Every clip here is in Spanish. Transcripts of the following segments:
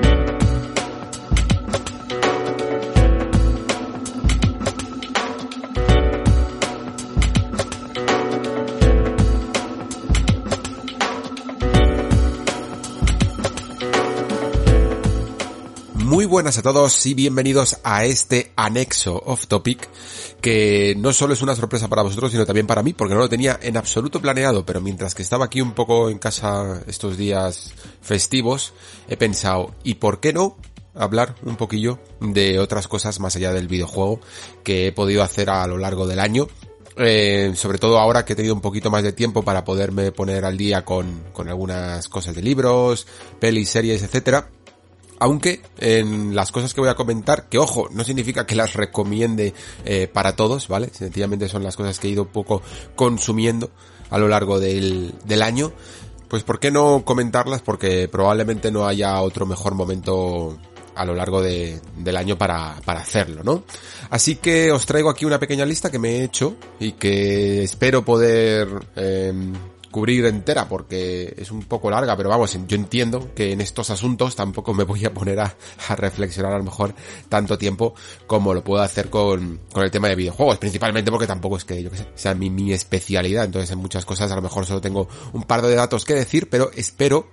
Thank you. Muy buenas a todos y bienvenidos a este anexo off topic que no solo es una sorpresa para vosotros sino también para mí porque no lo tenía en absoluto planeado pero mientras que estaba aquí un poco en casa estos días festivos he pensado ¿y por qué no hablar un poquillo de otras cosas más allá del videojuego que he podido hacer a lo largo del año eh, sobre todo ahora que he tenido un poquito más de tiempo para poderme poner al día con, con algunas cosas de libros, pelis, series, etcétera aunque en las cosas que voy a comentar, que ojo, no significa que las recomiende eh, para todos, ¿vale? Sencillamente son las cosas que he ido un poco consumiendo a lo largo del, del año. Pues ¿por qué no comentarlas? Porque probablemente no haya otro mejor momento a lo largo de, del año para, para hacerlo, ¿no? Así que os traigo aquí una pequeña lista que me he hecho y que espero poder eh, cubrir entera porque es un poco larga, pero vamos, yo entiendo que en estos asuntos tampoco me voy a poner a, a reflexionar a lo mejor tanto tiempo como lo puedo hacer con, con el tema de videojuegos, principalmente porque tampoco es que yo que sé, sea mi, mi especialidad, entonces en muchas cosas a lo mejor solo tengo un par de datos que decir, pero espero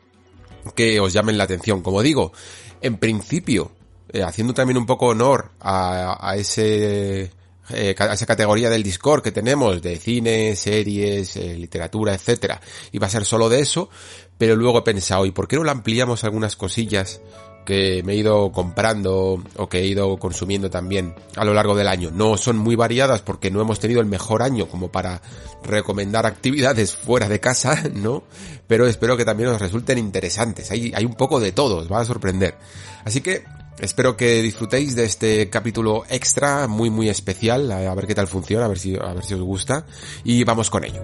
que os llamen la atención. Como digo, en principio, eh, haciendo también un poco honor a, a ese eh, esa categoría del Discord que tenemos de cine, series, eh, literatura, etcétera, va a ser solo de eso, pero luego he pensado, ¿y por qué no lo ampliamos algunas cosillas que me he ido comprando o que he ido consumiendo también a lo largo del año? No son muy variadas porque no hemos tenido el mejor año como para recomendar actividades fuera de casa, ¿no? Pero espero que también os resulten interesantes. Hay, hay un poco de todo, va a sorprender. Así que Espero que disfrutéis de este capítulo extra muy muy especial, a ver qué tal funciona, a ver si, a ver si os gusta. Y vamos con ello.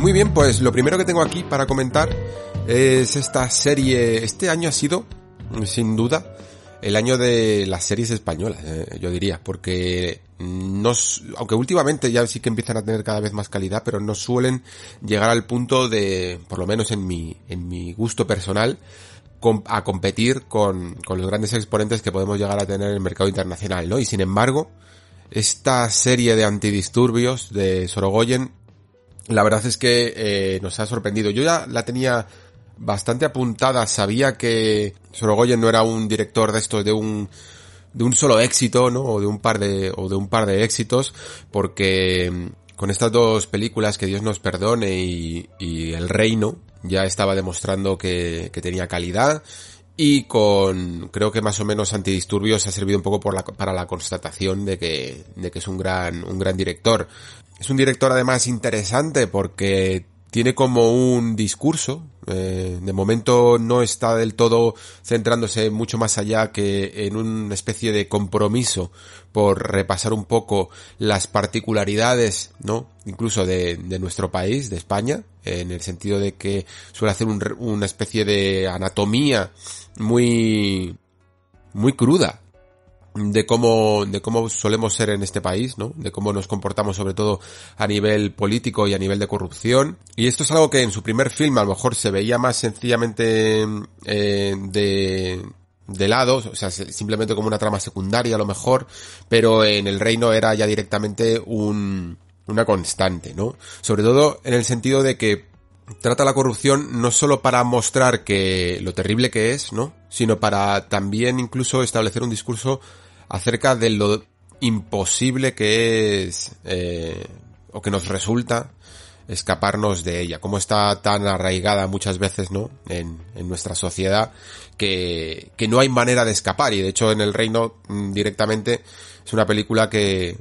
Muy bien, pues lo primero que tengo aquí para comentar es esta serie, este año ha sido sin duda, el año de las series españolas, eh, yo diría, porque no, aunque últimamente ya sí que empiezan a tener cada vez más calidad, pero no suelen llegar al punto de, por lo menos en mi, en mi gusto personal, a competir con, con los grandes exponentes que podemos llegar a tener en el mercado internacional, ¿no? Y sin embargo, esta serie de antidisturbios de Sorogoyen, la verdad es que eh, nos ha sorprendido. Yo ya la tenía bastante apuntada. Sabía que Sorogoyen no era un director de estos de un de un solo éxito, ¿no? O de un par de o de un par de éxitos, porque mm, con estas dos películas que Dios nos perdone y, El Reino ya estaba demostrando que, tenía calidad y con creo que más o menos antidisturbios ha servido un poco la, para la constatación de que de que es un gran un gran director es un director además interesante porque tiene como un discurso, eh, de momento no está del todo centrándose mucho más allá que en una especie de compromiso por repasar un poco las particularidades, ¿no? Incluso de, nuestro país, de España, en el sentido de que suele hacer un, una especie de anatomía muy, muy cruda de cómo, de cómo solemos ser en este país, ¿no? De cómo nos comportamos sobre todo a nivel político y a nivel de corrupción. Y esto es algo que en su primer film a lo mejor se veía más sencillamente eh, de, de lado, o sea, simplemente como una trama secundaria a lo mejor, pero en el reino era ya directamente un, una constante, ¿no? Sobre todo en el sentido de que trata la corrupción no solo para mostrar que lo terrible que es, ¿no? Sino para también incluso establecer un discurso acerca de lo imposible que es eh, o que nos resulta escaparnos de ella, cómo está tan arraigada muchas veces, ¿no? En, en nuestra sociedad que, que no hay manera de escapar y de hecho en el reino mm, directamente es una película que,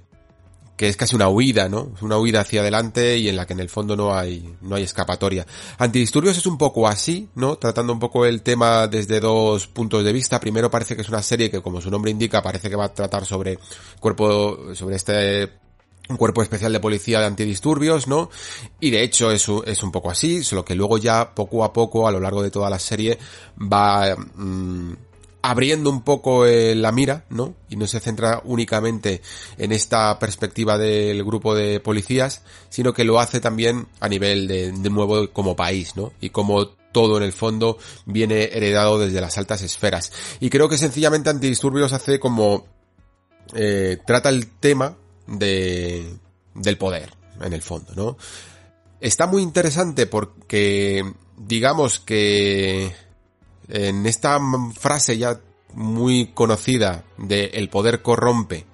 que es casi una huida, ¿no? Es una huida hacia adelante y en la que en el fondo no hay, no hay escapatoria. Antidisturbios es un poco así, ¿no? Tratando un poco el tema desde dos puntos de vista. Primero parece que es una serie que, como su nombre indica, parece que va a tratar sobre cuerpo, sobre este un cuerpo especial de policía de antidisturbios, ¿no? Y de hecho es, es un poco así, solo que luego ya poco a poco, a lo largo de toda la serie, va mm, abriendo un poco eh, la mira, ¿no? Y no se centra únicamente en esta perspectiva del grupo de policías, sino que lo hace también a nivel de, nuevo como país, ¿no? Y como todo en el fondo viene heredado desde las altas esferas. Y creo que sencillamente Antidisturbios hace como eh, trata el tema de, del poder, en el fondo, ¿no? Está muy interesante porque, digamos que en esta frase ya muy conocida de el poder corrompe,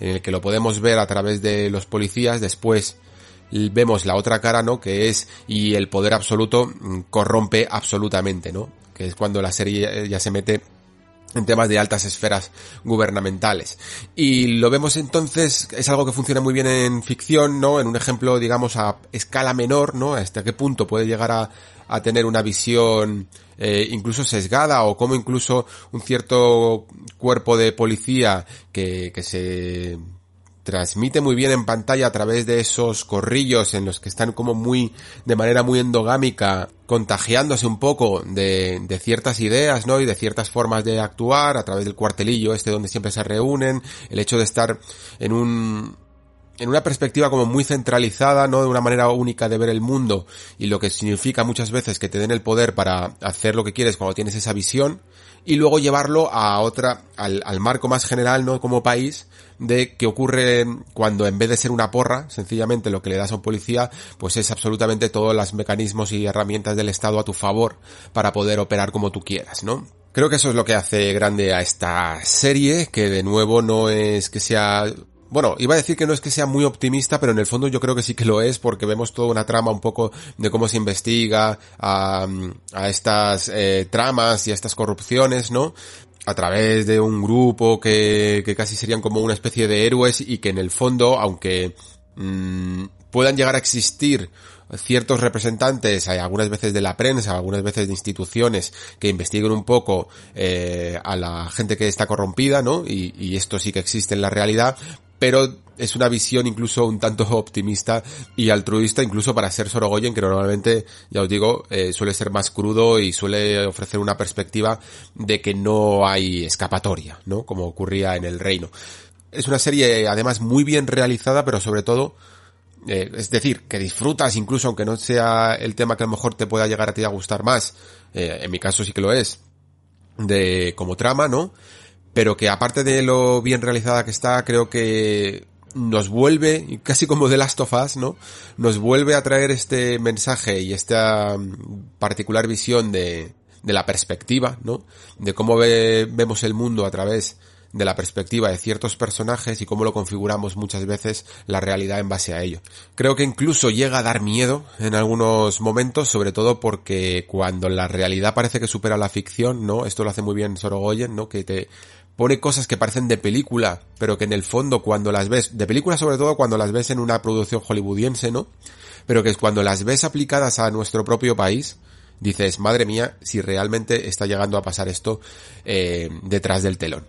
en el que lo podemos ver a través de los policías, después vemos la otra cara, ¿no? Que es, y el poder absoluto corrompe absolutamente, ¿no? Que es cuando la serie ya se mete en temas de altas esferas gubernamentales. Y lo vemos entonces, es algo que funciona muy bien en ficción, ¿no? En un ejemplo, digamos, a escala menor, ¿no? Hasta qué punto puede llegar a, a tener una visión eh, incluso sesgada o como incluso un cierto cuerpo de policía que, que se transmite muy bien en pantalla a través de esos corrillos en los que están como muy, de manera muy endogámica, contagiándose un poco de, de ciertas ideas, ¿no? Y de ciertas formas de actuar a través del cuartelillo este donde siempre se reúnen, el hecho de estar en un, en una perspectiva como muy centralizada, no de una manera única de ver el mundo y lo que significa muchas veces que te den el poder para hacer lo que quieres cuando tienes esa visión y luego llevarlo a otra, al, marco más general, ¿no? Como país, de qué ocurre cuando en vez de ser una porra, sencillamente lo que le das a un policía, pues es absolutamente todos los mecanismos y herramientas del Estado a tu favor para poder operar como tú quieras, ¿no? Creo que eso es lo que hace grande a esta serie, que de nuevo no es que sea bueno, iba a decir que no es que sea muy optimista, pero en el fondo yo creo que sí que lo es, porque vemos toda una trama un poco de cómo se investiga a, estas eh, tramas y a estas corrupciones, ¿no? a través de un grupo que, que casi serían como una especie de héroes y que en el fondo, aunque mmm, puedan llegar a existir ciertos representantes, algunas veces de la prensa, algunas veces de instituciones que investiguen un poco eh, a la gente que está corrompida, ¿no? Y, esto sí que existe en la realidad, pero es una visión incluso un tanto optimista y altruista, incluso para ser Sorogoyen, que normalmente, ya os digo, eh, suele ser más crudo y suele ofrecer una perspectiva de que no hay escapatoria, ¿no? Como ocurría en el reino. Es una serie además muy bien realizada, pero sobre todo, eh, es decir, que disfrutas incluso aunque no sea el tema que a lo mejor te pueda llegar a ti a gustar más, eh, en mi caso sí que lo es, de como trama, ¿no? Pero que aparte de lo bien realizada que está, creo que nos vuelve, casi como The Last of Us, ¿no? Nos vuelve a traer este mensaje y esta mm, particular visión de, de la perspectiva, ¿no? De cómo ve, vemos el mundo a través de la perspectiva de ciertos personajes y cómo lo configuramos muchas veces la realidad en base a ello. Creo que incluso llega a dar miedo en algunos momentos, sobre todo porque cuando la realidad parece que supera la ficción, ¿no? Esto lo hace muy bien Sorogoyen, ¿no? Que te pone cosas que parecen de película, pero que en el fondo cuando las ves, de película sobre todo cuando las ves en una producción hollywoodiense, ¿no? Pero que cuando las ves aplicadas a nuestro propio país, dices, madre mía, si realmente está llegando a pasar esto eh, detrás del telón.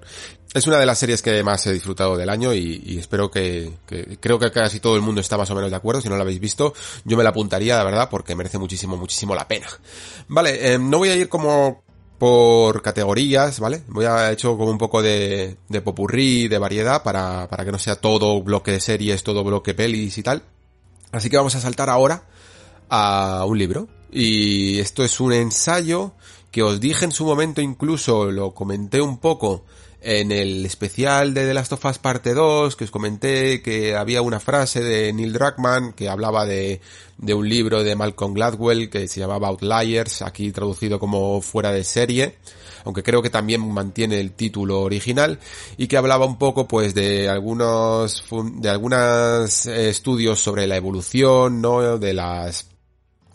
Es una de las series que más he disfrutado del año y, espero que, que, creo que casi todo el mundo está más o menos de acuerdo. Si no la habéis visto, yo me la apuntaría, la verdad, porque merece muchísimo, muchísimo la pena. Vale, eh, no voy a ir como por categorías, ¿vale? Voy a hecho como un poco de, de popurrí, de variedad, para, para que no sea todo bloque de series, todo bloque pelis y tal. Así que vamos a saltar ahora a un libro. Y esto es un ensayo que os dije en su momento, incluso lo comenté un poco en el especial de The Last of Us parte 2, que os comenté que había una frase de Neil Druckmann que hablaba de, de un libro de Malcolm Gladwell que se llamaba Outliers, aquí traducido como fuera de serie, aunque creo que también mantiene el título original y que hablaba un poco pues de algunos de algunos estudios sobre la evolución, ¿no? de las eh,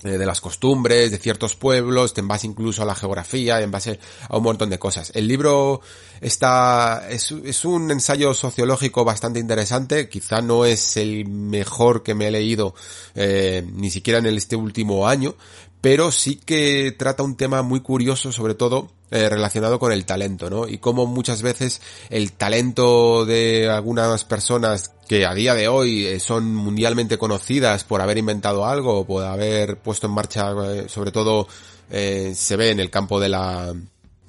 de las costumbres de ciertos pueblos, en base incluso a la geografía, en base a un montón de cosas. El libro está, es, es, un ensayo sociológico bastante interesante, quizá no es el mejor que me he leído, eh, ni siquiera en este último año, pero sí que trata un tema muy curioso, sobre todo eh, relacionado con el talento, ¿no? Y cómo muchas veces el talento de algunas personas que a día de hoy eh, son mundialmente conocidas por haber inventado algo por haber puesto en marcha, eh, sobre todo se ve en el campo de la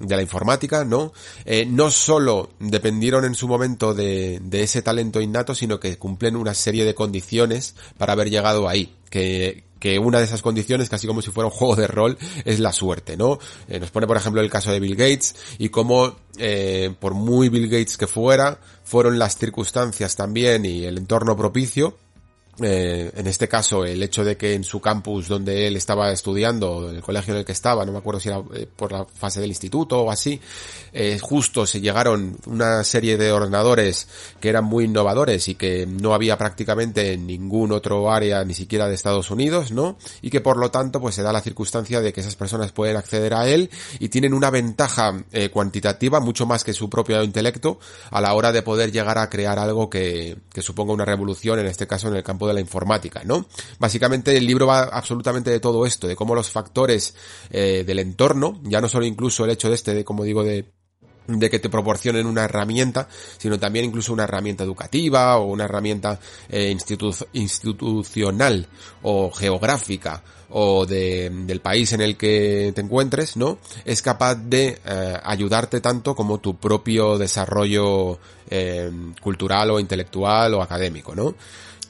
de la informática, ¿no? no solo dependieron en su momento de, de ese talento innato, sino que cumplen una serie de condiciones para haber llegado ahí, que, que una de esas condiciones, casi como si fuera un juego de rol, es la suerte, ¿no? Eh, nos pone, por ejemplo, el caso de Bill Gates y cómo, eh, por muy Bill Gates que fuera, fueron las circunstancias también y el entorno propicio eh, en este caso, el hecho de que en su campus donde él estaba estudiando, en el colegio en el que estaba, no me acuerdo si era eh, por la fase del instituto o así, eh, justo se llegaron una serie de ordenadores que eran muy innovadores y que no había prácticamente en ningún otro área, ni siquiera de Estados Unidos, ¿no? Y que por lo tanto, pues se da la circunstancia de que esas personas pueden acceder a él y tienen una ventaja eh, cuantitativa mucho más que su propio intelecto a la hora de poder llegar a crear algo que, que suponga una revolución, en este caso en el campo de la informática, ¿no? Básicamente el libro va absolutamente de todo esto, de cómo los factores eh, del entorno, ya no solo incluso el hecho de este, de como digo, de de que te proporcionen una herramienta, sino también incluso una herramienta educativa o una herramienta eh, institucional o geográfica o de, del país en el que te encuentres, ¿no? Es capaz de eh, ayudarte tanto como tu propio desarrollo cultural o intelectual o académico, ¿no?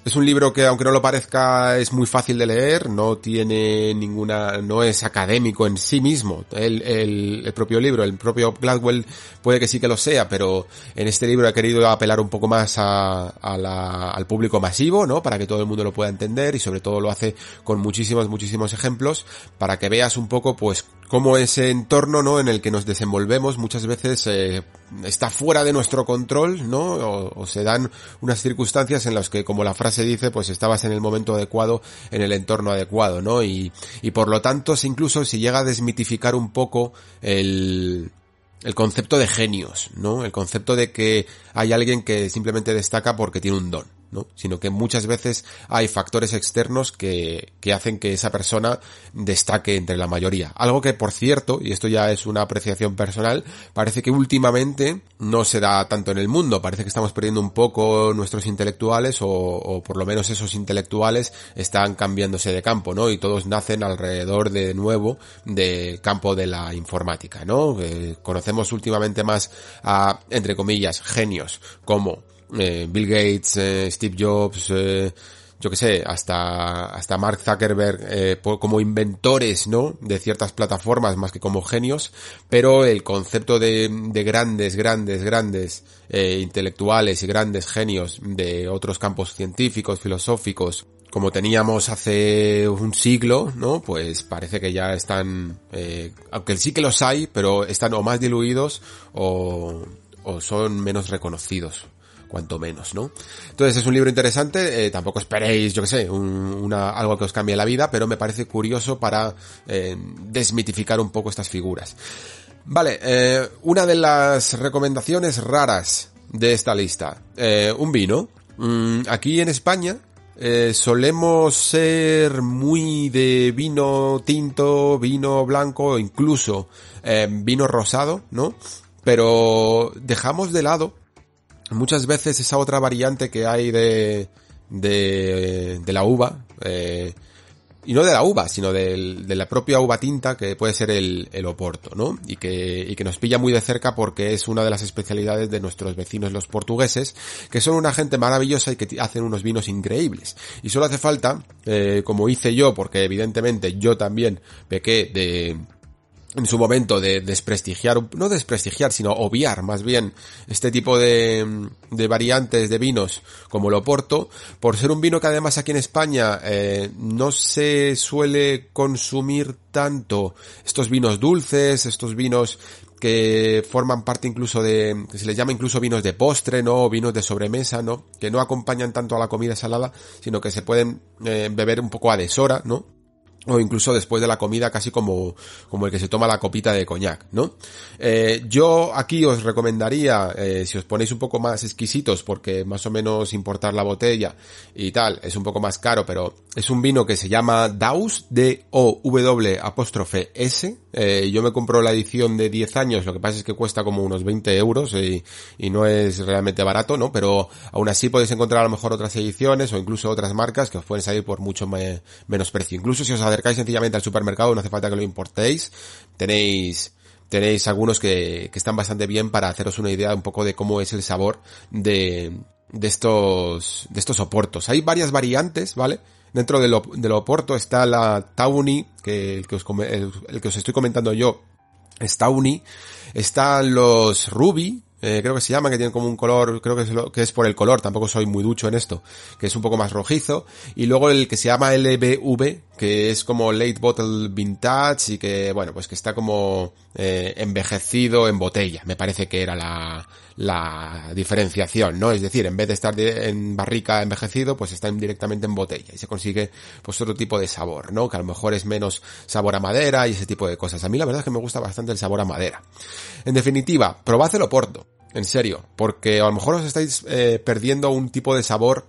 Es un libro que, aunque no lo parezca, es muy fácil de leer, no tiene ninguna, no es académico en sí mismo. El, el, propio libro, el propio Gladwell puede que sí que lo sea, pero en este libro he querido apelar un poco más a, al público masivo, ¿no? Para que todo el mundo lo pueda entender y sobre todo lo hace con muchísimos, muchísimos ejemplos para que veas un poco, pues, cómo ese entorno, ¿no? En el que nos desenvolvemos muchas veces eh, está fuera de nuestro control, ¿no? O, o, se dan unas circunstancias en las que, como la frase dice, pues estabas en el momento adecuado, en el entorno adecuado, ¿no? Y, y por lo tanto, incluso si llega a desmitificar un poco el, el concepto de genios, ¿no? El concepto de que hay alguien que simplemente destaca porque tiene un don. ¿No? Sino que muchas veces hay factores externos que, que hacen que esa persona destaque entre la mayoría. Algo que, por cierto, y esto ya es una apreciación personal, parece que últimamente no se da tanto en el mundo. Parece que estamos perdiendo un poco nuestros intelectuales o, o por lo menos esos intelectuales están cambiándose de campo, ¿no? Y todos nacen alrededor de nuevo del campo de la informática, ¿no? Eh, conocemos últimamente más a, entre comillas, genios como eh, Bill Gates, eh, Steve Jobs, eh, yo que sé, hasta, hasta Mark Zuckerberg, como inventores, ¿no? De ciertas plataformas más que como genios, pero el concepto de, de grandes, grandes, grandes intelectuales y grandes genios de otros campos científicos, filosóficos, como teníamos hace un siglo, ¿no? Pues parece que ya están, eh, aunque sí que los hay, pero están o más diluidos o, o son menos reconocidos cuanto menos, ¿no? Entonces es un libro interesante, eh, tampoco esperéis, yo que sé, un, una, algo que os cambie la vida, pero me parece curioso para eh, desmitificar un poco estas figuras. Vale, eh, una de las recomendaciones raras de esta lista, eh, un vino. Mm, aquí en España eh, solemos ser muy de vino tinto, vino blanco, incluso eh, vino rosado, ¿no? Pero dejamos de lado muchas veces esa otra variante que hay de, de, de la uva, eh, y no de la uva, sino de la propia uva tinta que puede ser el, el oporto, ¿no? Y que, y que nos pilla muy de cerca porque es una de las especialidades de nuestros vecinos los portugueses, que son una gente maravillosa y que hacen unos vinos increíbles. Y solo hace falta, eh, como hice yo, porque evidentemente yo también pequé de, en su momento de desprestigiar, no desprestigiar, sino obviar más bien este tipo de, de variantes de vinos como el Oporto, por ser un vino que además aquí en España eh, no se suele consumir tanto estos vinos dulces, estos vinos que forman parte incluso de, que se les llama incluso vinos de postre, ¿no? O vinos de sobremesa, ¿no? Que no acompañan tanto a la comida salada, sino que se pueden eh, beber un poco a deshora, ¿no? O incluso después de la comida casi como, como el que se toma la copita de coñac, ¿no? Eh, yo aquí os recomendaría, eh, si os ponéis un poco más exquisitos, porque más o menos importar la botella y tal, es un poco más caro, pero es un vino que se llama Daus, D-O-W apóstrofe S, eh, yo me compro la edición de 10 años, lo que pasa es que cuesta como unos 20 euros y, no es realmente barato, ¿no? Pero aún así podéis encontrar a lo mejor otras ediciones o incluso otras marcas que os pueden salir por mucho menos precio. Incluso si os acercáis sencillamente al supermercado, no hace falta que lo importéis. Tenéis, tenéis algunos que, que están bastante bien para haceros una idea un poco de cómo es el sabor de, de estos, de estos oportos. Hay varias variantes, ¿vale? Dentro del, del oporto está la Tawny, que el que os, el, que os estoy comentando yo es Tawny. Están los Ruby, eh, creo que se llama, que tiene como un color, creo que es, lo, que es por el color, tampoco soy muy ducho en esto, que es un poco más rojizo, y luego el que se llama LBV, que es como Late Bottle Vintage y que, bueno, pues que está como eh, envejecido en botella, me parece que era la, la diferenciación, ¿no? Es decir, en vez de estar en barrica envejecido, pues está directamente en botella y se consigue pues otro tipo de sabor, ¿no? Que a lo mejor es menos sabor a madera y ese tipo de cosas. A mí la verdad es que me gusta bastante el sabor a madera. En definitiva, probad el Oporto. En serio, porque a lo mejor os estáis eh, perdiendo un tipo de sabor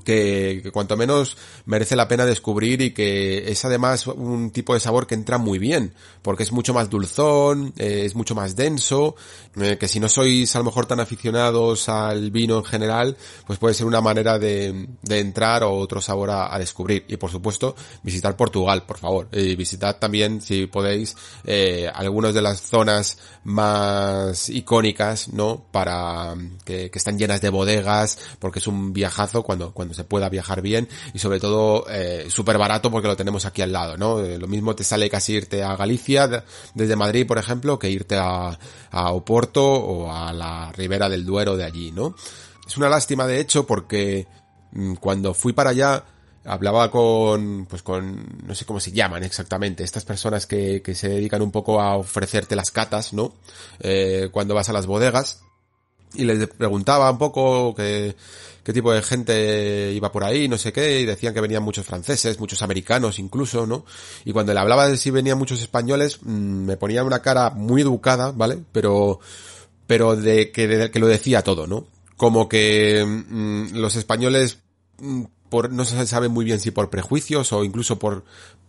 que, cuanto menos merece la pena descubrir y que es además un tipo de sabor que entra muy bien, porque es mucho más dulzón, eh, es mucho más denso, eh, que si no sois a lo mejor tan aficionados al vino en general, pues puede ser una manera de, de entrar o otro sabor a, a, descubrir. Y por supuesto, visitar Portugal, por favor. Y visitad también, si podéis, eh, algunas de las zonas más icónicas, ¿no? Para, que, que están llenas de bodegas, porque es un viajazo cuando cuando se pueda viajar bien y sobre todo eh, súper barato porque lo tenemos aquí al lado, ¿no? Eh, lo mismo te sale casi irte a Galicia desde Madrid, por ejemplo, que irte a, a Oporto o a la ribera del Duero de allí, ¿no? Es una lástima de hecho porque mm, cuando fui para allá hablaba con, pues con, no sé cómo se llaman exactamente, estas personas que, que se dedican un poco a ofrecerte las catas, ¿no? Eh, cuando vas a las bodegas y les preguntaba un poco que, qué tipo de gente iba por ahí, no sé qué, y decían que venían muchos franceses, muchos americanos incluso, ¿no? Y cuando le hablaba de si venían muchos españoles, mmm, me ponía una cara muy educada, ¿vale? Pero, pero de que, de, que lo decía todo, ¿no? Como que mmm, los españoles, mmm, por, no se sabe muy bien si por prejuicios o incluso por,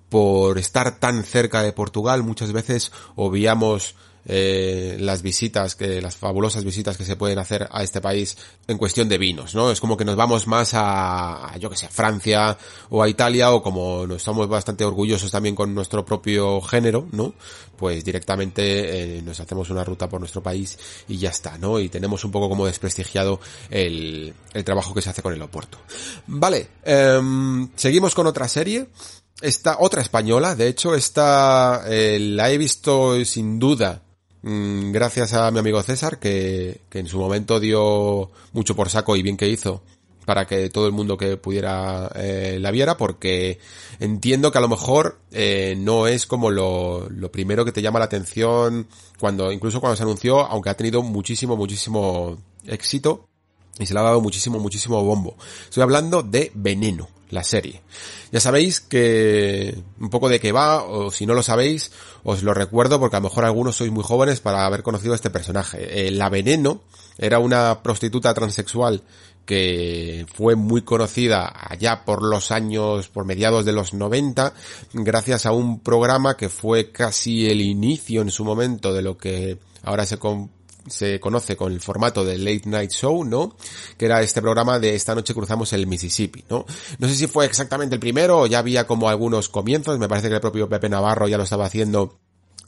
por estar tan cerca de Portugal, muchas veces obviamos eh, las visitas que las fabulosas visitas que se pueden hacer a este país en cuestión de vinos, ¿no? Es como que nos vamos más a, yo que sé, a Francia o a Italia o como nos estamos bastante orgullosos también con nuestro propio género, ¿no? Pues directamente eh, nos hacemos una ruta por nuestro país y ya está, ¿no? Y tenemos un poco como desprestigiado el, el trabajo que se hace con el Oporto. Vale, eh, seguimos con otra serie esta otra española, de hecho, esta eh, la he visto sin duda gracias a mi amigo César, que, que en su momento dio mucho por saco y bien que hizo para que todo el mundo que pudiera eh, la viera, porque entiendo que a lo mejor eh, no es como lo, lo primero que te llama la atención cuando, incluso cuando se anunció, aunque ha tenido muchísimo, muchísimo éxito y se le ha dado muchísimo, muchísimo bombo. Estoy hablando de Veneno la serie. Ya sabéis que un poco de qué va, o si no lo sabéis, os lo recuerdo porque a lo mejor algunos sois muy jóvenes para haber conocido a este personaje. Eh, la Veneno era una prostituta transexual que fue muy conocida allá por los años, por mediados de los 90, gracias a un programa que fue casi el inicio en su momento de lo que ahora se, se conoce con el formato de Late Night Show, ¿no? Que era este programa de Esta noche cruzamos el Mississippi, ¿no? No sé si fue exactamente el primero o ya había como algunos comienzos, me parece que el propio Pepe Navarro ya lo estaba haciendo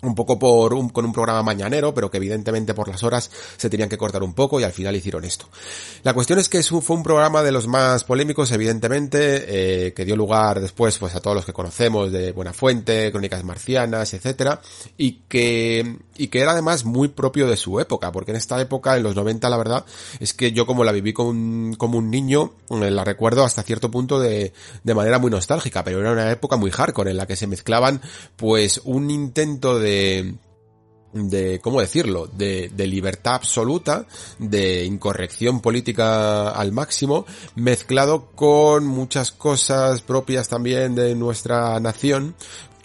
un poco por un, con un programa mañanero, pero que evidentemente por las horas se tenían que cortar un poco y al final hicieron esto. La cuestión es que fue un programa de los más polémicos, evidentemente, eh, que dio lugar después pues a todos los que conocemos de Buena Fuente, Crónicas Marcianas, etcétera, y que y que era además muy propio de su época, porque en esta época, en los 90, la verdad, es que yo como la viví como un, como un niño, eh, la recuerdo hasta cierto punto de, de manera muy nostálgica, pero era una época muy hardcore en la que se mezclaban pues un intento de de, ¿cómo decirlo?, de, de, libertad absoluta, de incorrección política al máximo, mezclado con muchas cosas propias también de nuestra nación,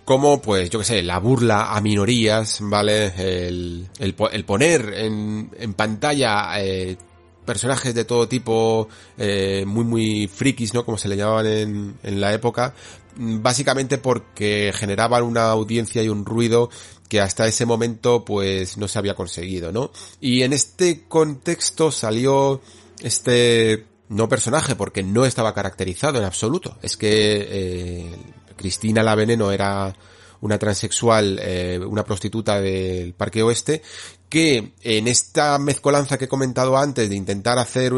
como, pues, yo que sé, la burla a minorías, ¿vale? El poner en, en pantalla eh, personajes de todo tipo, eh, muy, muy frikis, ¿no? Como se le llamaban en, en la época, básicamente porque generaban una audiencia y un ruido que hasta ese momento pues no se había conseguido, ¿no? Y en este contexto salió este no personaje porque no estaba caracterizado en absoluto. Es que eh, Cristina la Veneno era una transexual, eh, una prostituta del Parque Oeste, que en esta mezcolanza que he comentado antes de intentar hacer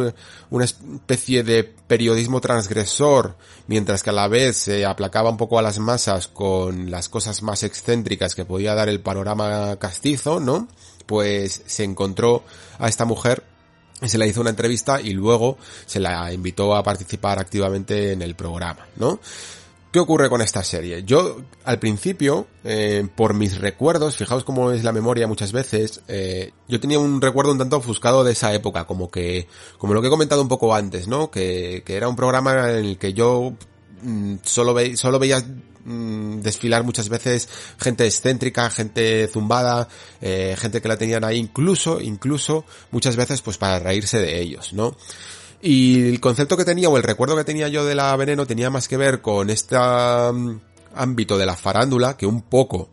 una especie de periodismo transgresor, mientras que a la vez se aplacaba un poco a las masas con las cosas más excéntricas que podía dar el panorama castizo, ¿no? Pues se encontró a esta mujer se le hizo una entrevista y luego se la invitó a participar activamente en el programa, ¿no? ¿Qué ocurre con esta serie? Yo, al principio, eh, por mis recuerdos, fijaos cómo es la memoria muchas veces, eh, yo tenía un recuerdo un tanto ofuscado de esa época, como que, como lo que he comentado un poco antes, ¿no? Que, era un programa en el que yo mm, solo, ve, solo veía mm, desfilar muchas veces gente excéntrica, gente zumbada, eh, gente que la tenían ahí incluso, incluso muchas veces pues para reírse de ellos, ¿no? Y el concepto que tenía o el recuerdo que tenía yo de la veneno tenía más que ver con este ámbito de la farándula, que un poco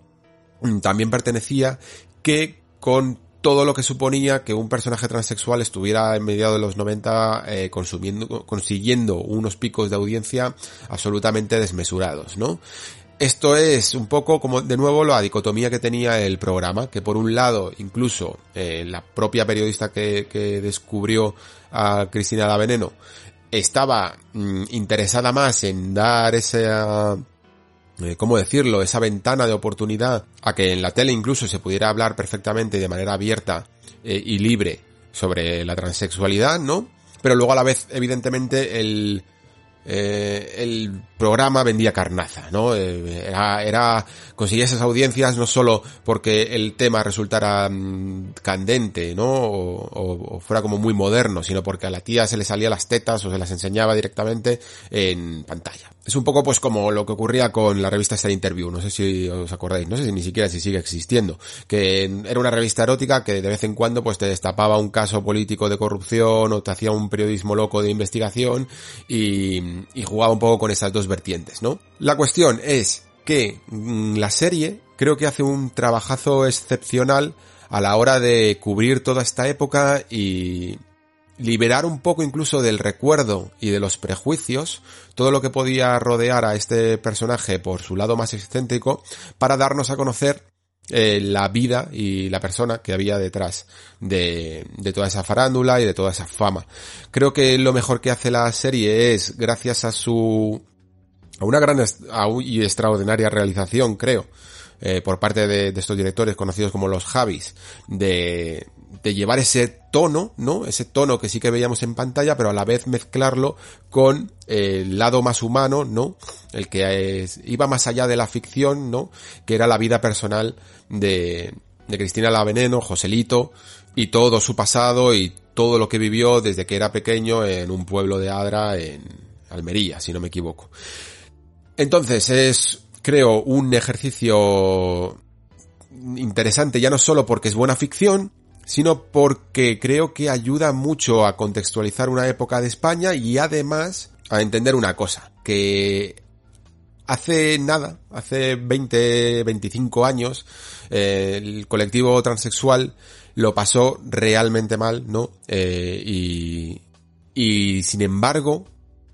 mm, también pertenecía, que con todo lo que suponía que un personaje transexual estuviera en mediados de los 90 eh, consumiendo, consiguiendo unos picos de audiencia absolutamente desmesurados, ¿no? Esto es un poco como de nuevo la dicotomía que tenía el programa, que por un lado incluso eh, la propia periodista que, que, descubrió a Cristina la Veneno estaba mm, interesada más en dar esa, eh, ¿cómo decirlo?, esa ventana de oportunidad a que en la tele incluso se pudiera hablar perfectamente de manera abierta eh, y libre sobre la transexualidad, ¿no? Pero luego a la vez, evidentemente, el, eh, el programa vendía carnaza, ¿no? Eh, era, era, conseguía esas audiencias no solo porque el tema resultara mm, candente, ¿no? O, o, fuera como muy moderno, sino porque a la tía se le salía las tetas o se las enseñaba directamente en pantalla. Es un poco pues como lo que ocurría con la revista esta Interview, no sé si os acordáis, no sé si ni siquiera si sigue existiendo, que era una revista erótica que de vez en cuando pues te destapaba un caso político de corrupción o te hacía un periodismo loco de investigación y, y jugaba un poco con esas dos vertientes, ¿no? La cuestión es que mm, la serie creo que hace un trabajazo excepcional a la hora de cubrir toda esta época y, liberar un poco incluso del recuerdo y de los prejuicios todo lo que podía rodear a este personaje por su lado más excéntrico para darnos a conocer eh, la vida y la persona que había detrás de, toda esa farándula y de toda esa fama. Creo que lo mejor que hace la serie es, gracias a su, a una gran y extraordinaria realización, creo, eh, por parte de, de, estos directores conocidos como los Javis, de, de llevar ese tono, ¿no? Ese tono que sí que veíamos en pantalla, pero a la vez mezclarlo con el lado más humano, ¿no? El que iba más allá de la ficción, ¿no? Que era la vida personal de, de Cristina La Veneno, Joselito, y todo su pasado y todo lo que vivió desde que era pequeño en un pueblo de Adra en Almería, si no me equivoco. Entonces es, creo, un ejercicio interesante ya no solo porque es buena ficción, sino porque creo que ayuda mucho a contextualizar una época de España y además a entender una cosa, que hace nada, hace 20, 25 años, eh, el colectivo transexual lo pasó realmente mal, ¿no? Eh, y, y sin embargo,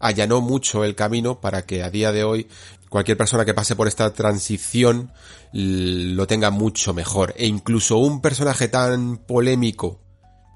allanó mucho el camino para que a día de hoy cualquier persona que pase por esta transición lo tenga mucho mejor. E incluso un personaje tan polémico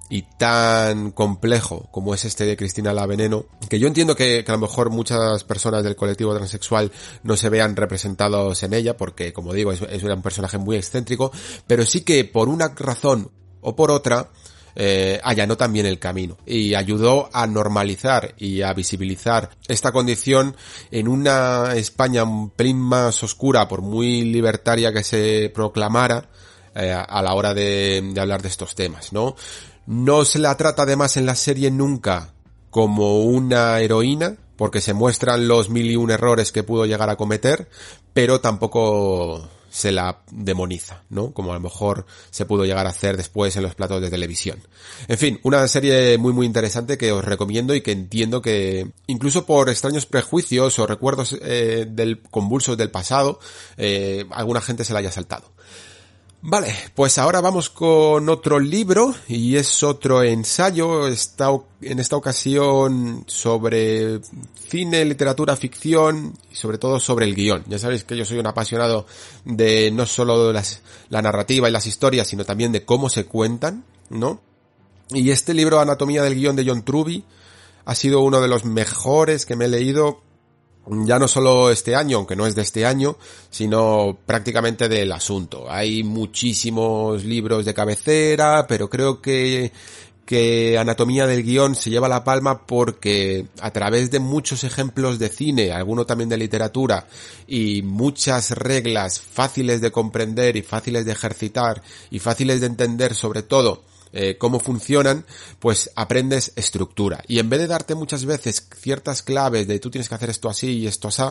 y tan complejo como es este de Cristina la Veneno, que yo entiendo que, a lo mejor muchas personas del colectivo transexual no se vean representados en ella, porque como digo, es, es un personaje muy excéntrico, pero sí que por una razón o por otra, eh, allanó también el camino y ayudó a normalizar y a visibilizar esta condición en una España un pelín más oscura, por muy libertaria que se proclamara, eh, a la hora de, de hablar de estos temas, ¿no? No se la trata además en la serie nunca como una heroína, porque se muestran los mil y un errores que pudo llegar a cometer, pero tampoco se la demoniza, ¿no? Como a lo mejor se pudo llegar a hacer después en los platos de televisión. En fin, una serie muy muy interesante que os recomiendo y que entiendo que incluso por extraños prejuicios o recuerdos eh, del convulsos del pasado, eh, alguna gente se la haya saltado. Vale, pues ahora vamos con otro libro y es otro ensayo, está en esta ocasión sobre cine, literatura, ficción y sobre todo sobre el guion. Ya sabéis que yo soy un apasionado de no solo las, la narrativa y las historias, sino también de cómo se cuentan, ¿no? Y este libro, Anatomía del guion de John Truby, ha sido uno de los mejores que me he leído ya no solo este año, aunque no es de este año, sino prácticamente del asunto. Hay muchísimos libros de cabecera, pero creo que que Anatomía del Guión se lleva la palma porque a través de muchos ejemplos de cine, alguno también de literatura, y muchas reglas fáciles de comprender y fáciles de ejercitar y fáciles de entender sobre todo, eh, cómo funcionan, pues aprendes estructura. Y en vez de darte muchas veces ciertas claves de tú tienes que hacer esto así y esto así,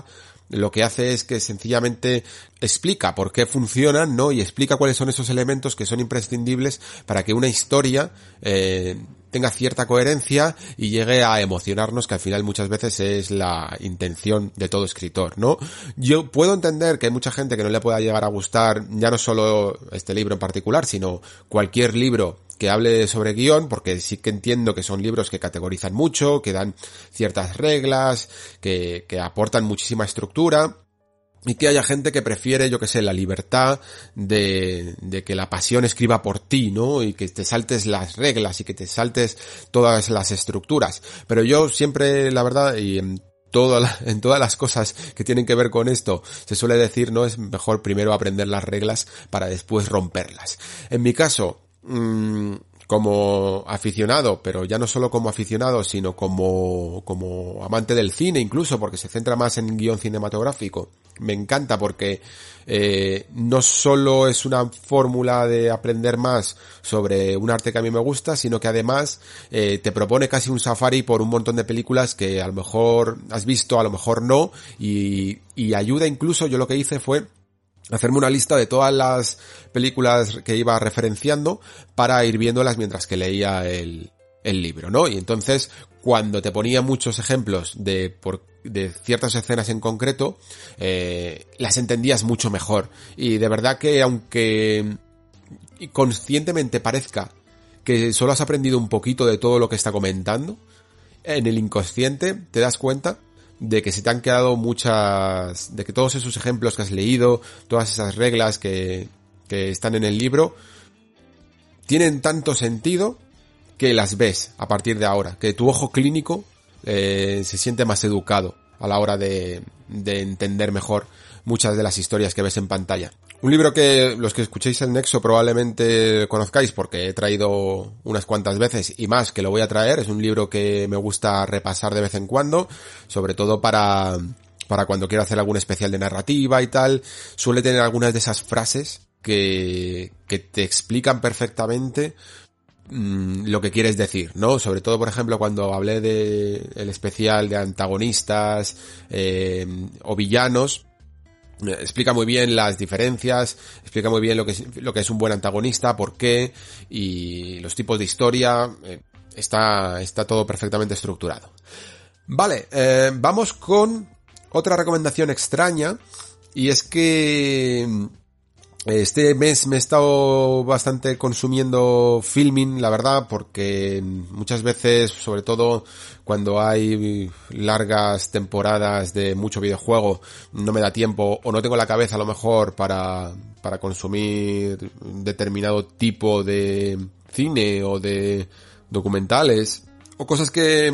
lo que hace es que sencillamente explica por qué funcionan, ¿no? Y explica cuáles son esos elementos que son imprescindibles para que una historia eh, tenga cierta coherencia y llegue a emocionarnos, que al final muchas veces es la intención de todo escritor, ¿no? Yo puedo entender que hay mucha gente que no le pueda llegar a gustar ya no solo este libro en particular, sino cualquier libro que hable sobre guion, porque sí que entiendo que son libros que categorizan mucho, que dan ciertas reglas, que, que aportan muchísima estructura, y que haya gente que prefiere, yo que sé, la libertad de, de que la pasión escriba por ti, ¿no? Y que te saltes las reglas y que te saltes todas las estructuras. Pero yo siempre, la verdad, y en en todas las cosas que tienen que ver con esto, se suele decir, no es mejor primero aprender las reglas para después romperlas. En mi caso, mmm, como aficionado, pero ya no solo como aficionado, sino como, como amante del cine incluso, porque se centra más en guion cinematográfico. Me encanta porque eh, no solo es una fórmula de aprender más sobre un arte que a mí me gusta, sino que además eh, te propone casi un safari por un montón de películas que a lo mejor has visto, a lo mejor no, y, y ayuda incluso, yo lo que hice fue hacerme una lista de todas las películas que iba referenciando para ir viéndolas mientras que leía el, el libro, ¿no? Y entonces, cuando te ponía muchos ejemplos de, por, de ciertas escenas en concreto, eh, las entendías mucho mejor. Y de verdad que aunque conscientemente parezca que solo has aprendido un poquito de todo lo que está comentando, en el inconsciente te das cuenta de que se te han quedado muchas, de que todos esos ejemplos que has leído, todas esas reglas que, que están en el libro, tienen tanto sentido que las ves a partir de ahora, que tu ojo clínico eh, se siente más educado a la hora de, de entender mejor muchas de las historias que ves en pantalla. Un libro que los que escuchéis el Nexo probablemente conozcáis porque he traído unas cuantas veces y más que lo voy a traer. Es un libro que me gusta repasar de vez en cuando, sobre todo para, para cuando quiero hacer algún especial de narrativa y tal. Suele tener algunas de esas frases que, que te explican perfectamente mm, lo que quieres decir, ¿no? Sobre todo, por ejemplo, cuando hablé de el especial de antagonistas eh, o villanos, explica muy bien las diferencias, explica muy bien lo que es, un buen antagonista, por qué y los tipos de historia. Eh, está, está todo perfectamente estructurado. Vale, eh, vamos con otra recomendación extraña y es que Este mes me he estado bastante consumiendo filming, la verdad, porque muchas veces, sobre todo cuando hay largas temporadas de mucho videojuego, no me da tiempo o no tengo la cabeza a lo mejor para, para consumir determinado tipo de cine o de documentales o cosas que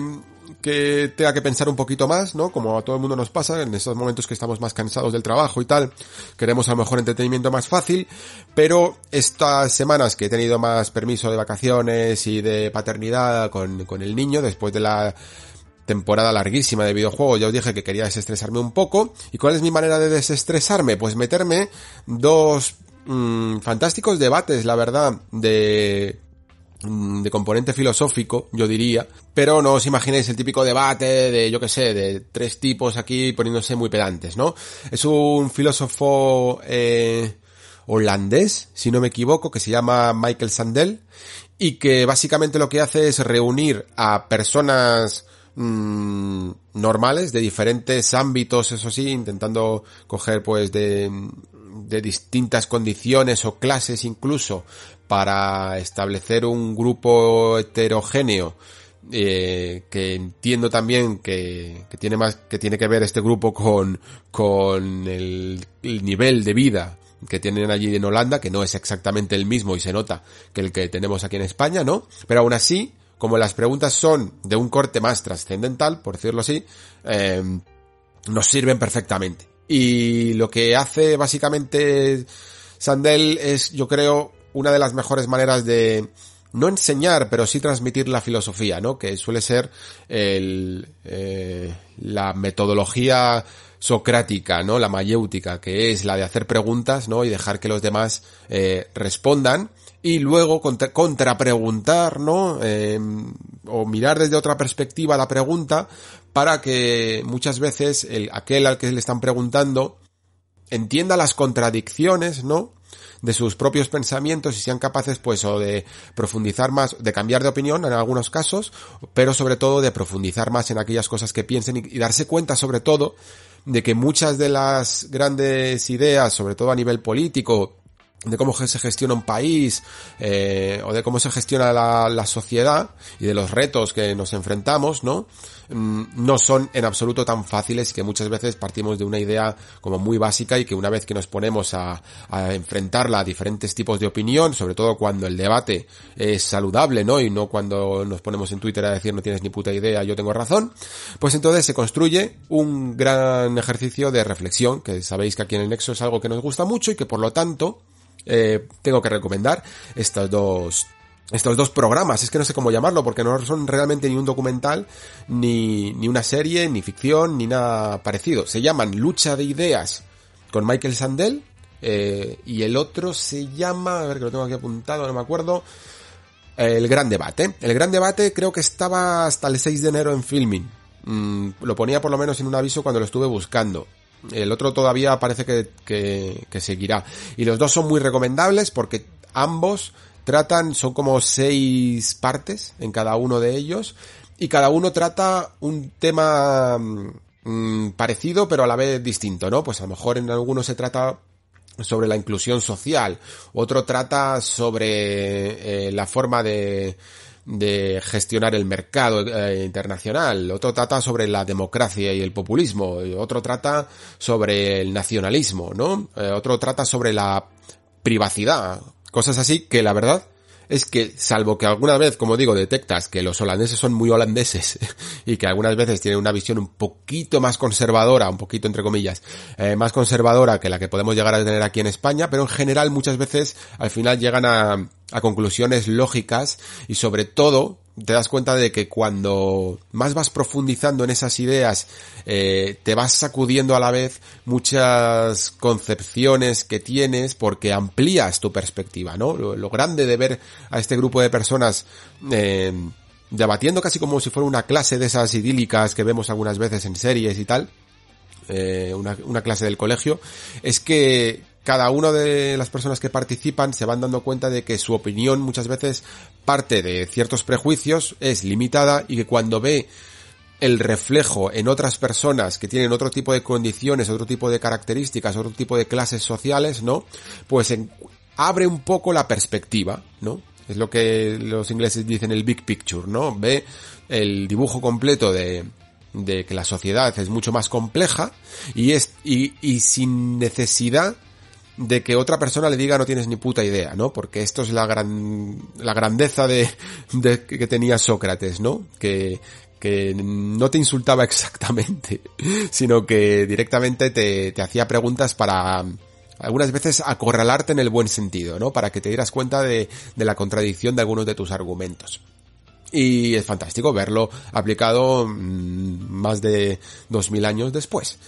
que tenga que pensar un poquito más, ¿no? Como a todo el mundo nos pasa, en estos momentos que estamos más cansados del trabajo y tal, queremos a lo mejor entretenimiento más fácil, pero estas semanas que he tenido más permiso de vacaciones y de paternidad con, con el niño, después de la temporada larguísima de videojuegos, ya os dije que quería desestresarme un poco. ¿Y cuál es mi manera de desestresarme? Pues meterme dos mmm, fantásticos debates, la verdad, de Mm, de componente filosófico, yo diría, pero no os imaginéis el típico debate de, yo que sé, de tres tipos aquí poniéndose muy pedantes, ¿no? Es un filósofo eh, holandés, si no me equivoco, que se llama Michael Sandel, y que básicamente lo que hace es reunir a personas mmm, normales de diferentes ámbitos, eso sí, intentando coger pues de de distintas condiciones o clases incluso para establecer un grupo heterogéneo eh, que entiendo también que, que, tiene más que tiene que ver este grupo con con el, el, nivel de vida que tienen allí en Holanda que no es exactamente el mismo y se nota que el que tenemos aquí en España no pero aún así como las preguntas son de un corte más trascendental por decirlo así eh, nos sirven perfectamente. Y lo que hace básicamente Sandel es yo creo una de las mejores maneras de no enseñar, pero sí transmitir la filosofía, ¿no? Que suele ser el, eh, la metodología socrática, ¿no? La mayéutica, que es la de hacer preguntas, ¿no? Y dejar que los demás eh, respondan y luego contra, contrapreguntar, ¿no? Eh, o mirar desde otra perspectiva la pregunta para que muchas veces el, aquel al que le están preguntando entienda las contradicciones, ¿no? De sus propios pensamientos y sean capaces pues o de profundizar más, de cambiar de opinión en algunos casos, pero sobre todo de profundizar más en aquellas cosas que piensen y, darse cuenta sobre todo de que muchas de las grandes ideas, sobre todo a nivel político, de cómo se gestiona un país eh, o de cómo se gestiona la, sociedad y de los retos que nos enfrentamos, ¿no? Mm, no son en absoluto tan fáciles que muchas veces partimos de una idea como muy básica y que una vez que nos ponemos a, enfrentarla a diferentes tipos de opinión, sobre todo cuando el debate es saludable, ¿no? Y no cuando nos ponemos en Twitter a decir no tienes ni puta idea, yo tengo razón, pues entonces se construye un gran ejercicio de reflexión, que sabéis que aquí en el Nexo es algo que nos gusta mucho y que por lo tanto eh, tengo que recomendar estos dos estos dos programas, es que no sé cómo llamarlo, porque no son realmente ni un documental, ni, ni una serie, ni ficción, ni nada parecido. Se llaman Lucha de Ideas con Michael Sandel, eh, y el otro se llama, a ver que lo tengo aquí apuntado, no me acuerdo, El Gran Debate. El Gran Debate creo que estaba hasta el 6 de enero en filming. Mm, lo ponía por lo menos en un aviso cuando lo estuve buscando. El otro todavía parece que, que, que, seguirá. Y los dos son muy recomendables porque ambos tratan, son como seis partes en cada uno de ellos. Y cada uno trata un tema mmm, parecido pero a la vez distinto, ¿no? Pues a lo mejor en algunos se trata sobre la inclusión social, otro trata sobre eh, la forma de de gestionar el mercado eh, internacional, otro trata sobre la democracia y el populismo, otro trata sobre el nacionalismo, ¿no? Eh, otro trata sobre la privacidad, cosas así que la verdad es que, salvo que alguna vez, como digo, detectas que los holandeses son muy holandeses y que algunas veces tienen una visión un poquito más conservadora, un poquito entre comillas, eh, más conservadora que la que podemos llegar a tener aquí en España, pero en general muchas veces al final llegan a, a conclusiones lógicas y sobre todo te das cuenta de que cuando más vas profundizando en esas ideas, eh, te vas sacudiendo a la vez muchas concepciones que tienes porque amplías tu perspectiva, ¿no? Lo, grande de ver a este grupo de personas eh, debatiendo casi como si fuera una clase de esas idílicas que vemos algunas veces en series y tal, eh, una clase del colegio, es que cada una de las personas que participan se van dando cuenta de que su opinión muchas veces parte de ciertos prejuicios, es limitada y que cuando ve el reflejo en otras personas que tienen otro tipo de condiciones, otro tipo de características, otro tipo de clases sociales, ¿no? Pues en, abre un poco la perspectiva, ¿no? Es lo que los ingleses dicen el big picture, ¿no? Ve el dibujo completo de, de que la sociedad es mucho más compleja y es, y, y sin necesidad de que otra persona le diga no tienes ni puta idea, ¿no? Porque esto es la gran, la grandeza de, de que tenía Sócrates, ¿no? Que, que no te insultaba exactamente, sino que directamente te, te hacía preguntas para, algunas veces acorralarte en el buen sentido, ¿no? Para que te dieras cuenta de, de la contradicción de algunos de tus argumentos. Y es fantástico verlo aplicado mmm, más de dos mil años después.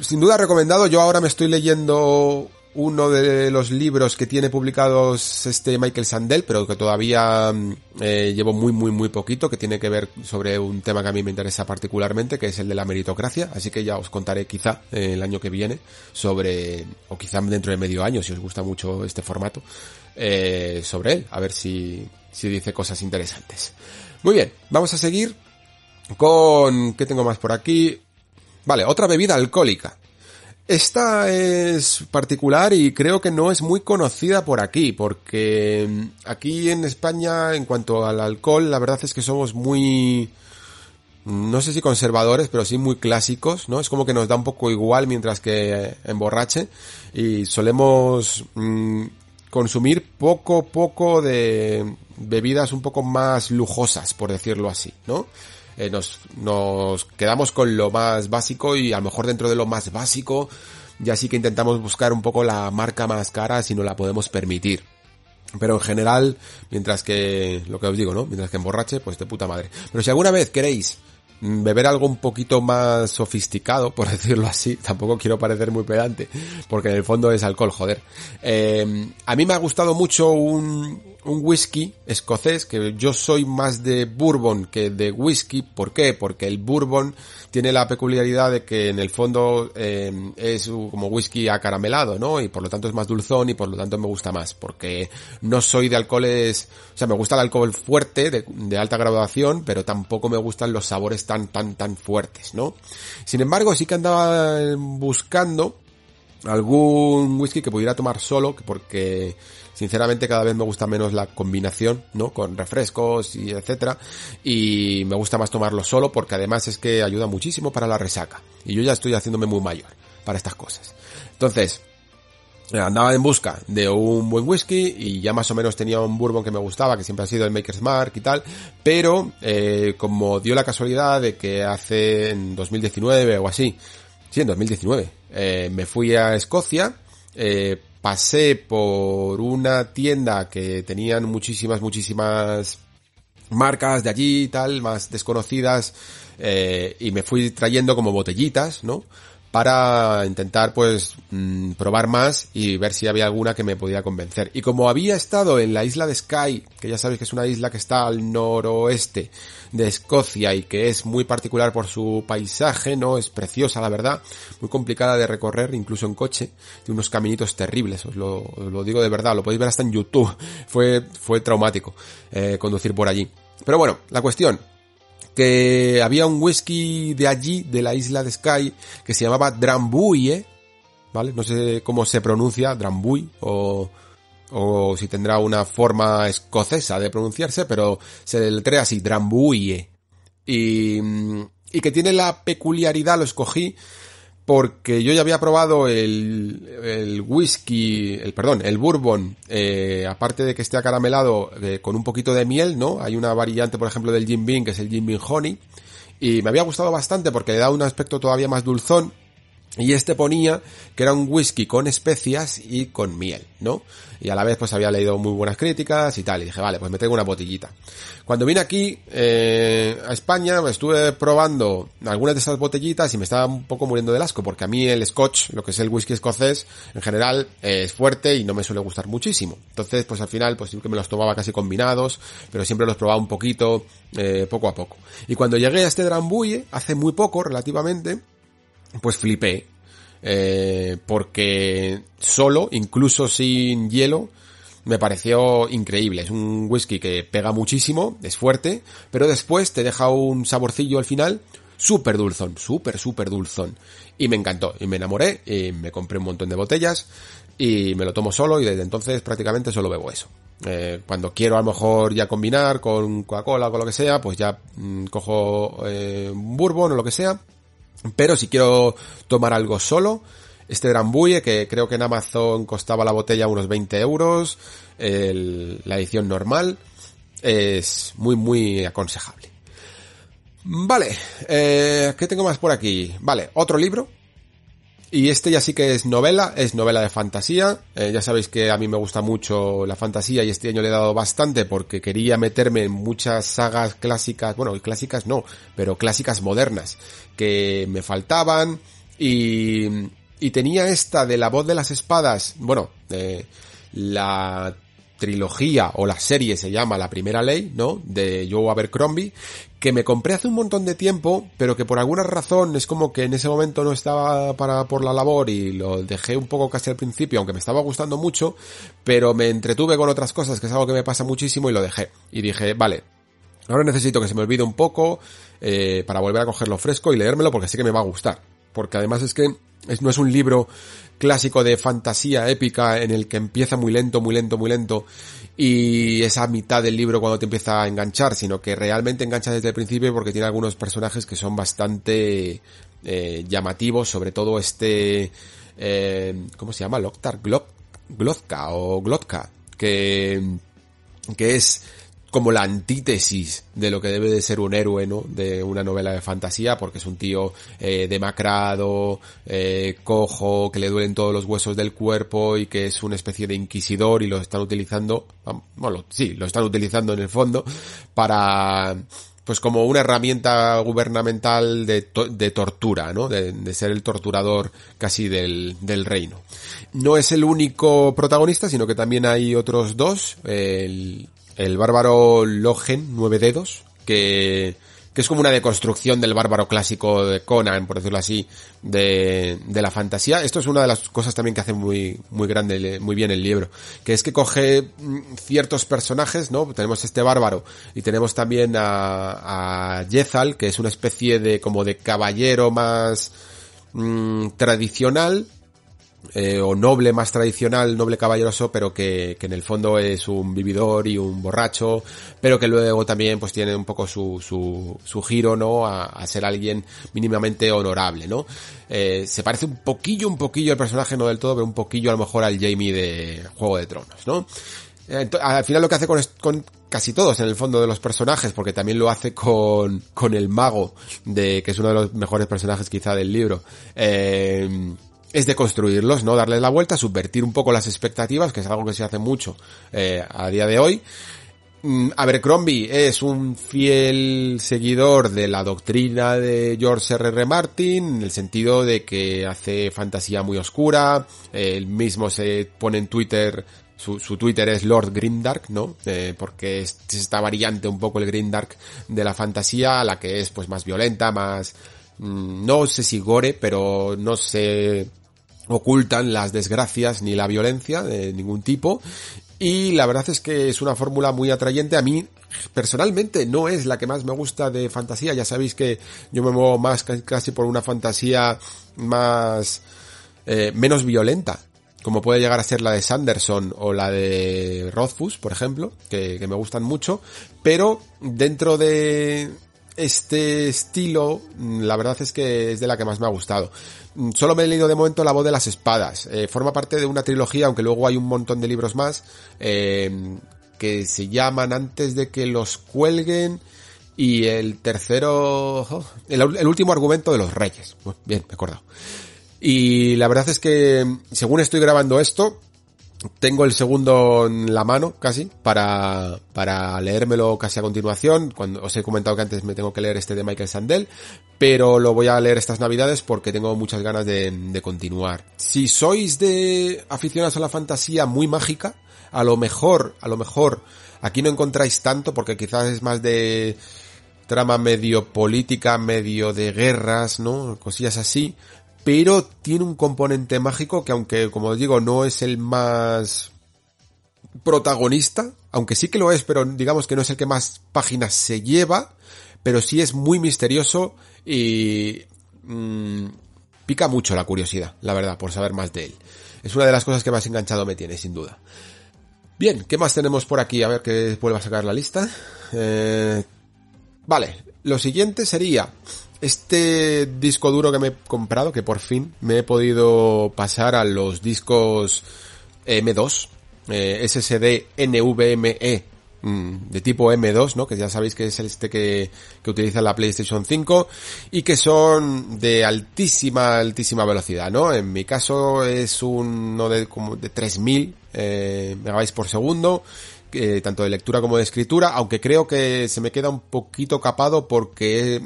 Sin duda recomendado, yo ahora me estoy leyendo uno de los libros que tiene publicados este Michael Sandel, pero que todavía eh, llevo muy, muy, muy poquito, que tiene que ver sobre un tema que a mí me interesa particularmente, que es el de la meritocracia. Así que ya os contaré quizá eh, el año que viene sobre, o quizá dentro de medio año, si os gusta mucho este formato, eh, sobre él, a ver si, si dice cosas interesantes. Muy bien, vamos a seguir con, ¿qué tengo más por aquí? Vale, otra bebida alcohólica. Esta es particular y creo que no es muy conocida por aquí, porque aquí en España, en cuanto al alcohol, la verdad es que somos muy, no sé si conservadores, pero sí muy clásicos, ¿no? Es como que nos da un poco igual mientras que emborrache y solemos mmm, consumir poco, poco de bebidas un poco más lujosas, por decirlo así, ¿no? Eh, nos, nos quedamos con lo más básico y a lo mejor dentro de lo más básico ya sí que intentamos buscar un poco la marca más cara si no la podemos permitir. Pero en general, mientras que, lo que os digo, ¿no? Mientras que emborrache, pues de puta madre. Pero si alguna vez queréis beber algo un poquito más sofisticado, por decirlo así, tampoco quiero parecer muy pedante, porque en el fondo es alcohol, joder. Eh, a mí me ha gustado mucho un, un whisky escocés, que yo soy más de bourbon que de whisky. ¿Por qué? Porque el bourbon tiene la peculiaridad de que en el fondo eh, es como whisky acaramelado, ¿no? Y por lo tanto es más dulzón y por lo tanto me gusta más. Porque no soy de alcoholes, o sea, me gusta el alcohol fuerte, de, de alta graduación, pero tampoco me gustan los sabores tan, tan, tan fuertes, ¿no? Sin embargo, sí que andaba buscando algún whisky que pudiera tomar solo, porque sinceramente cada vez me gusta menos la combinación, ¿no? Con refrescos y etcétera. Y me gusta más tomarlo solo porque además es que ayuda muchísimo para la resaca. Y yo ya estoy haciéndome muy mayor para estas cosas. Entonces, andaba en busca de un buen whisky y ya más o menos tenía un bourbon que me gustaba, que siempre ha sido el Maker's Mark y tal, pero eh, como dio la casualidad de que hace en 2019 o así, sí, en 2019, eh, me fui a Escocia, eh, pasé por una tienda que tenían muchísimas, muchísimas marcas de allí y tal, más desconocidas, eh, y me fui trayendo como botellitas, ¿no? Para intentar pues mmm, probar más y ver si había alguna que me podía convencer. Y como había estado en la isla de Skye, que ya sabéis que es una isla que está al noroeste de Escocia y que es muy particular por su paisaje, ¿no? Es preciosa la verdad, muy complicada de recorrer incluso en coche, de unos caminitos terribles, os lo, os lo digo de verdad, lo podéis ver hasta en YouTube, fue, fue traumático eh, conducir por allí. Pero bueno, la cuestión, que había un whisky de allí, de la isla de Skye, que se llamaba Drambuie, ¿vale? No sé cómo se pronuncia, Drambuie, o, o si tendrá una forma escocesa de pronunciarse, pero se deletrea así, Drambuie. Y, y que tiene la peculiaridad, lo escogí, porque yo ya había probado el, el whisky, el perdón, el bourbon, eh, aparte de que esté acaramelado eh, con un poquito de miel, ¿no? Hay una variante, por ejemplo, del Jim Beam, que es el Jim Beam Honey, y me había gustado bastante porque le da un aspecto todavía más dulzón, y este ponía que era un whisky con especias y con miel, ¿no? Y a la vez pues había leído muy buenas críticas y tal, y dije, vale, pues me tengo una botellita. Cuando vine aquí eh, a España estuve probando algunas de esas botellitas y me estaba un poco muriendo del asco, porque a mí el scotch, lo que es el whisky escocés, en general eh, es fuerte y no me suele gustar muchísimo. Entonces pues al final pues siempre me los tomaba casi combinados, pero siempre los probaba un poquito, eh, poco a poco. Y cuando llegué a este Drambuie, hace muy poco relativamente, pues flipé. Eh, porque solo, incluso sin hielo, me pareció increíble. Es un whisky que pega muchísimo, es fuerte, pero después te deja un saborcillo al final súper dulzón, súper, súper dulzón. Y me encantó, y me enamoré, y me compré un montón de botellas, y me lo tomo solo, y desde entonces prácticamente solo bebo eso. Eh, cuando quiero a lo mejor ya combinar con Coca-Cola o con lo que sea, pues ya mm, cojo eh, un bourbon o lo que sea. Pero si quiero tomar algo solo, este Drambuie, que creo que en Amazon costaba la botella unos 20 euros, la edición normal, es muy, muy aconsejable. Vale, eh, ¿qué tengo más por aquí? Vale, otro libro. Y este ya sí que es novela, es novela de fantasía. Eh, ya sabéis que a mí me gusta mucho la fantasía y este año le he dado bastante porque quería meterme en muchas sagas clásicas, bueno, clásicas no, pero clásicas modernas que me faltaban y, y tenía esta de la voz de las espadas, bueno, eh, la trilogía o la serie se llama La Primera Ley, ¿no? De Joe Abercrombie, que me compré hace un montón de tiempo, pero que por alguna razón es como que en ese momento no estaba para por la labor y lo dejé un poco casi al principio, aunque me estaba gustando mucho, pero me entretuve con otras cosas, que es algo que me pasa muchísimo y lo dejé. Y dije, vale, ahora necesito que se me olvide un poco eh, para volver a cogerlo fresco y leérmelo porque sé que me va a gustar. Porque además es que no es un libro clásico de fantasía épica en el que empieza muy lento, muy lento, muy lento y esa mitad del libro cuando te empieza a enganchar, sino que realmente engancha desde el principio porque tiene algunos personajes que son bastante eh, llamativos, sobre todo este, eh, ¿cómo se llama? Loktar, Glotka o Glotka, que, que es como la antítesis de lo que debe de ser un héroe, ¿no? De una novela de fantasía, porque es un tío eh, demacrado, eh, cojo, que le duelen todos los huesos del cuerpo y que es una especie de inquisidor y lo están utilizando, bueno, sí, lo están utilizando en el fondo para pues como una herramienta gubernamental de, tortura, ¿no? De, de, ser el torturador casi del, del, reino. No es el único protagonista, sino que también hay otros dos, el, el bárbaro Logen, nueve dedos, que, que es como una deconstrucción del bárbaro clásico de Conan, por decirlo así, de, de la fantasía. Esto es una de las cosas también que hace muy, muy grande, muy bien el libro, que es que coge mm, ciertos personajes, ¿no? Tenemos este bárbaro y tenemos también a, a que es una especie de, como de caballero más mmm, tradicional, eh, o noble más tradicional, noble caballeroso, pero que, que, en el fondo es un vividor y un borracho, pero que luego también pues tiene un poco su, su, su giro, ¿no? A, a, ser alguien mínimamente honorable, ¿no? Eh, se parece un poquillo, un poquillo el personaje, no del todo, pero un poquillo a lo mejor al Jamie de Juego de Tronos, ¿no? al final lo que hace con, con, casi todos en el fondo de los personajes, porque también lo hace con, con el mago, de, que es uno de los mejores personajes quizá del libro, eh, es de construirlos, ¿no? Darles la vuelta, subvertir un poco las expectativas, que es algo que se hace mucho eh, a día de hoy. Mm, Abercrombie es un fiel seguidor de la doctrina de George R. R. Martin, en el sentido de que hace fantasía muy oscura, él mismo se pone en Twitter, su, Twitter es Lord Grimdark, ¿no? Eh, porque es, esta variante un poco el Grimdark de la fantasía, la que es pues más violenta, más, mm, no sé si gore, pero no sé ocultan las desgracias ni la violencia de ningún tipo. Y la verdad es que es una fórmula muy atrayente. A mí personalmente no es la que más me gusta de fantasía. Ya sabéis que yo me muevo más casi por una fantasía más eh, menos violenta como puede llegar a ser la de Sanderson o la de Rothfuss, por ejemplo, que, que me gustan mucho, pero dentro de este estilo, la verdad es que es de la que más me ha gustado. Mm, solo me he leído de momento La voz de las espadas. Eh, forma parte de una trilogía, aunque luego hay un montón de libros más, eh, que se llaman Antes de que los cuelguen y el tercero, el, el, último argumento de los reyes. bien, me he acordado. Y la verdad es que, según estoy grabando esto, tengo el segundo en la mano casi para, para leérmelo casi a continuación. Cuando os he comentado que antes me tengo que leer este de Michael Sandel, pero lo voy a leer estas navidades porque tengo muchas ganas de, de continuar. Si sois de aficionados a la fantasía muy mágica, a lo mejor, a lo mejor aquí no encontráis tanto porque quizás es más de trama medio política, medio de guerras, ¿no? Cosillas así, pero tiene un componente mágico que aunque, como digo, no es el más protagonista, aunque sí que lo es, pero digamos que no es el que más páginas se lleva, pero sí es muy misterioso y mmm, pica mucho la curiosidad, la verdad, por saber más de él. Es una de las cosas que más enganchado me tiene, sin duda. Bien, ¿qué más tenemos por aquí? A ver que vuelva a sacar la lista. Eh, vale, lo siguiente sería este disco duro que me he comprado, que por fin me he podido pasar a los discos M2, eh, SSD NVMe mm, de tipo M2, ¿no? Que ya sabéis que es este que, que utiliza la PlayStation 5 y que son de altísima, altísima velocidad, ¿no? En mi caso es uno de como de 3000 eh, megabytes por segundo eh, tanto de lectura como de escritura, aunque creo que se me queda un poquito capado porque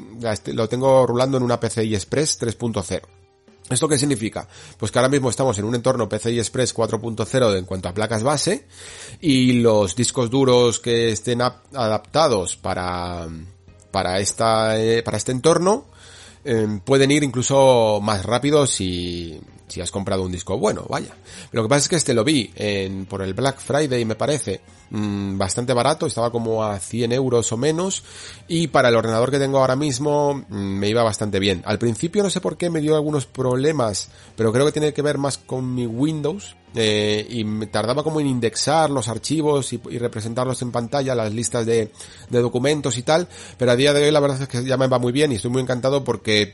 lo tengo rulando en una PCI Express 3.0. ¿Esto qué significa? Pues que ahora mismo estamos en un entorno PCI Express 4.0 en cuanto a placas base y los discos duros que estén adaptados para, para, esta, eh, para este entorno eh, pueden ir incluso más rápido si, si has comprado un disco bueno, vaya. Lo que pasa es que este lo vi en, por el Black Friday, me parece, mmm, bastante barato, estaba como a 100 euros o menos, y para el ordenador que tengo ahora mismo mmm, me iba bastante bien. Al principio no sé por qué me dio algunos problemas, pero creo que tiene que ver más con mi Windows, eh, y me tardaba como en indexar los archivos y, representarlos en pantalla, las listas de, de, documentos y tal, pero a día de hoy la verdad es que ya me va muy bien y estoy muy encantado porque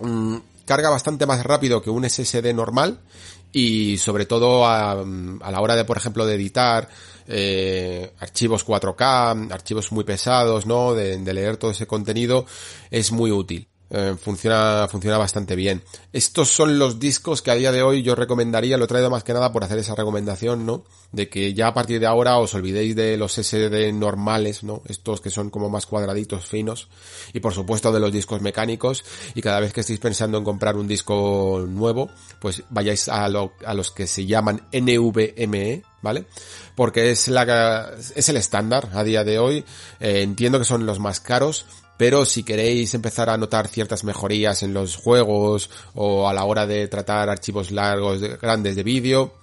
mmm, carga bastante más rápido que un SSD normal y sobre todo a, a la hora de, por ejemplo, de editar eh, archivos 4K, archivos muy pesados, ¿no? De, de leer todo ese contenido, es muy útil. Eh, funciona, funciona bastante bien. Estos son los discos que a día de hoy yo recomendaría, lo he traído más que nada por hacer esa recomendación, ¿no? De que ya a partir de ahora os olvidéis de los SD normales, ¿no? Estos que son como más cuadraditos, finos. Y por supuesto de los discos mecánicos. Y cada vez que estéis pensando en comprar un disco nuevo, pues vayáis a, lo, a los que se llaman NVMe, ¿vale? Porque es la, es el estándar a día de hoy. Eh, entiendo que son los más caros, pero si queréis empezar a notar ciertas mejorías en los juegos o a la hora de tratar archivos largos, de, grandes de vídeo,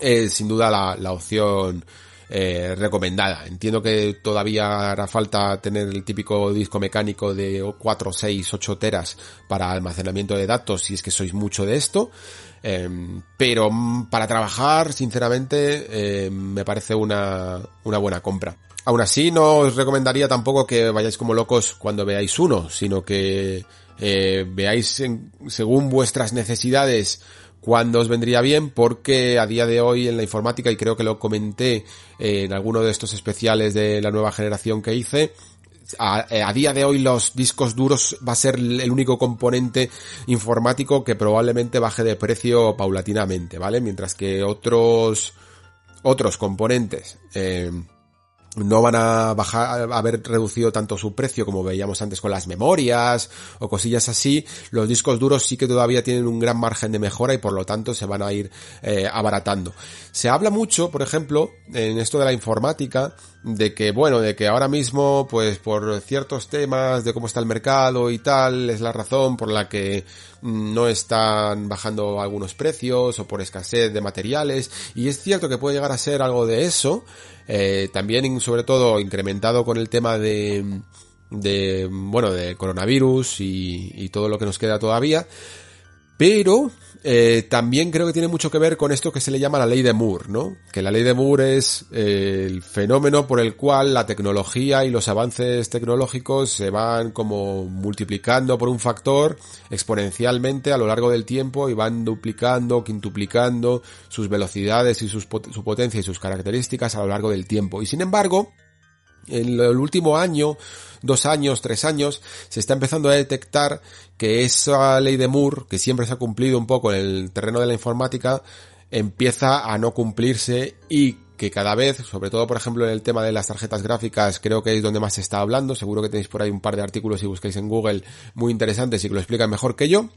es sin duda la, la opción eh, recomendada. Entiendo que todavía hará falta tener el típico disco mecánico de 4, 6, 8 teras para almacenamiento de datos si es que sois mucho de esto. Eh, pero para trabajar, sinceramente, eh, me parece una, una buena compra. Aún así, no os recomendaría tampoco que vayáis como locos cuando veáis uno, sino que eh, veáis según vuestras necesidades cuándo os vendría bien, porque a día de hoy en la informática, y creo que lo comenté eh, en alguno de estos especiales de la nueva generación que hice, a, a, día de hoy los discos duros va a ser el único componente informático que probablemente baje de precio paulatinamente, ¿vale? Mientras que otros, otros componentes, eh, no van a bajar, haber reducido tanto su precio como veíamos antes con las memorias o cosillas así. Los discos duros sí que todavía tienen un gran margen de mejora y por lo tanto se van a ir eh, abaratando. Se habla mucho, por ejemplo, en esto de la informática, de que bueno, de que ahora mismo, pues por ciertos temas de cómo está el mercado y tal, es la razón por la que no están bajando algunos precios o por escasez de materiales y es cierto que puede llegar a ser algo de eso, eh, también sobre todo incrementado con el tema de, de bueno, de coronavirus y, y todo lo que nos queda todavía, pero eh, también creo que tiene mucho que ver con esto que se le llama la ley de Moore, ¿no? Que la ley de Moore es eh, el fenómeno por el cual la tecnología y los avances tecnológicos se van como multiplicando por un factor exponencialmente a lo largo del tiempo y van duplicando, quintuplicando sus velocidades y sus, su potencia y sus características a lo largo del tiempo. Y sin embargo, en el último año, dos años, tres años, se está empezando a detectar que esa ley de Moore, que siempre se ha cumplido un poco en el terreno de la informática, empieza a no cumplirse y que cada vez, sobre todo por ejemplo en el tema de las tarjetas gráficas, creo que es donde más se está hablando, seguro que tenéis por ahí un par de artículos si buscáis en Google muy interesantes y que lo explican mejor que yo,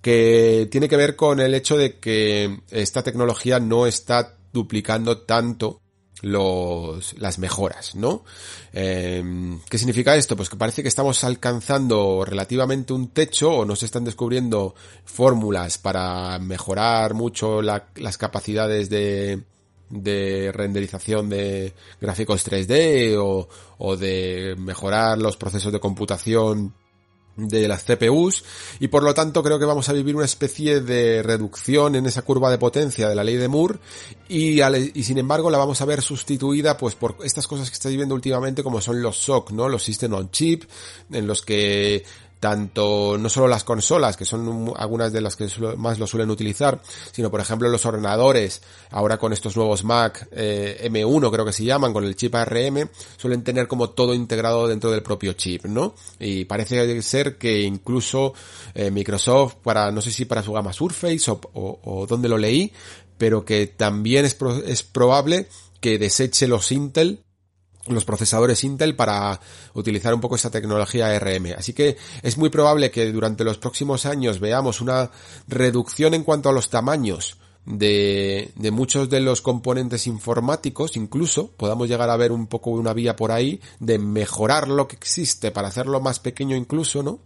que tiene que ver con el hecho de que esta tecnología no está duplicando tanto las mejoras, ¿no? Eh, ¿Qué significa esto? Pues que parece que estamos alcanzando relativamente un techo o nos están descubriendo fórmulas para mejorar mucho la, las capacidades de, de renderización de gráficos 3D o, o de mejorar los procesos de computación de las CPUs y por lo tanto creo que vamos a vivir una especie de reducción en esa curva de potencia de la ley de Moore y, sin embargo la vamos a ver sustituida pues por estas cosas que está viendo últimamente como son los SOC, ¿no? Los System on Chip en los que tanto no solo las consolas, que son algunas de las que más lo suelen utilizar, sino por ejemplo los ordenadores, ahora con estos nuevos Mac eh, M1 creo que se llaman, con el chip ARM, suelen tener como todo integrado dentro del propio chip, ¿no? Y parece ser que incluso eh, Microsoft, para no sé si para su gama Surface o, o, donde lo leí, pero que también es, pro, es probable que deseche los Intel los procesadores Intel para utilizar un poco esta tecnología ARM. Así que es muy probable que durante los próximos años veamos una reducción en cuanto a los tamaños de, de, muchos de los componentes informáticos, incluso podamos llegar a ver un poco una vía por ahí de mejorar lo que existe para hacerlo más pequeño incluso, ¿no?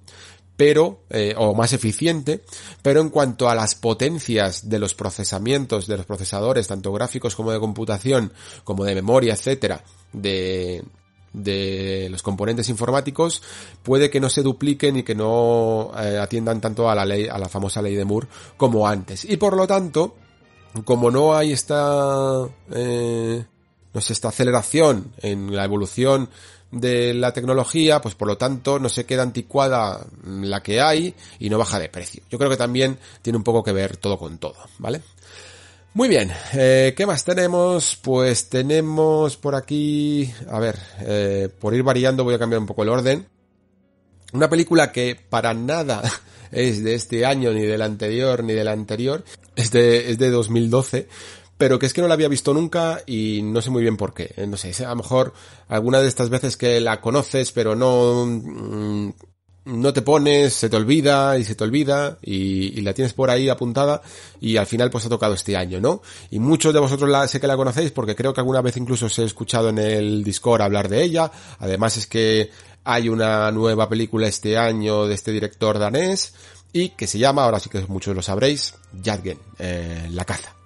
pero eh, o más eficiente, pero en cuanto a las potencias de los procesamientos de los procesadores, tanto gráficos como de computación, como de memoria, etcétera, de de los componentes informáticos puede que no se dupliquen y que no eh, atiendan tanto a la ley a la famosa ley de Moore como antes y por lo tanto como no hay esta eh, no sé esta aceleración en la evolución de la tecnología, pues por lo tanto no se queda anticuada la que hay y no baja de precio. Yo creo que también tiene un poco que ver todo con todo, ¿vale? Muy bien, eh, ¿qué más tenemos? Pues tenemos por aquí, a ver, eh, por ir variando voy a cambiar un poco el orden. Una película que para nada es de este año, ni del anterior, ni del anterior, es de, es de 2012, pero que es que no la había visto nunca y no sé muy bien por qué. Eh, no sé, a lo mejor alguna de estas veces que la conoces, pero no, mm, no te pones, se te olvida y se te olvida y, la tienes por ahí apuntada y al final pues ha tocado este año, ¿no? Y muchos de vosotros la, sé que la conocéis porque creo que alguna vez incluso os he escuchado en el Discord hablar de ella. Además es que hay una nueva película este año de este director danés y que se llama, ahora sí que muchos lo sabréis, Jadgen, eh, La caza.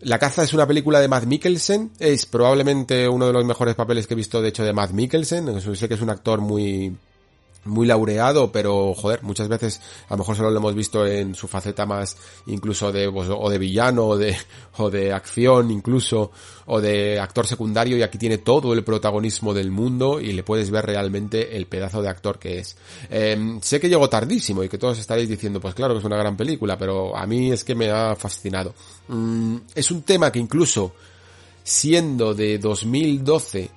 La caza es una película de Matt Mikkelsen, es probablemente uno de los mejores papeles que he visto de hecho de Matt Mikkelsen, sé que es un actor muy muy laureado, pero joder, muchas veces a lo mejor solo lo hemos visto en su faceta más incluso de pues, o de villano o de o de acción incluso o de actor secundario y aquí tiene todo el protagonismo del mundo y le puedes ver realmente el pedazo de actor que es. Eh, sé que llegó tardísimo y que todos estaréis diciendo pues claro que es una gran película, pero a mí es que me ha fascinado. Mm, es un tema que incluso siendo de 2012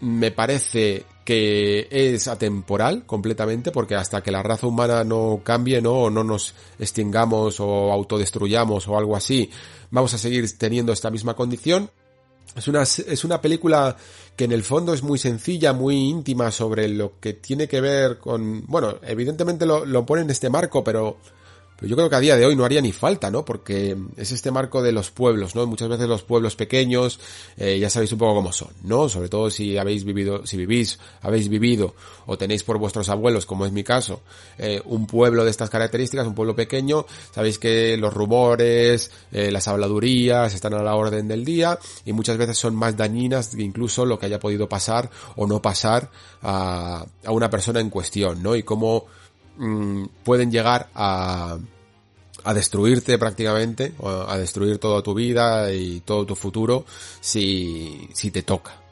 me parece que es atemporal completamente, porque hasta que la raza humana no cambie, ¿no? O no nos extingamos o autodestruyamos o algo así, vamos a seguir teniendo esta misma condición. Es una, es una película que en el fondo es muy sencilla, muy íntima sobre lo que tiene que ver con, bueno, evidentemente lo, lo pone en este marco, pero pero yo creo que a día de hoy no haría ni falta, ¿no? Porque es este marco de los pueblos, ¿no? Muchas veces los pueblos pequeños, eh, ya sabéis un poco cómo son, ¿no? Sobre todo si habéis vivido, si vivís, habéis vivido o tenéis por vuestros abuelos, como es mi caso, eh, un pueblo de estas características, un pueblo pequeño, sabéis que los rumores, eh, las habladurías están a la orden del día y muchas veces son más dañinas que incluso lo que haya podido pasar o no pasar a, a una persona en cuestión, ¿no? Y cómo Mm, pueden llegar a, a destruirte prácticamente, a destruir toda tu vida y todo tu futuro si, si te toca.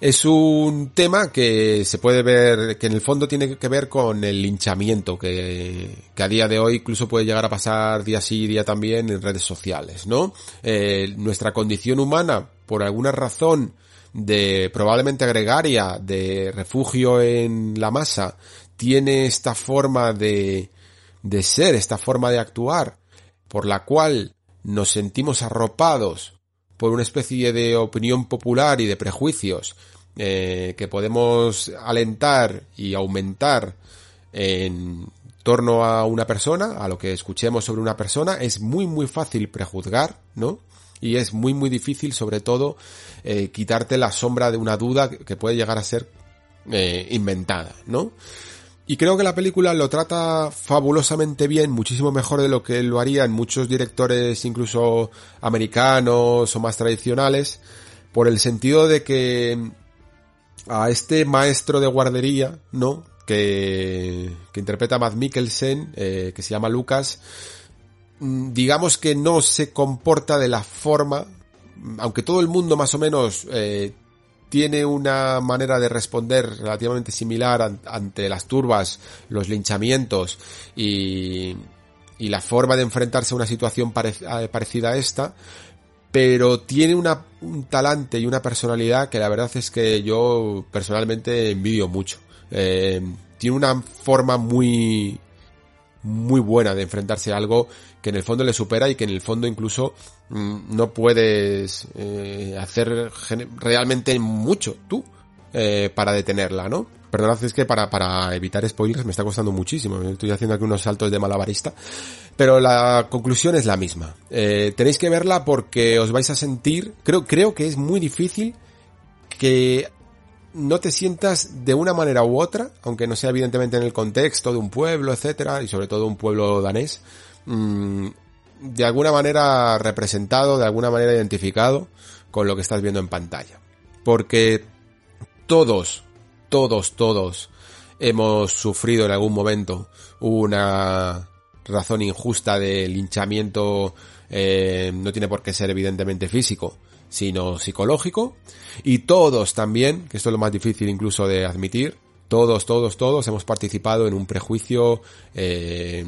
Es un tema que se puede ver, que en el fondo tiene que ver con el linchamiento que, que a día de hoy incluso puede llegar a pasar día sí día también en redes sociales, ¿no? Eh, nuestra condición humana, por alguna razón de probablemente agregaria, de refugio en la masa, tiene esta forma de, de ser, esta forma de actuar, por la cual nos sentimos arropados por una especie de opinión popular y de prejuicios eh, que podemos alentar y aumentar en torno a una persona, a lo que escuchemos sobre una persona, es muy muy fácil prejuzgar, ¿no? Y es muy muy difícil sobre todo eh, quitarte la sombra de una duda que puede llegar a ser eh, inventada, ¿no? Y creo que la película lo trata fabulosamente bien, muchísimo mejor de lo que lo harían muchos directores incluso americanos o más tradicionales, por el sentido de que a este maestro de guardería, ¿no? Que, que interpreta a Matt Mikkelsen, eh, que se llama Lucas, mm, digamos que no se comporta de la forma, aunque todo el mundo más o menos eh, tiene una manera de responder relativamente similar ante las turbas, los linchamientos y, la forma de enfrentarse a una situación parecida a esta, pero tiene un talante y una personalidad que la verdad es que yo personalmente envidio mucho. Eh, tiene una forma muy, muy buena de enfrentarse a algo que en el fondo le supera y que en el fondo incluso mm, no puedes eh, hacer realmente mucho tú eh, para detenerla, ¿no? Perdonad, es que para, para evitar spoilers me está costando muchísimo. Estoy haciendo aquí unos saltos de malabarista. Pero la conclusión es la misma. Eh, tenéis que verla porque os vais a sentir, creo, creo que es muy difícil que no te sientas de una manera u otra, aunque no sea evidentemente en el contexto de un pueblo, etcétera, y sobre todo un pueblo danés, mmm, de alguna manera representado, de alguna manera identificado con lo que estás viendo en pantalla. Porque todos, todos, todos hemos sufrido en algún momento una razón injusta de linchamiento, eh, no tiene por qué ser evidentemente físico, sino psicológico. Y todos también, que esto es lo más difícil incluso de admitir, todos, todos, todos hemos participado en un prejuicio, eh,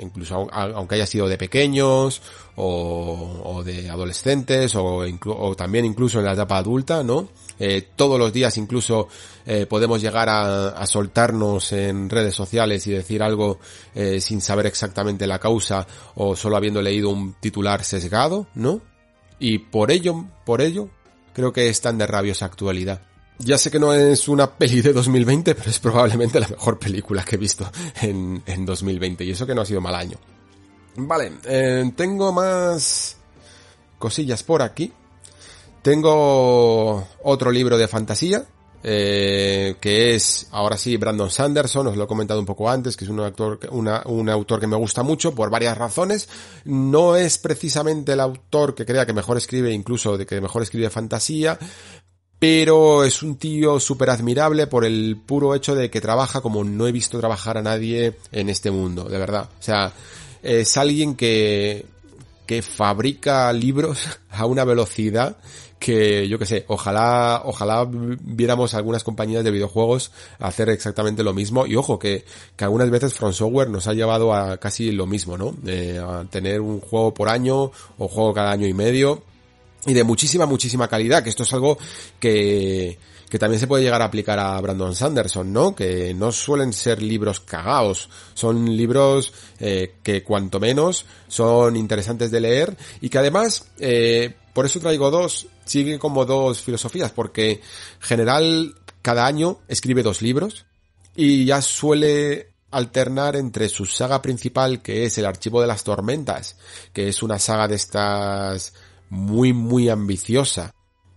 incluso aunque haya sido de pequeños o, de adolescentes o, también incluso en la etapa adulta, ¿no? Eh, todos los días incluso eh, podemos llegar a, soltarnos en redes sociales y decir algo eh, sin saber exactamente la causa o solo habiendo leído un titular sesgado, ¿no? Y por ello, por ello, creo que están de rabiosa actualidad. Ya sé que no es una peli de 2020, pero es probablemente la mejor película que he visto en, en 2020 y eso que no ha sido mal año. Vale, eh, tengo más cosillas por aquí. Tengo otro libro de fantasía, eh, que es, ahora sí, Brandon Sanderson, os lo he comentado un poco antes, que es un autor, una, un autor que me gusta mucho por varias razones. No es precisamente el autor que crea que mejor escribe, incluso de que mejor escribe fantasía, pero es un tío súper admirable por el puro hecho de que trabaja como no he visto trabajar a nadie en este mundo, de verdad. O sea, es alguien que, que fabrica libros a una velocidad que yo que sé, ojalá, ojalá viéramos algunas compañías de videojuegos hacer exactamente lo mismo. Y ojo, que, que algunas veces From Software nos ha llevado a casi lo mismo, ¿no? Eh, a tener un juego por año o juego cada año y medio y de muchísima, muchísima calidad, que esto es algo que, que también se puede llegar a aplicar a Brandon Sanderson, ¿no? Que no suelen ser libros cagados, son libros eh, que cuanto menos son interesantes de leer y que además, eh, por eso traigo dos, sigue como dos filosofías, porque general cada año escribe dos libros y ya suele alternar entre su saga principal que es el Archivo de las Tormentas, que es una saga de estas muy muy ambiciosa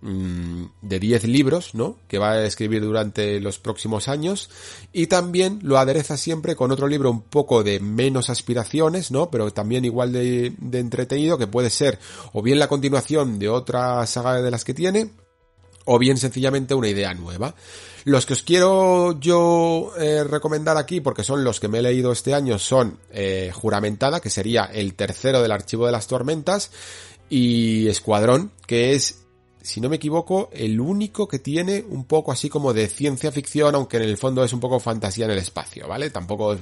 Mm, de 10 libros, ¿no? Que va a escribir durante los próximos años y también lo adereza siempre con otro libro un poco de menos aspiraciones, ¿no? Pero también igual de, entretenido que puede ser o bien la continuación de otra saga de las que tiene o bien sencillamente una idea nueva. Los que os quiero yo eh, recomendar aquí, porque son los que me he leído este año, son eh, Juramentada, que sería el tercero del Archivo de las Tormentas, y Escuadrón, que es si no me equivoco, el único que tiene un poco así como de ciencia ficción, aunque en el fondo es un poco fantasía en el espacio, ¿vale? Tampoco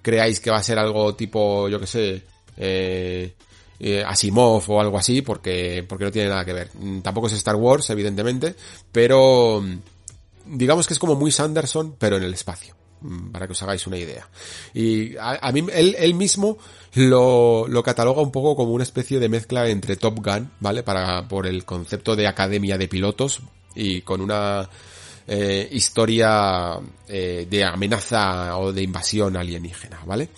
creáis que va a ser algo tipo, yo que sé, eh, eh, Asimov o algo así, porque, porque no tiene nada que ver. Mm, tampoco es Star Wars, evidentemente, pero mm, digamos que es como muy Sanderson, pero en el espacio. Mm, para que os hagáis una idea. Y a, mí, él, él mismo lo, lo, cataloga un poco como una especie de mezcla entre Top Gun, ¿vale? Para, por el concepto de academia de pilotos y con una eh, historia eh, de amenaza o de invasión alienígena, ¿vale?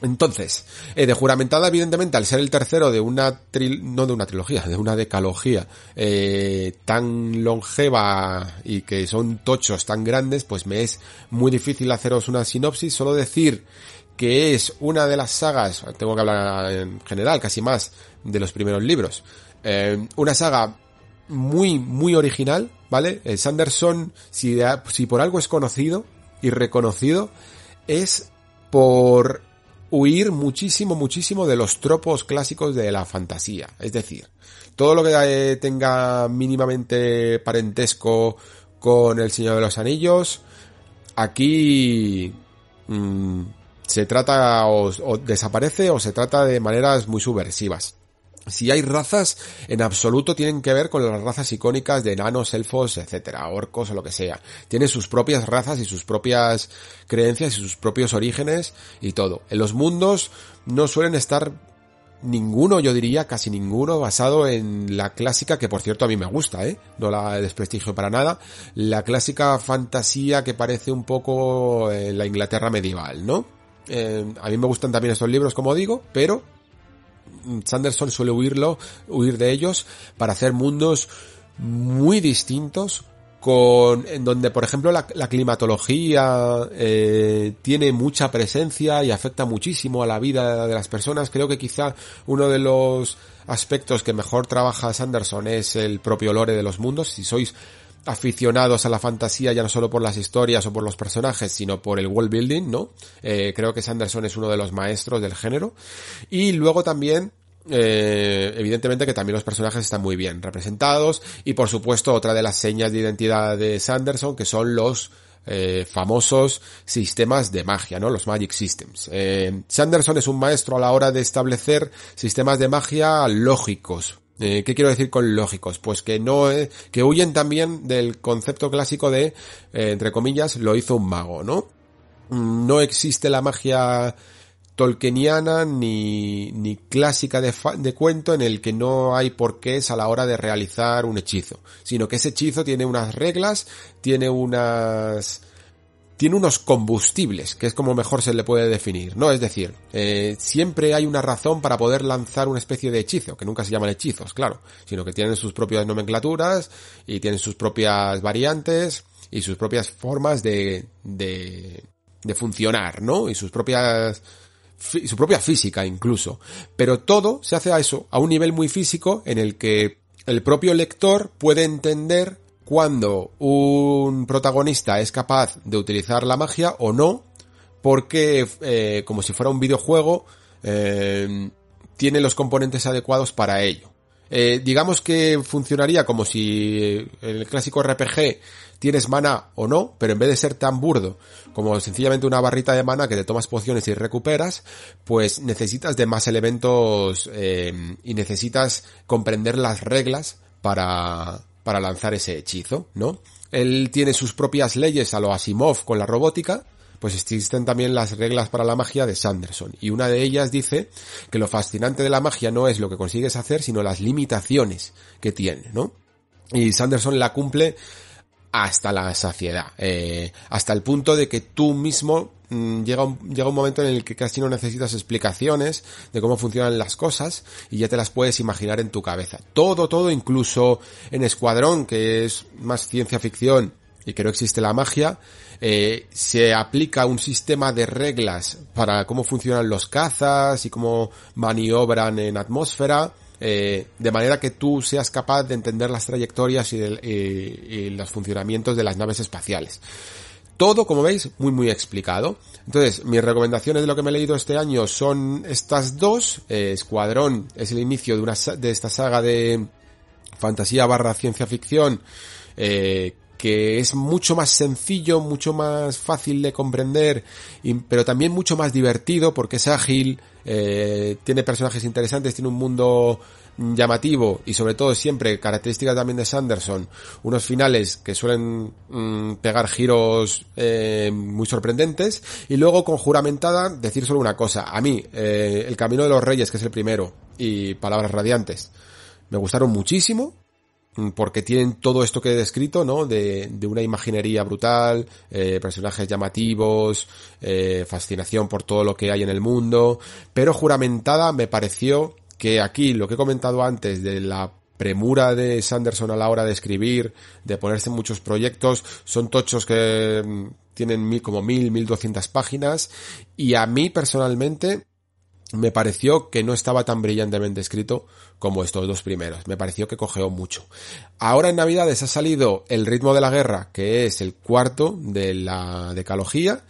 Entonces, eh, de juramentada, evidentemente, al ser el tercero de una no de una trilogía, de una decalogía eh, tan longeva y que son tochos tan grandes, pues me es muy difícil haceros una sinopsis, solo decir que es una de las sagas, tengo que hablar en general, casi más, de los primeros libros, eh, una saga muy, muy original, ¿vale? El Sanderson, si por algo es conocido y reconocido, es por huir muchísimo, muchísimo de los tropos clásicos de la fantasía. Es decir, todo lo que eh, tenga mínimamente parentesco con El Señor de los Anillos, aquí mmm, se trata o, o, desaparece o se trata de maneras muy subversivas. Si hay razas, en absoluto tienen que ver con las razas icónicas de enanos, elfos, etcétera, orcos o lo que sea. Tiene sus propias razas y sus propias creencias y sus propios orígenes y todo. En los mundos no suelen estar ninguno, yo diría casi ninguno, basado en la clásica, que por cierto a mí me gusta, ¿eh? No la desprestigio para nada, la clásica fantasía que parece un poco la Inglaterra medieval, ¿no? Eh, a mí me gustan también estos libros, como digo, pero Sanderson suele huirlo, huir de ellos para hacer mundos muy distintos con en donde por ejemplo la, climatología eh, tiene mucha presencia y afecta muchísimo a la vida de las personas creo que quizá uno de los aspectos que mejor trabaja Sanderson es el propio lore de los mundos si sois aficionados a la fantasía ya no solo por las historias o por los personajes, sino por el world building, ¿no? Eh, creo que Sanderson es uno de los maestros del género. Y luego también eh, evidentemente que también los personajes están muy bien representados y por supuesto otra de las señas de identidad de Sanderson que son los eh, famosos sistemas de magia, ¿no? Los Magic Systems. Eh, Sanderson es un maestro a la hora de establecer sistemas de magia lógicos, ¿Qué quiero decir con lógicos? Pues que no, que huyen también del concepto clásico de, entre comillas, lo hizo un mago, ¿no? No existe la magia tolkieniana ni, ni clásica de, de cuento en el que no hay porqués a la hora de realizar un hechizo, sino que ese hechizo tiene unas reglas, tiene unas, tiene unos combustibles, que es como mejor se le puede definir, ¿no? Es decir, eh, siempre hay una razón para poder lanzar una especie de hechizo, que nunca se llaman hechizos, claro, sino que tienen sus propias nomenclaturas y tienen sus propias variantes y sus propias formas de, de, de funcionar, ¿no? Y sus propias su propia física incluso. Pero todo se hace a eso, a un nivel muy físico en el que el propio lector puede entender cuando un protagonista es capaz de utilizar la magia o no, porque eh, como si fuera un videojuego, eh, tiene los componentes adecuados para ello. Eh, digamos que funcionaría como si el clásico RPG tienes mana o no, pero en vez de ser tan burdo como sencillamente una barrita de mana que te tomas pociones y recuperas, pues necesitas de más elementos eh, y necesitas comprender las reglas para, para lanzar ese hechizo, ¿no? Él tiene sus propias leyes a lo Asimov con la robótica, pues existen también las reglas para la magia de Sanderson. Y una de ellas dice que lo fascinante de la magia no es lo que consigues hacer, sino las limitaciones que tiene, ¿no? Y Sanderson la cumple hasta la saciedad, eh, hasta el punto de que tú mismo mm, llega, un, llega un momento en el que casi no necesitas explicaciones de cómo funcionan las cosas y ya te las puedes imaginar en tu cabeza. Todo, todo, incluso en Escuadrón, que es más ciencia ficción y que no existe la magia, eh, se aplica un sistema de reglas para cómo funcionan los cazas y cómo maniobran en atmósfera, eh, de manera que tú seas capaz de entender las trayectorias y, y, los funcionamientos de las naves espaciales. Todo, como veis, muy muy explicado. Entonces, mis recomendaciones de lo que me he leído este año son estas dos. Eh, Escuadrón es el inicio de, una, de esta saga de fantasía barra ciencia ficción eh, que es mucho más sencillo, mucho más fácil de comprender, y, pero también mucho más divertido porque es ágil, eh, tiene personajes interesantes, tiene un mundo llamativo y sobre todo siempre características también de Sanderson, unos finales que suelen mmm, pegar giros eh, muy sorprendentes y luego con juramentada decir solo una cosa, a mí eh, El Camino de los Reyes que es el primero y Palabras Radiantes me gustaron muchísimo, mm, porque tienen todo esto que he descrito, ¿no? De, de una imaginería brutal, eh, personajes llamativos, eh, fascinación por todo lo que hay en el mundo, pero juramentada me pareció que aquí lo que he comentado antes de la premura de Sanderson a la hora de escribir, de ponerse en muchos proyectos, son tochos que mm, tienen mil, como mil, mil doscientas páginas, y a mí personalmente me pareció que no estaba tan brillantemente escrito como estos dos primeros. Me pareció que cogeó mucho. Ahora en Navidades ha salido El ritmo de la guerra, que es el cuarto de la decalogía,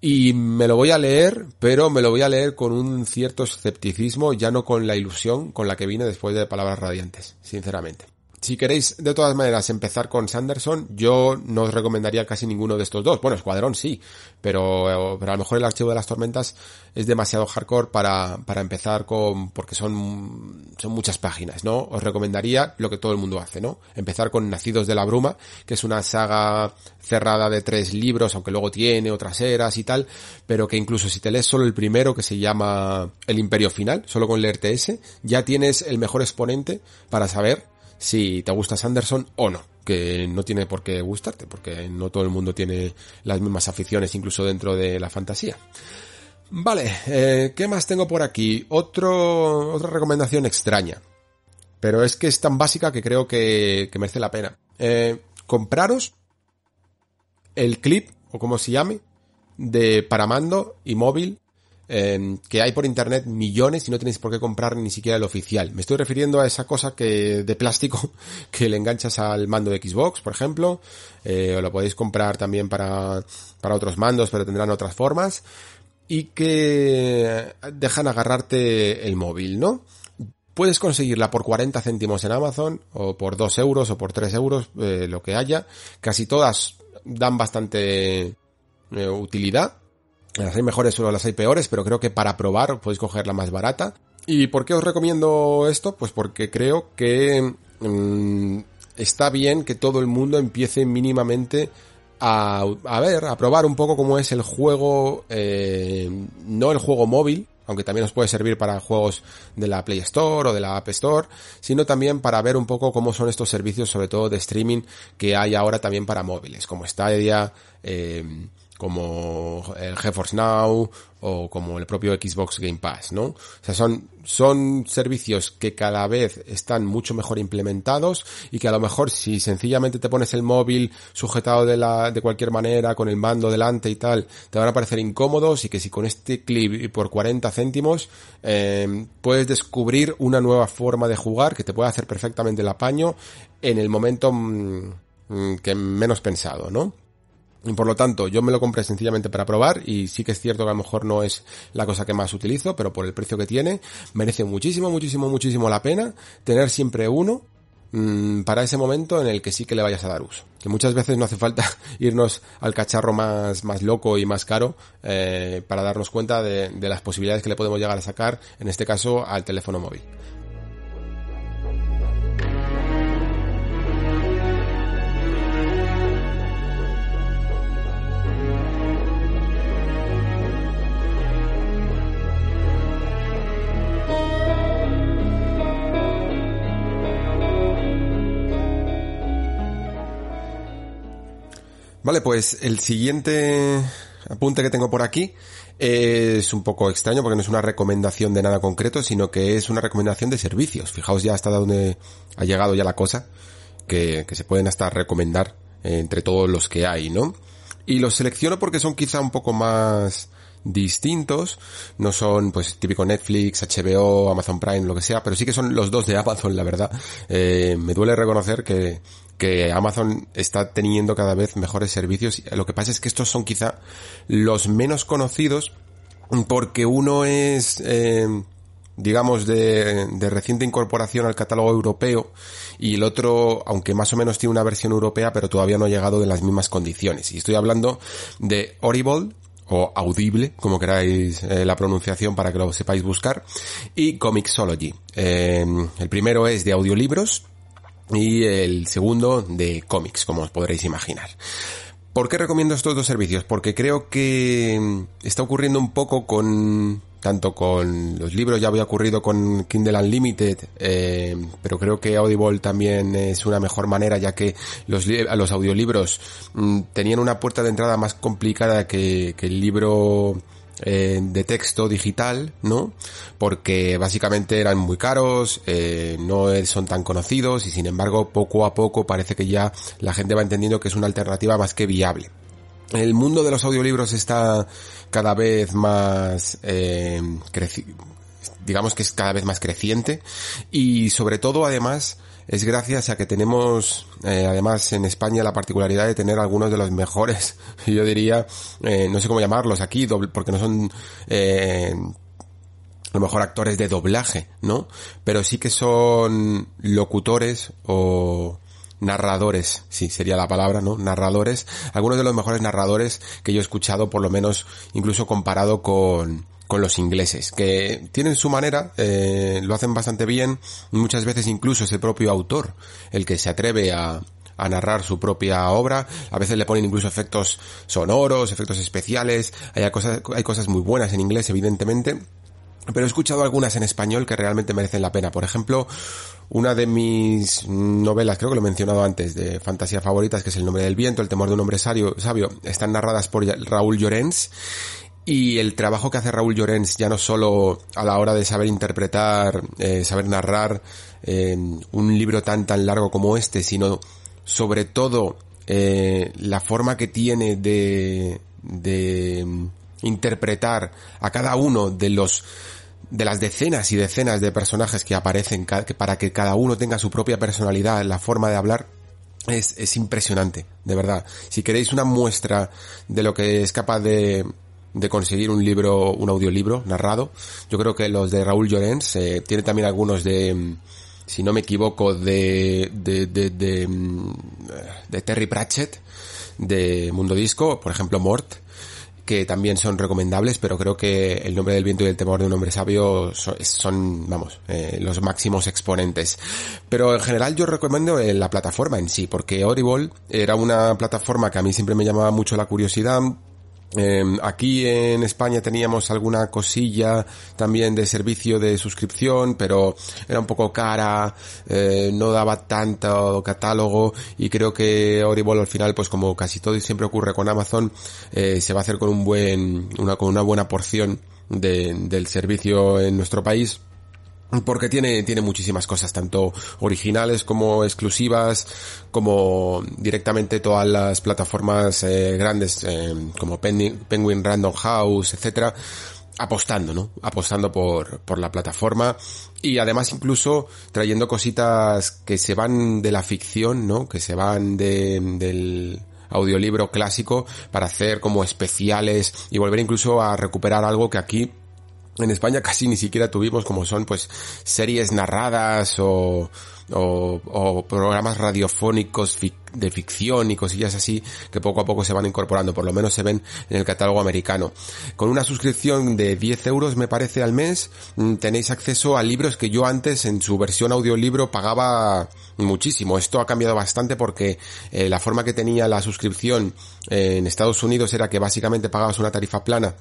y me lo voy a leer, pero me lo voy a leer con un cierto escepticismo, ya no con la ilusión con la que vine después de Palabras Radiantes, sinceramente. Si queréis de todas maneras empezar con Sanderson, yo no os recomendaría casi ninguno de estos dos. Bueno, Escuadrón sí, pero, pero a lo mejor el Archivo de las Tormentas es demasiado hardcore para, para empezar con, porque son, son muchas páginas, ¿no? Os recomendaría lo que todo el mundo hace, ¿no? Empezar con Nacidos de la Bruma, que es una saga cerrada de tres libros, aunque luego tiene otras eras y tal, pero que incluso si te lees solo el primero, que se llama El Imperio Final, solo con leerte ese, ya tienes el mejor exponente para saber si te gusta Sanderson o no, que no tiene por qué gustarte, porque no todo el mundo tiene las mismas aficiones incluso dentro de la fantasía. Vale, eh, ¿qué más tengo por aquí? Otro, otra recomendación extraña. Pero es que es tan básica que creo que, merece la pena. Eh, compraros el clip, o como se llame, de para mando y móvil eh, que hay por internet millones y no tenéis por qué comprar ni siquiera el oficial. Me estoy refiriendo a esa cosa que de plástico que le enganchas al mando de Xbox, por ejemplo, eh, o lo podéis comprar también para, para otros mandos, pero tendrán otras formas, y que dejan agarrarte el móvil, ¿no? Puedes conseguirla por 40 céntimos en Amazon, o por 2 euros, o por 3 euros, eh, lo que haya. Casi todas dan bastante eh, utilidad las hay mejores o las hay peores, pero creo que para probar podéis coger la más barata. ¿Y por qué os recomiendo esto? Pues porque creo que mmm, está bien que todo el mundo empiece mínimamente a, a, ver, a probar un poco cómo es el juego, eh, no el juego móvil, aunque también os puede servir para juegos de la Play Store o de la App Store, sino también para ver un poco cómo son estos servicios, sobre todo de streaming, que hay ahora también para móviles, como Stadia, eh, como el GeForce Now o como el propio Xbox Game Pass, ¿no? O sea, son, son servicios que cada vez están mucho mejor implementados y que a lo mejor si sencillamente te pones el móvil sujetado de la, de cualquier manera, con el mando delante y tal, te van a parecer incómodos y que si con este clip por 40 céntimos, eh, puedes descubrir una nueva forma de jugar que te puede hacer perfectamente el apaño en el momento mmm, que menos pensado, ¿no? Y por lo tanto, yo me lo compré sencillamente para probar y sí que es cierto que a lo mejor no es la cosa que más utilizo, pero por el precio que tiene, merece muchísimo, muchísimo, muchísimo la pena tener siempre uno mmm, para ese momento en el que sí que le vayas a dar uso. Que muchas veces no hace falta irnos al cacharro más, más loco y más caro eh, para darnos cuenta de las posibilidades que le podemos llegar a sacar, en este caso al teléfono móvil. Vale, pues el siguiente apunte que tengo por aquí es un poco extraño porque no es una recomendación de nada concreto, sino que es una recomendación de servicios. Fijaos ya hasta dónde ha llegado ya la cosa, que, que se pueden hasta recomendar entre todos los que hay, ¿no? Y los selecciono porque son quizá un poco más distintos, no son pues típico Netflix, HBO, Amazon Prime, lo que sea, pero sí que son los dos de Amazon, la verdad. Eh, me duele reconocer que, que Amazon está teniendo cada vez mejores servicios. Lo que pasa es que estos son quizá los menos conocidos porque uno es, eh, digamos, de, de, reciente incorporación al catálogo europeo y el otro, aunque más o menos tiene una versión europea, pero todavía no ha llegado en las mismas condiciones. Y estoy hablando de Audible, o Audible, como queráis eh, la pronunciación para que lo sepáis buscar, y Comixology. Eh, el primero es de audiolibros, y el segundo de cómics, como os podréis imaginar. ¿Por qué recomiendo estos dos servicios? Porque creo que está ocurriendo un poco con tanto con los libros, ya había ocurrido con Kindle Unlimited, eh, pero creo que Audible también es una mejor manera, ya que los, los audiolibros mm, tenían una puerta de entrada más complicada que, el libro eh, de texto digital, ¿no? Porque básicamente eran muy caros, eh, no son tan conocidos y sin embargo poco a poco parece que ya la gente va entendiendo que es una alternativa más que viable. El mundo de los audiolibros está cada vez más eh, digamos que es cada vez más creciente y sobre todo además es gracias a que tenemos, eh, además en España, la particularidad de tener algunos de los mejores, yo diría, eh, no sé cómo llamarlos aquí, porque no son, eh, a lo mejor actores de doblaje, ¿no? Pero sí que son locutores o narradores, sí, sería la palabra, ¿no? Narradores, algunos de los mejores narradores que yo he escuchado, por lo menos incluso comparado con, con los ingleses, que tienen su manera, eh, lo hacen bastante bien, muchas veces incluso es el propio autor el que se atreve a, a narrar su propia obra, a veces le ponen incluso efectos sonoros, efectos especiales, hay cosas, hay cosas muy buenas en inglés evidentemente, pero he escuchado algunas en español que realmente merecen la pena. Por ejemplo, una de mis novelas, creo que lo he mencionado antes, de fantasía favoritas, que es El nombre del viento, El temor de un hombre sabio, están narradas por Raúl Llorens y el trabajo que hace Raúl Llorens, ya no solo a la hora de saber interpretar, eh, saber narrar un libro tan tan largo como este, sino sobre todo eh, la forma que tiene de, de mm, interpretar a cada uno de los de las decenas y decenas de personajes que aparecen para que cada uno tenga su propia personalidad, la forma de hablar, es, es impresionante, de verdad. Si queréis una muestra de lo que es capaz de, de conseguir un libro, un audiolibro narrado. Yo creo que los de Raúl Llorens, eh, tiene también algunos de, mm, si no me equivoco, de, de, de, de, mm, de Terry Pratchett, de Mundo Disco, por ejemplo Mort, que también son recomendables, pero creo que El nombre del viento y el temor de un hombre sabio son, vamos, eh, los máximos exponentes. Pero en general yo recomiendo eh, la plataforma en sí, porque Audible era una plataforma que a mí siempre me llamaba mucho la curiosidad, Em, aquí en España teníamos alguna cosilla también de servicio de suscripción, pero era un poco cara, eh, no daba tanto catálogo y creo que Audible al final, pues como casi todo y siempre ocurre con Amazon, eh, se va a hacer con un buen, una, con una buena porción de, del servicio en nuestro país porque tiene, tiene muchísimas cosas, tanto originales como exclusivas, como directamente todas las plataformas eh, grandes, eh, como Penguin Random House, etcétera, apostando, ¿no? Apostando por, por la plataforma y además incluso trayendo cositas que se van de la ficción, ¿no? Que se van de, del audiolibro clásico para hacer como especiales y volver incluso a recuperar algo que aquí en España casi ni siquiera tuvimos como son pues series narradas o, o, o programas radiofónicos de ficción y cosillas así que poco a poco se van incorporando, por lo menos se ven en el catálogo americano. Con una suscripción de 10 euros me parece al mes mm, tenéis acceso a libros que yo antes en su versión audiolibro pagaba muchísimo. Esto ha cambiado bastante porque eh, la forma que tenía la suscripción eh, en Estados Unidos era que básicamente pagabas una tarifa plana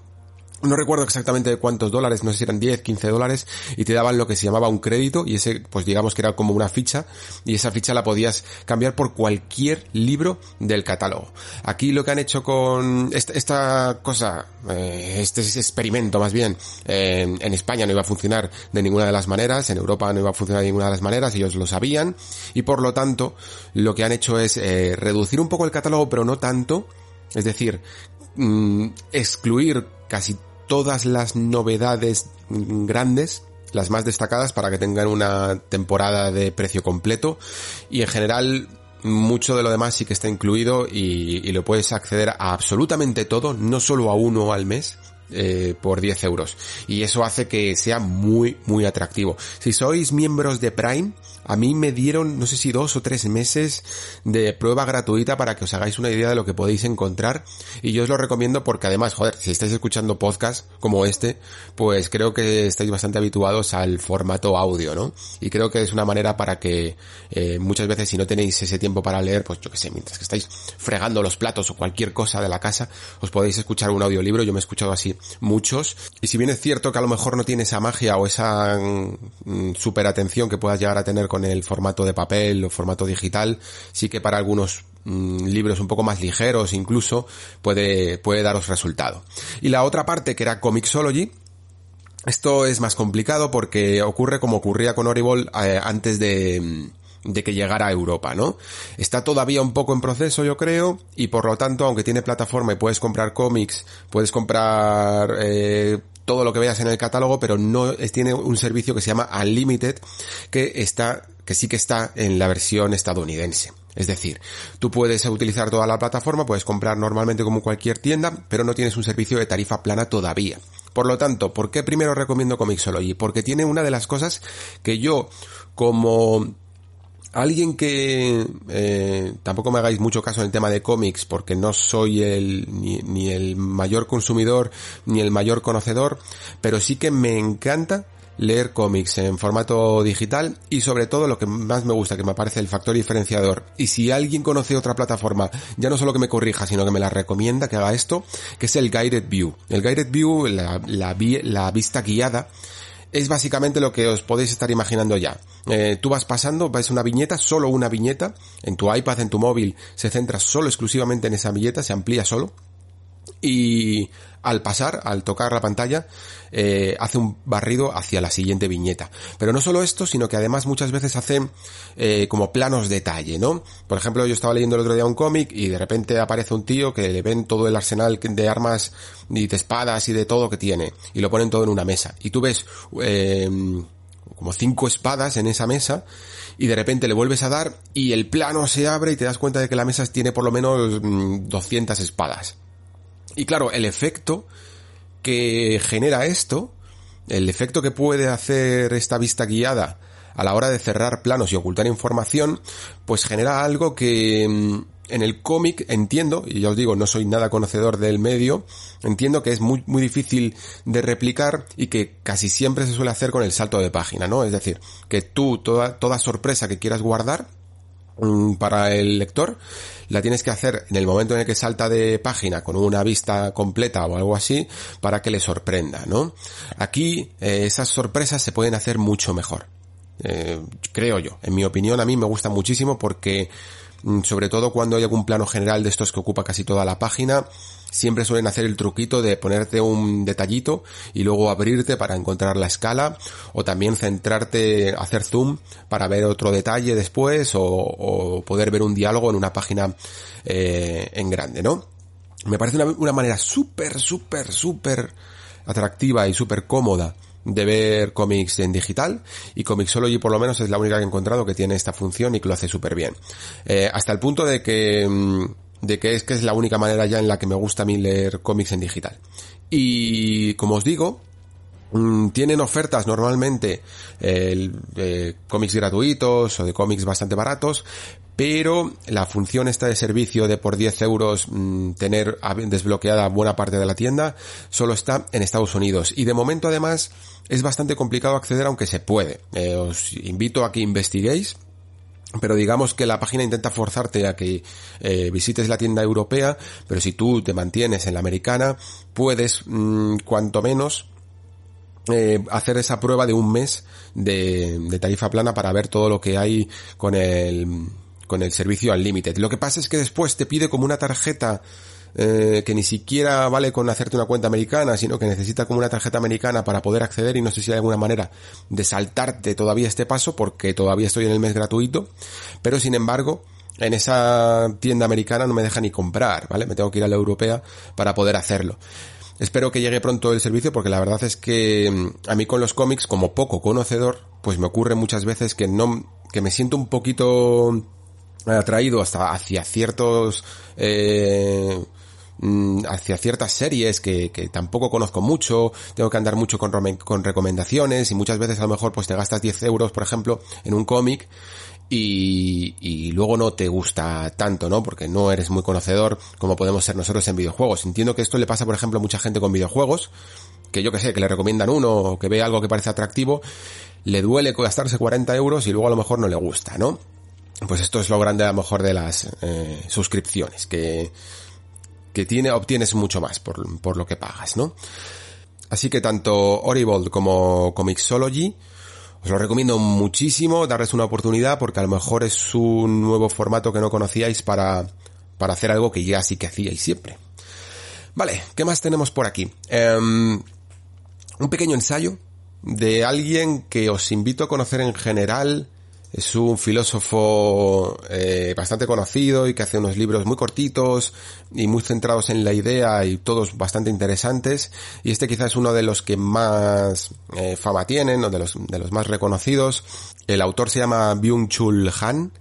no recuerdo exactamente de cuántos dólares, no sé si eran 10, 15 dólares, y te daban lo que se llamaba un crédito, y ese, pues digamos que era como una ficha, y esa ficha la podías cambiar por cualquier libro del catálogo. Aquí lo que han hecho con esta, cosa, eh, este experimento más bien, en España no iba a funcionar de ninguna de las maneras, en Europa no iba a funcionar de ninguna de las maneras, ellos lo sabían, y por lo tanto, lo que han hecho es eh, reducir un poco el catálogo, pero no tanto, es decir, mm, excluir casi todas las novedades grandes, las más destacadas para que tengan una temporada de precio completo. Y en general mucho de lo demás sí que está incluido y, lo puedes acceder a absolutamente todo, no solo a uno al mes, eh, por 10 euros. Y eso hace que sea muy, muy atractivo. Si sois miembros de Prime, a mí me dieron, no sé si dos o tres meses de prueba gratuita para que os hagáis una idea de lo que podéis encontrar. Y yo os lo recomiendo porque además, joder, si estáis escuchando podcast como este, pues creo que estáis bastante habituados al formato audio, ¿no? Y creo que es una manera para que eh, muchas veces si no tenéis ese tiempo para leer, pues yo que sé, mientras que estáis fregando los platos o cualquier cosa de la casa, os podéis escuchar un audiolibro. Yo me he escuchado así muchos. Y si bien es cierto que a lo mejor no tiene esa magia o esa mm, super atención que puedas llegar a tener con el formato de papel o formato digital, sí que para algunos mm, libros un poco más ligeros incluso puede, puede daros resultado. Y la otra parte que era Comixology, esto es más complicado porque ocurre como ocurría con Audible eh, antes de, mm, de que llegara a Europa, ¿no? Está todavía un poco en proceso, yo creo, y por lo tanto, aunque tiene plataforma y puedes comprar cómics, puedes comprar eh, todo lo que veas en el catálogo, pero no tiene un servicio que se llama Unlimited, que está, que sí que está en la versión estadounidense. Es decir, tú puedes utilizar toda la plataforma, puedes comprar normalmente como cualquier tienda, pero no tienes un servicio de tarifa plana todavía. Por lo tanto, ¿por qué primero recomiendo Comixology? Porque tiene una de las cosas que yo, como alguien que eh, tampoco me hagáis mucho caso en el tema de cómics porque no soy el ni, ni, el mayor consumidor ni el mayor conocedor pero sí que me encanta leer cómics en formato digital y sobre todo lo que más me gusta, que me parece el factor diferenciador. Y si alguien conoce otra plataforma, ya no solo que me corrija, sino que me la recomienda que haga esto, que es el Guided View. El Guided View, la, la, la vista guiada, es básicamente lo que os podéis estar imaginando ya. Eh, tú vas pasando, ves una viñeta, solo una viñeta, en tu iPad, en tu móvil, se centra solo exclusivamente en esa viñeta, se amplía solo, y al pasar, al tocar la pantalla, eh, hace un barrido hacia la siguiente viñeta. Pero no solo esto, sino que además muchas veces hace eh, como planos detalle, ¿no? Por ejemplo, yo estaba leyendo el otro día un cómic y de repente aparece un tío que le ven todo el arsenal de armas y de espadas y de todo que tiene y lo ponen todo en una mesa. Y tú ves eh, como cinco espadas en esa mesa y de repente le vuelves a dar y el plano se abre y te das cuenta de que la mesa tiene por lo menos 200 mm, espadas. Y claro, el efecto que genera esto, el efecto que puede hacer esta vista guiada a la hora de cerrar planos y ocultar información, pues genera algo que mm, en el cómic entiendo, y ya os digo, no soy nada conocedor del medio, entiendo que es muy, muy difícil de replicar y que casi siempre se suele hacer con el salto de página, ¿no? Es decir, que tú, toda, toda sorpresa que quieras guardar, mm, para el lector, la tienes que hacer en el momento en el que salta de página con una vista completa o algo así para que le sorprenda, ¿no? Aquí eh, esas sorpresas se pueden hacer mucho mejor. Eh, creo yo. En mi opinión a mí me gusta muchísimo porque mm, sobre todo cuando hay algún plano general de estos que ocupa casi toda la página, siempre suelen hacer el truquito de ponerte un detallito y luego abrirte para encontrar la escala o también centrarte, hacer zoom para ver otro detalle después o, poder ver un diálogo en una página eh, en grande, ¿no? Me parece una, una manera súper, súper, súper atractiva y súper cómoda de ver cómics en digital y Comixology por lo menos es la única que he encontrado que tiene esta función y que lo hace súper bien. Eh, hasta el punto de que mm, de que es que es la única manera ya en la que me gusta a mí leer cómics en digital. Y como os digo, mm, tienen ofertas normalmente de cómics gratuitos o de cómics bastante baratos, pero la función esta de servicio de por 10 euros mm, tener desbloqueada buena parte de la tienda solo está en Estados Unidos. Y de momento además es bastante complicado acceder aunque se puede. Eh, os invito a que investiguéis pero digamos que la página intenta forzarte a que eh, visites la tienda europea, pero si tú te mantienes en la americana, puedes mm, cuanto menos eh, hacer esa prueba de un mes de, de, tarifa plana para ver todo lo que hay con el con el servicio Unlimited. Lo que pasa es que después te pide como una tarjeta eh, que ni siquiera vale con hacerte una cuenta americana, sino que necesita como una tarjeta americana para poder acceder y no sé si hay alguna manera de saltarte todavía este paso porque todavía estoy en el mes gratuito, pero sin embargo, en esa tienda americana no me deja ni comprar, ¿vale? Me tengo que ir a la europea para poder hacerlo. Espero que llegue pronto el servicio porque la verdad es que mm, a mí con los cómics, como poco conocedor, pues me ocurre muchas veces que no, que me siento un poquito atraído hasta hacia ciertos eh, Mm, hacia ciertas series que, que, tampoco conozco mucho, tengo que andar mucho con, con recomendaciones y muchas veces a lo mejor pues te gastas 10 euros, por ejemplo, en un cómic y, y, luego no te gusta tanto, ¿no? Porque no eres muy conocedor como podemos ser nosotros en videojuegos. Entiendo que esto le pasa, por ejemplo, a mucha gente con videojuegos, que yo que sé, que le recomiendan uno o que ve algo que parece atractivo, le duele gastarse 40 euros y luego a lo mejor no le gusta, ¿no? Pues esto es lo grande a lo mejor de las eh, suscripciones, que que tiene, obtienes mucho más por, por lo que pagas, ¿no? Así que tanto Oribold como Comixology os lo recomiendo muchísimo, darles una oportunidad porque a lo mejor es un nuevo formato que no conocíais para, para hacer algo que ya sí que hacíais siempre. Vale, ¿qué más tenemos por aquí? Em, un pequeño ensayo de alguien que os invito a conocer en general es un filósofo eh, bastante conocido y que hace unos libros muy cortitos y muy centrados en la idea y todos bastante interesantes. Y este quizás es uno de los que más eh, fama tienen o de los, de los más reconocidos. El autor se llama Byung-Chul Han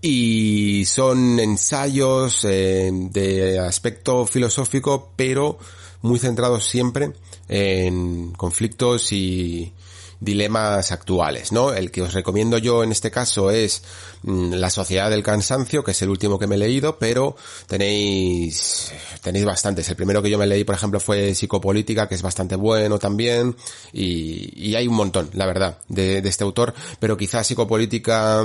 y son ensayos eh, de aspecto filosófico pero muy centrados siempre en conflictos y, dilemas actuales, ¿no? El que os recomiendo yo en este caso es mm, La Sociedad del Cansancio, que es el último que me he leído, pero tenéis, tenéis bastantes. El primero que yo me leí, por ejemplo, fue Psicopolítica, que es bastante bueno también, y, hay un montón, la verdad, de, este autor, pero quizás Psicopolítica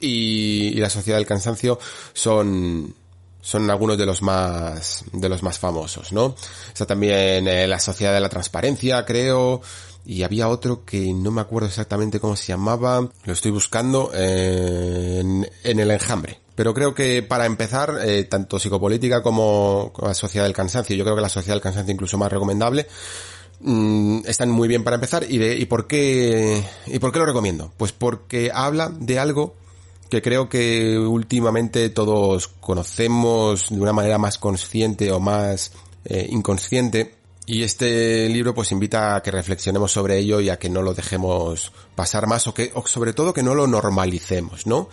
y, La Sociedad del Cansancio son, son algunos de los más de los más famosos, ¿no? Está también eh, la Sociedad de la Transparencia, creo, y había otro que no me acuerdo exactamente cómo se llamaba, lo estoy buscando eh, en, el enjambre. Pero creo que para empezar, eh, tanto psicopolítica como, la sociedad del cansancio, yo creo que la sociedad del cansancio incluso más recomendable, mm, están muy bien para empezar. ¿Y, de, y, por qué, ¿Y por qué lo recomiendo? Pues porque habla de algo que creo que últimamente todos conocemos de una manera más consciente o más eh, inconsciente, y este libro pues invita a que reflexionemos sobre ello y a que no lo dejemos pasar más o que, o sobre todo que no lo normalicemos, ¿no?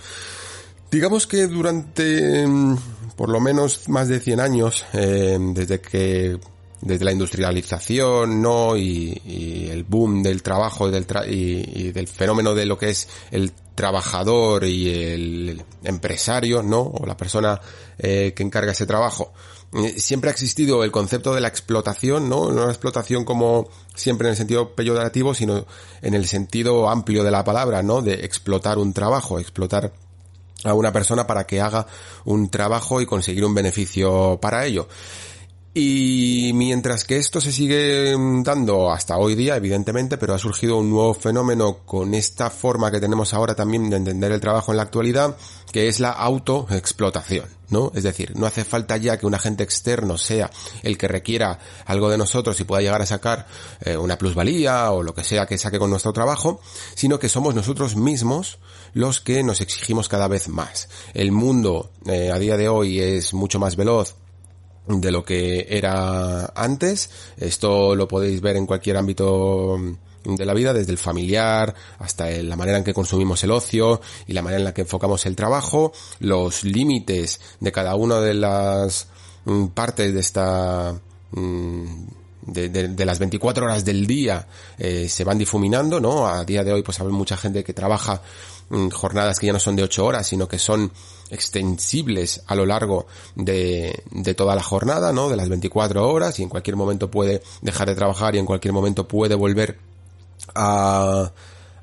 Digamos que durante mm, por lo menos más de 100 años, eh, desde que desde la industrialización, ¿no? Y, el boom del trabajo y del, y, del fenómeno de lo que es el trabajador y el empresario, ¿no? O la persona eh, que encarga ese trabajo, siempre ha existido el concepto de la explotación, ¿no? No explotación como siempre en el sentido peyorativo, sino en el sentido amplio de la palabra, ¿no? De explotar un trabajo, explotar a una persona para que haga un trabajo y conseguir un beneficio para ello. Y mientras que esto se sigue dando hasta hoy día, evidentemente, pero ha surgido un nuevo fenómeno con esta forma que tenemos ahora también de entender el trabajo en la actualidad, que es la autoexplotación, ¿no? Es decir, no hace falta ya que un agente externo sea el que requiera algo de nosotros y pueda llegar a sacar eh, una plusvalía o lo que sea que saque con nuestro trabajo, sino que somos nosotros mismos los que nos exigimos cada vez más. El mundo eh, a día de hoy es mucho más veloz, de lo que era antes. Esto lo podéis ver en cualquier ámbito de la vida, desde el familiar hasta la manera en que consumimos el ocio y la manera en la que enfocamos el trabajo, los límites de cada una de las mm, partes de esta mm, de, las 24 horas del día eh, se van difuminando, ¿no? A día de hoy pues hay mucha gente que trabaja mm, jornadas que ya no son de 8 horas, sino que son extensibles a lo largo de, de toda la jornada, ¿no? De las 24 horas y en cualquier momento puede dejar de trabajar y en cualquier momento puede volver a,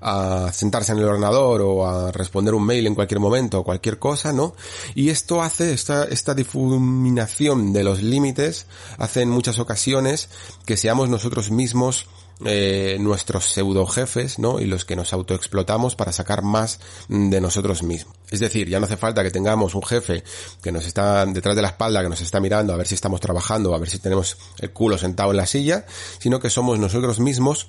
a sentarse en el ordenador o a responder un mail en cualquier momento o cualquier cosa, ¿no? Y esto hace, esta, esta difuminación de los límites, hace en muchas ocasiones que seamos nosotros mismos eh, nuestros pseudo jefes, ¿no? Y los que nos autoexplotamos para sacar más de nosotros mismos. Es decir, ya no hace falta que tengamos un jefe que nos está detrás de la espalda, que nos está mirando a ver si estamos trabajando, a ver si tenemos el culo sentado en la silla, sino que somos nosotros mismos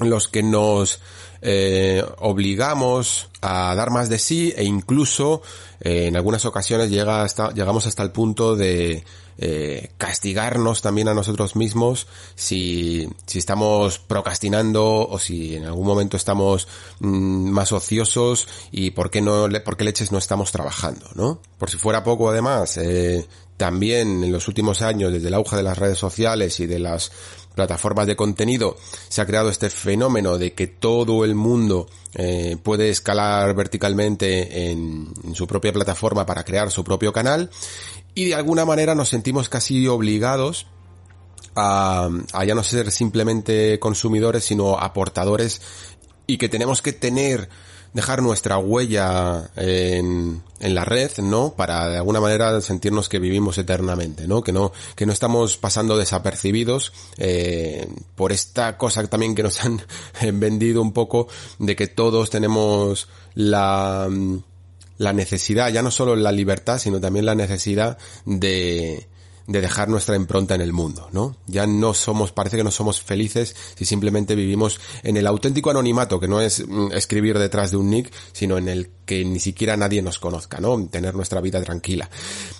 los que nos eh, obligamos a dar más de sí e incluso eh, en algunas ocasiones llega hasta, llegamos hasta el punto de eh, castigarnos también a nosotros mismos si, si estamos procrastinando o si en algún momento estamos mm, más ociosos y por qué no, por qué leches no estamos trabajando, ¿no? Por si fuera poco además, eh, también en los últimos años, desde el auge de las redes sociales y de las plataformas de contenido se ha creado este fenómeno de que todo el mundo eh, puede escalar verticalmente en, su propia plataforma para crear su propio canal y de alguna manera nos sentimos casi obligados a, a ya no ser simplemente consumidores sino aportadores y que tenemos que tener dejar nuestra huella en, en la red, ¿no? Para de alguna manera sentirnos que vivimos eternamente, ¿no? Que no, que no estamos pasando desapercibidos eh, por esta cosa también que nos han vendido un poco de que todos tenemos la, la necesidad, ya no solo la libertad, sino también la necesidad de, de dejar nuestra impronta en el mundo, ¿no? Ya no somos, parece que no somos felices si simplemente vivimos en el auténtico anonimato, que no es mm, escribir detrás de un nick, sino en el que ni siquiera nadie nos conozca, ¿no? Tener nuestra vida tranquila.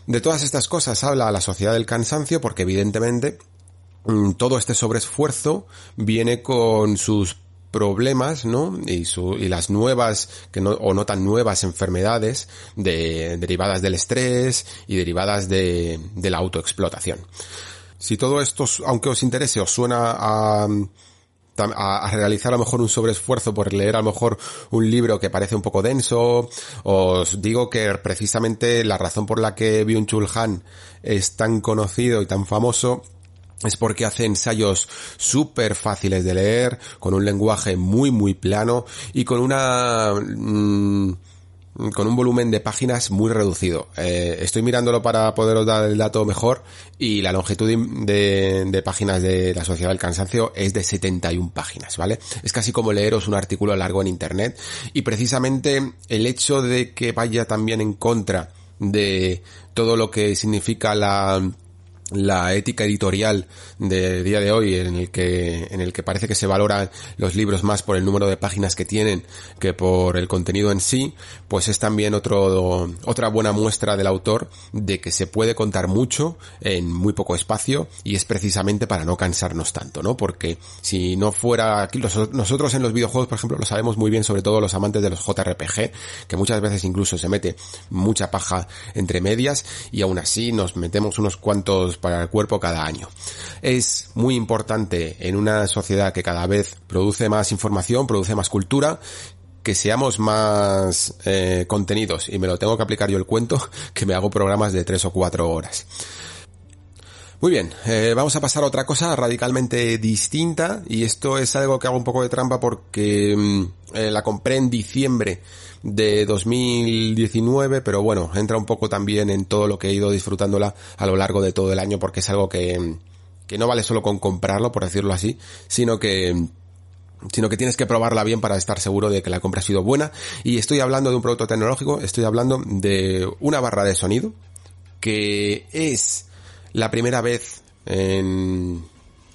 De todas estas cosas habla la sociedad del cansancio porque evidentemente mm, todo este sobreesfuerzo viene con sus problemas, ¿no? Y, su, y las nuevas, que no, o no tan nuevas enfermedades de, derivadas del estrés y derivadas de, de la autoexplotación. Si todo esto, aunque os interese, os suena a, a, realizar a lo mejor un sobreesfuerzo por leer a lo mejor un libro que parece un poco denso, os digo que precisamente la razón por la que Byung-Chul Han es tan conocido y tan famoso es porque hace ensayos súper fáciles de leer, con un lenguaje muy muy plano y con una... Mmm, con un volumen de páginas muy reducido. Eh, estoy mirándolo para poderos dar el dato mejor y la longitud de, de, páginas de la Sociedad del Cansancio es de 71 páginas, ¿vale? Es casi como leeros un artículo largo en Internet y precisamente el hecho de que vaya también en contra de todo lo que significa la la ética editorial de día de hoy en el que en el que parece que se valoran los libros más por el número de páginas que tienen que por el contenido en sí pues es también otro otra buena muestra del autor de que se puede contar mucho en muy poco espacio y es precisamente para no cansarnos tanto no porque si no fuera aquí nosotros en los videojuegos por ejemplo lo sabemos muy bien sobre todo los amantes de los JRPG que muchas veces incluso se mete mucha paja entre medias y aún así nos metemos unos cuantos para el cuerpo cada año. Es muy importante en una sociedad que cada vez produce más información, produce más cultura, que seamos más eh, contenidos y me lo tengo que aplicar yo el cuento que me hago programas de tres o cuatro horas. Muy bien, eh, vamos a pasar a otra cosa radicalmente distinta y esto es algo que hago un poco de trampa porque mm, eh, la compré en diciembre de 2019, pero bueno, entra un poco también en todo lo que he ido disfrutándola a lo largo de todo el año porque es algo que, que no vale solo con comprarlo, por decirlo así, sino que sino que tienes que probarla bien para estar seguro de que la compra ha sido buena. Y estoy hablando de un producto tecnológico, estoy hablando de una barra de sonido que es la primera vez en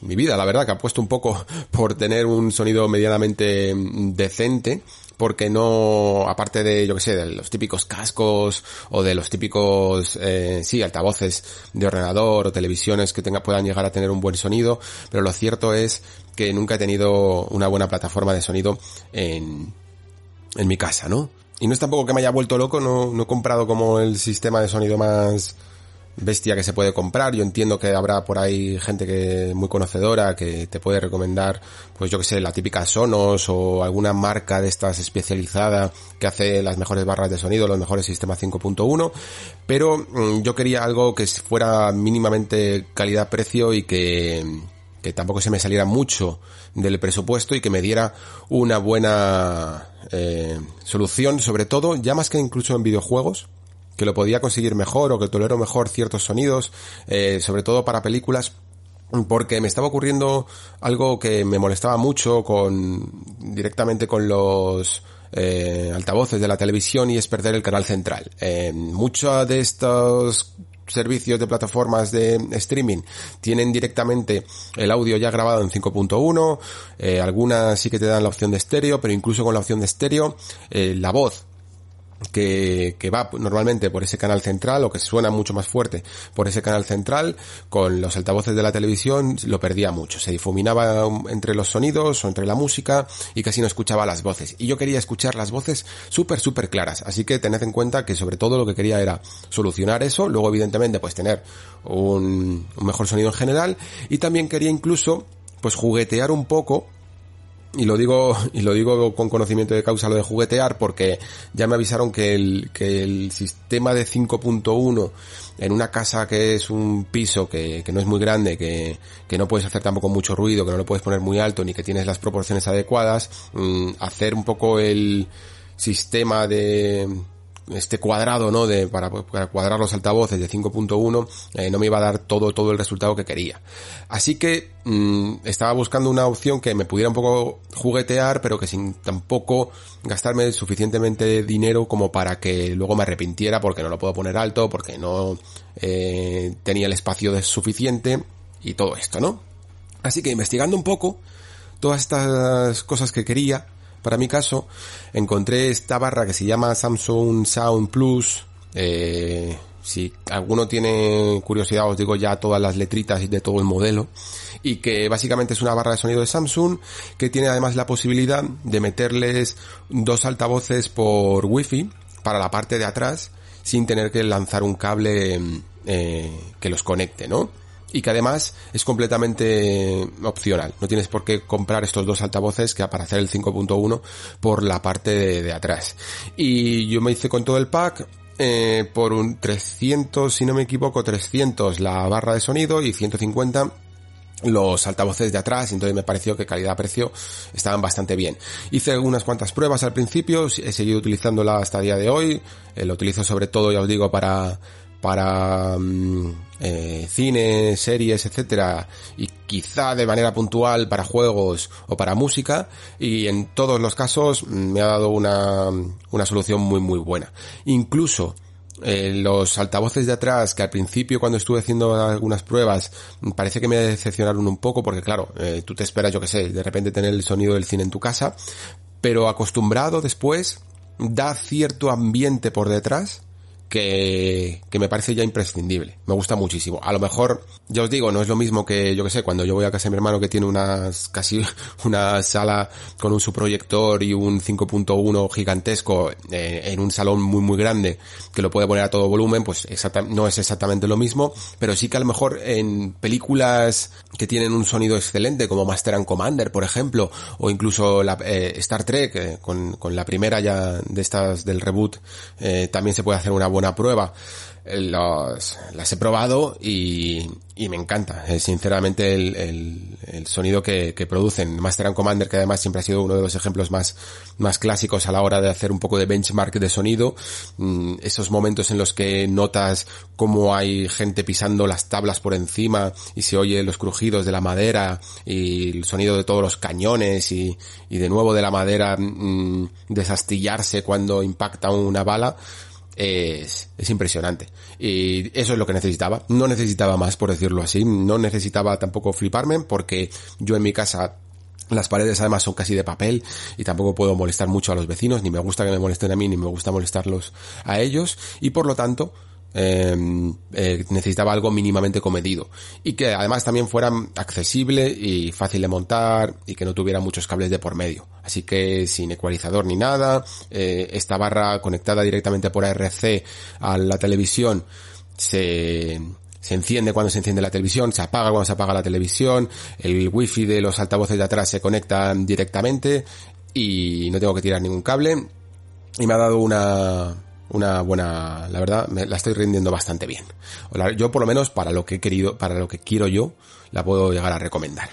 mi vida, la verdad, que ha puesto un poco por tener un sonido medianamente decente porque no, aparte de, yo que sé, de los típicos cascos o de los típicos, eh, sí, altavoces de ordenador o televisiones que tenga, puedan llegar a tener un buen sonido, pero lo cierto es que nunca he tenido una buena plataforma de sonido en, en mi casa, ¿no? Y no es tampoco que me haya vuelto loco, no, no he comprado como el sistema de sonido más, bestia que se puede comprar. Yo entiendo que habrá por ahí gente que muy conocedora que te puede recomendar, pues yo que sé, la típica Sonos o alguna marca de estas especializada que hace las mejores barras de sonido, los mejores sistemas 5.1, pero mm, yo quería algo que fuera mínimamente calidad-precio y que que tampoco se me saliera mucho del presupuesto y que me diera una buena eh, solución, sobre todo, ya más que incluso en videojuegos, que lo podía conseguir mejor o que tolero mejor ciertos sonidos, eh, sobre todo para películas, porque me estaba ocurriendo algo que me molestaba mucho con directamente con los eh, altavoces de la televisión y es perder el canal central. Eh, muchos de estos servicios de plataformas de streaming tienen directamente el audio ya grabado en 5.1, eh, algunas sí que te dan la opción de estéreo, pero incluso con la opción de estéreo, eh, la voz que, que, va normalmente por ese canal central o que suena mucho más fuerte por ese canal central, con los altavoces de la televisión lo perdía mucho, se difuminaba entre los sonidos o entre la música y casi no escuchaba las voces. Y yo quería escuchar las voces súper, súper claras, así que tened en cuenta que sobre todo lo que quería era solucionar eso, luego evidentemente pues tener un, un mejor sonido en general y también quería incluso pues juguetear un poco y lo digo y lo digo con conocimiento de causa lo de juguetear porque ya me avisaron que el que el sistema de 5.1 en una casa que es un piso que, que no es muy grande que, que no puedes hacer tampoco mucho ruido que no lo puedes poner muy alto ni que tienes las proporciones adecuadas mm, hacer un poco el sistema de este cuadrado, ¿no? De, para, cuadrar los altavoces de 5.1, eh, no me iba a dar todo, todo el resultado que quería. Así que mm, estaba buscando una opción que me pudiera un poco juguetear, pero que sin tampoco gastarme suficientemente dinero como para que luego me arrepintiera porque no lo puedo poner alto, porque no eh, tenía el espacio suficiente y todo esto, ¿no? Así que investigando un poco todas estas cosas que quería, para mi caso, encontré esta barra que se llama Samsung Sound Plus. Eh, si alguno tiene curiosidad, os digo ya todas las letritas de todo el modelo. Y que básicamente es una barra de sonido de Samsung que tiene además la posibilidad de meterles dos altavoces por wifi para la parte de atrás sin tener que lanzar un cable eh, que los conecte, ¿no? Y que además es completamente opcional. No tienes por qué comprar estos dos altavoces que para hacer el 5.1 por la parte de, atrás. Y yo me hice con todo el pack. Eh, por un 300, si no me equivoco, 300 la barra de sonido y 150 los altavoces de atrás, entonces me pareció que calidad-precio estaban bastante bien. Hice unas cuantas pruebas al principio, he seguido utilizándola hasta el día de hoy, eh, lo utilizo sobre todo, ya os digo, para para mm, eh, cine, series, etcétera, y quizá de manera puntual para juegos o para música, y en todos los casos mm, me ha dado una, una solución muy muy buena. Incluso eh, los altavoces de atrás, que al principio cuando estuve haciendo algunas pruebas, mm, parece que me decepcionaron un poco, porque claro, eh, tú te esperas, yo que sé, de repente tener el sonido del cine en tu casa, pero acostumbrado después, da cierto ambiente por detrás, que, que me parece ya imprescindible. Me gusta muchísimo. A lo mejor, ya os digo, no es lo mismo que, yo que sé, cuando yo voy a casa de mi hermano que tiene unas, casi una sala con un subproyector y un 5.1 gigantesco eh, en un salón muy muy grande que lo puede poner a todo volumen, pues no es exactamente lo mismo, pero sí que a lo mejor en películas que tienen un sonido excelente como Master and Commander, por ejemplo, o incluso la, eh, Star Trek, eh, con, con la primera ya de estas del reboot, también se puede hacer una buena una prueba. Eh, los, las he probado y, me encanta, eh, sinceramente, el, sonido que, que, producen. Master and Commander, que además siempre ha sido uno de los ejemplos más, más clásicos a la hora de hacer un poco de benchmark de sonido. Mm, esos momentos en los que notas cómo hay gente pisando las tablas por encima y se oye los crujidos de la madera y el sonido de todos los cañones y, y de nuevo de la madera mm, desastillarse cuando impacta una bala es, es impresionante. Y eso es lo que necesitaba. No necesitaba más, por decirlo así. No necesitaba tampoco fliparme porque yo en mi casa las paredes además son casi de papel y tampoco puedo molestar mucho a los vecinos, ni me gusta que me molesten a mí, ni me gusta molestarlos a ellos. Y por lo tanto, Em, eh, necesitaba algo mínimamente comedido y que además también fuera accesible y fácil de montar y que no tuviera muchos cables de por medio. Así que sin ecualizador ni nada, eh, esta barra conectada directamente por ARC a la televisión se, se enciende cuando se enciende la televisión, se apaga cuando se apaga la televisión, el wifi de los altavoces de atrás se conecta directamente y no tengo que tirar ningún cable y me ha dado una una buena, la verdad, me, la estoy rindiendo bastante bien. Yo por lo menos para lo que he querido, para lo que quiero yo, la puedo llegar a recomendar.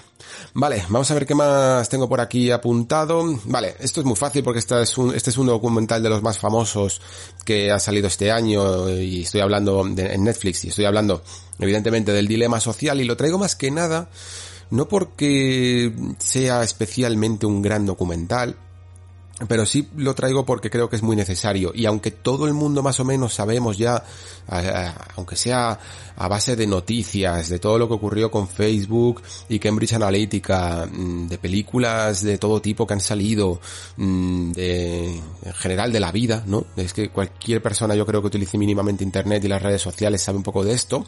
Vale, vamos a ver qué más tengo por aquí apuntado. Vale, esto es muy fácil porque este es un, este es un documental de los más famosos que ha salido este año y estoy hablando en Netflix y estoy hablando evidentemente del dilema social y lo traigo más que nada no porque sea especialmente un gran documental, pero sí lo traigo porque creo que es muy necesario y aunque todo el mundo más o menos sabemos ya, aunque sea a base de noticias, de todo lo que ocurrió con Facebook y Cambridge Analytica, mm, de películas de todo tipo que han salido, mm, de, en general de la vida, ¿no? Es que cualquier persona yo creo que utilice mínimamente Internet y las redes sociales sabe un poco de esto,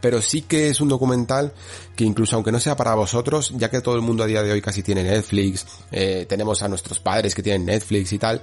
pero sí que es un documental que incluso aunque no sea para vosotros, ya que todo el mundo a día de hoy casi tiene Netflix, eh, tenemos a nuestros padres que tienen Netflix y tal,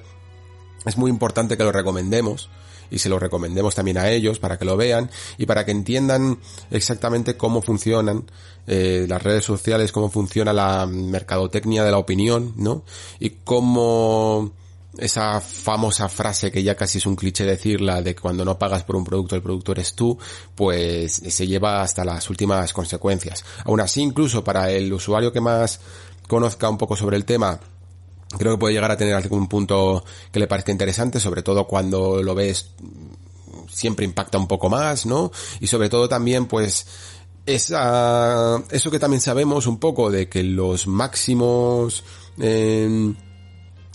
es muy importante que lo recomendemos y se lo recomendemos también a ellos para que lo vean y para que entiendan exactamente cómo funcionan eh, las redes sociales, cómo funciona la mercadotecnia de la opinión, ¿no? Y cómo esa famosa frase que ya casi es un cliché decirla de que cuando no pagas por un producto el producto eres tú, pues se lleva hasta las últimas consecuencias. Aún así, incluso para el usuario que más conozca un poco sobre el tema, creo que puede llegar a tener algún punto que le parezca interesante, sobre todo cuando lo ves siempre impacta un poco más, ¿no? Y sobre todo también, pues, esa, eso que también sabemos un poco de que los máximos, eh,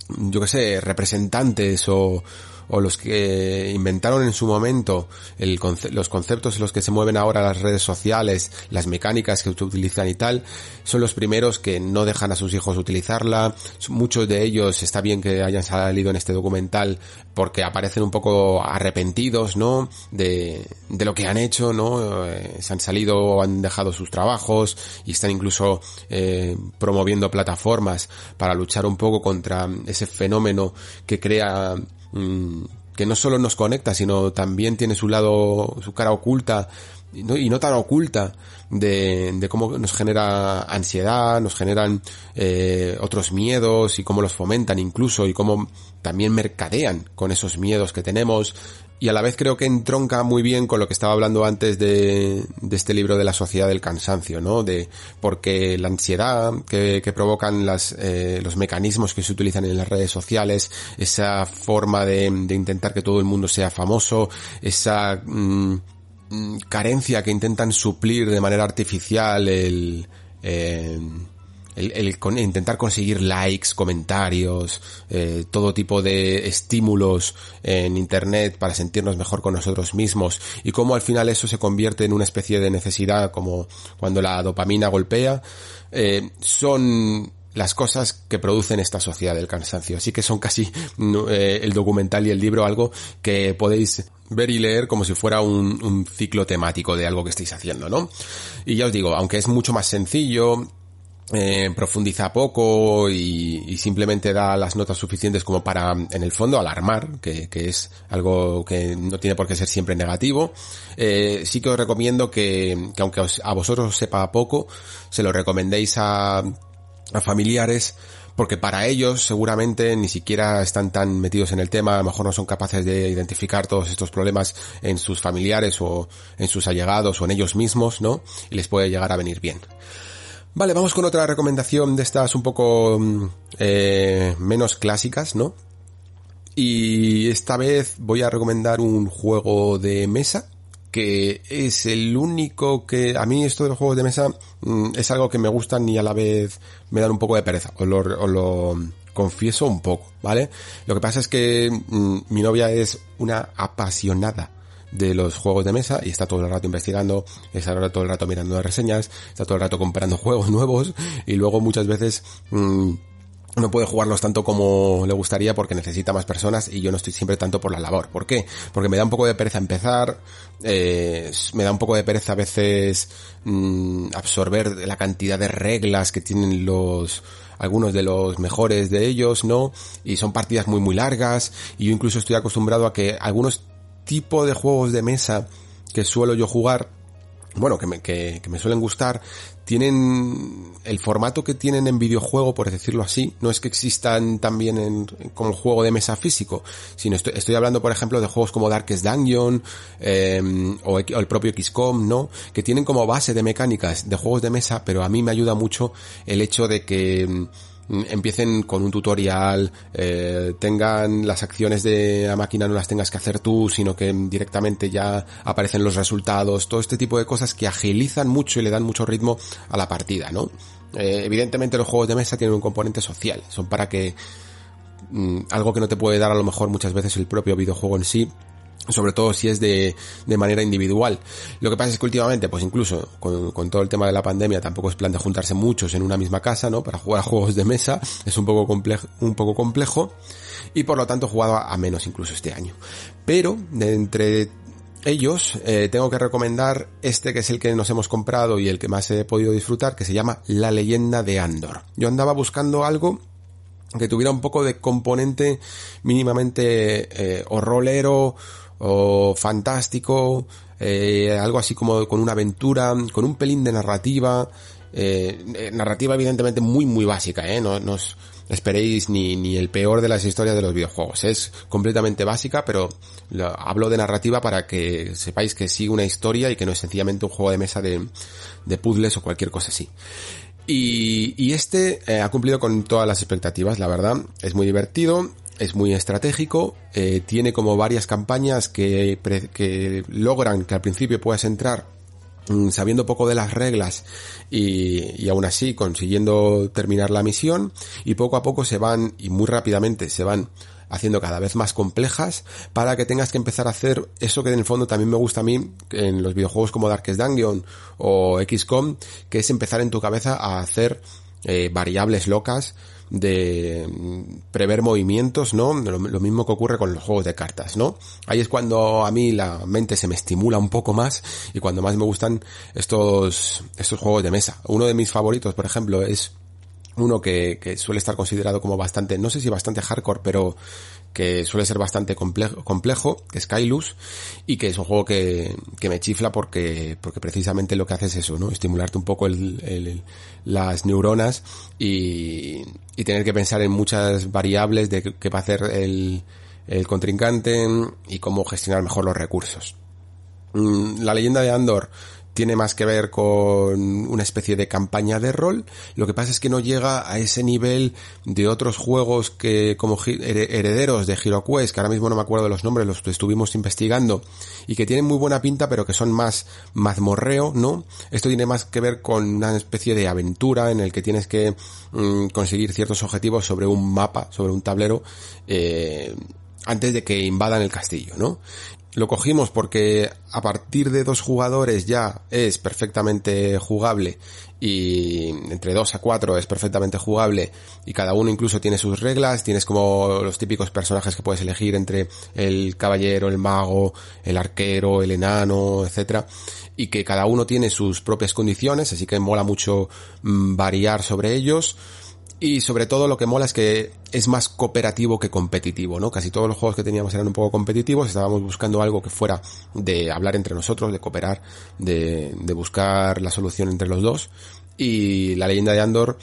yo qué sé, representantes o, o los que inventaron en su momento el los conceptos en los que se mueven ahora las redes sociales, las mecánicas que utilizan y tal, son los primeros que no dejan a sus hijos utilizarla. Muchos de ellos está bien que hayan salido en este documental porque aparecen un poco arrepentidos, ¿no? De, de lo que han hecho, ¿no? Eh, se han salido han dejado sus trabajos y están incluso eh, promoviendo plataformas para luchar un poco contra ese fenómeno que crea Mm, que no solo nos conecta, sino también tiene su lado, su cara oculta, y no, tan oculta, de, de, cómo nos genera ansiedad, nos generan eh, otros miedos y cómo los fomentan incluso y cómo también mercadean con esos miedos que tenemos, y a la vez creo que entronca muy bien con lo que estaba hablando antes de, de este libro de la sociedad del cansancio, ¿no? De, porque la ansiedad que, que provocan eh, los mecanismos que se utilizan en las redes sociales, esa forma de, de intentar que todo el mundo sea famoso, esa mm, mm, carencia que intentan suplir de manera artificial el, eh, el, intentar conseguir likes, comentarios, eh, todo tipo de estímulos en internet para sentirnos mejor con nosotros mismos y cómo al final eso se convierte en una especie de necesidad como cuando la dopamina golpea, eh, son las cosas que producen esta sociedad del cansancio. Así que son casi eh, el documental y el libro algo que podéis ver y leer como si fuera un, un, ciclo temático de algo que estáis haciendo, ¿no? Y ya os digo, aunque es mucho más sencillo, eh, profundiza poco y, simplemente da las notas suficientes como para, en el fondo, alarmar, que, es algo que no tiene por qué ser siempre negativo. Eh, sí que os recomiendo que, aunque a vosotros sepa poco, se lo recomendéis a, a familiares, porque para ellos seguramente ni siquiera están tan metidos en el tema, a lo mejor no son capaces de identificar todos estos problemas en sus familiares o en sus allegados o en ellos mismos, ¿no? Y les puede llegar a venir bien. Vale, vamos con otra recomendación de estas un poco mm, eh, menos clásicas, ¿no? Y esta vez voy a recomendar un juego de mesa que es el único que a mí esto de los juegos de mesa mm, es algo que me gustan y a la vez me dan un poco de pereza, os lo, lo confieso un poco, ¿vale? Lo que pasa es que mm, mi novia es una apasionada de los juegos de mesa y está todo el rato investigando, está todo el rato mirando las reseñas, está todo el rato comprando juegos nuevos y luego muchas veces mmm, no puede jugarlos tanto como le gustaría porque necesita más personas y yo no estoy siempre tanto por la labor. ¿Por qué? Porque me da un poco de pereza empezar, eh, me da un poco de pereza a veces mmm, absorber la cantidad de reglas que tienen los algunos de los mejores de ellos, ¿no? Y son partidas muy muy largas y yo incluso estoy acostumbrado a que algunos tipo de juegos de mesa que suelo yo jugar, bueno, que me, que, me suelen gustar, tienen el formato que tienen en videojuego, por decirlo así, no es que existan también en, como juego de mesa físico, sino estoy, estoy hablando, por ejemplo, de juegos como Darkest Dungeon eh, o, o, el propio XCOM, ¿no? Que tienen como base de mecánicas de juegos de mesa, pero a mí me ayuda mucho el hecho de que empiecen con un tutorial, eh, tengan las acciones de la máquina no las tengas que hacer tú, sino que directamente ya aparecen los resultados, todo este tipo de cosas que agilizan mucho y le dan mucho ritmo a la partida, ¿no? Eh, evidentemente los juegos de mesa tienen un componente social, son para que mm, algo que no te puede dar a lo mejor muchas veces el propio videojuego en sí, sobre todo si es de, de manera individual. Lo que pasa es que últimamente, pues incluso con, todo el tema de la pandemia, tampoco es plan de juntarse muchos en una misma casa, ¿no? Para jugar a juegos de mesa, es un poco complejo, un poco complejo, y por lo tanto he jugado a menos incluso este año. Pero, de entre ellos, eh, tengo que recomendar este que es el que nos hemos comprado y el que más he podido disfrutar, que se llama La leyenda de Andor. Yo andaba buscando algo que tuviera un poco de componente mínimamente eh, horrolero o fantástico, eh, algo así como con una aventura, con un pelín de narrativa, eh, eh narrativa evidentemente muy muy básica, ¿eh? no, no os esperéis ni, ni el peor de las historias de los videojuegos, es completamente básica, pero hablo de narrativa para que sepáis que sigue una historia y que no es sencillamente un juego de mesa de, de puzzles o cualquier cosa así. Y, y este eh, ha cumplido con todas las expectativas, la verdad. Es muy divertido, es muy estratégico, eh, tiene como varias campañas que, que logran que al principio puedas entrar mm, sabiendo poco de las reglas y, y aún así consiguiendo terminar la misión y poco a poco se van y muy rápidamente se van haciendo cada vez más complejas para que tengas que empezar a hacer eso que en el fondo también me gusta a mí en los videojuegos como Darkest Dungeon o XCOM, que es empezar en tu cabeza a hacer eh, variables locas de mm, prever movimientos, ¿no? Lo, mismo que ocurre con los juegos de cartas, ¿no? Ahí es cuando a mí la mente se me estimula un poco más y cuando más me gustan estos, estos juegos de mesa. Uno de mis favoritos, por ejemplo, es uno que, que, suele estar considerado como bastante, no sé si bastante hardcore, pero que suele ser bastante complejo, complejo que es Skylus, y que es un juego que, que me chifla porque, porque precisamente lo que hace es eso, ¿no? Estimularte un poco el, el, las neuronas y, y tener que pensar en muchas variables de qué va a hacer el, el contrincante y cómo gestionar mejor los recursos. Mm, la leyenda de Andor tiene más que ver con una especie de campaña de rol. Lo que pasa es que no llega a ese nivel de otros juegos que como herederos de HeroQuest, que ahora mismo no me acuerdo de los nombres, los estuvimos investigando, y que tienen muy buena pinta, pero que son más mazmorreo, ¿no? Esto tiene más que ver con una especie de aventura en el que tienes que mmm, conseguir ciertos objetivos sobre un mapa, sobre un tablero, eh, antes de que invadan el castillo, ¿no? Lo cogimos porque a partir de dos jugadores ya es perfectamente jugable y entre dos a cuatro es perfectamente jugable y cada uno incluso tiene sus reglas, tienes como los típicos personajes que puedes elegir entre el caballero, el mago, el arquero, el enano, etcétera y que cada uno tiene sus propias condiciones, así que mola mucho mmm, variar sobre ellos. Y sobre todo lo que mola es que es más cooperativo que competitivo, ¿no? Casi todos los juegos que teníamos eran un poco competitivos, estábamos buscando algo que fuera de hablar entre nosotros, de cooperar, de, de buscar la solución entre los dos. Y la leyenda de Andor,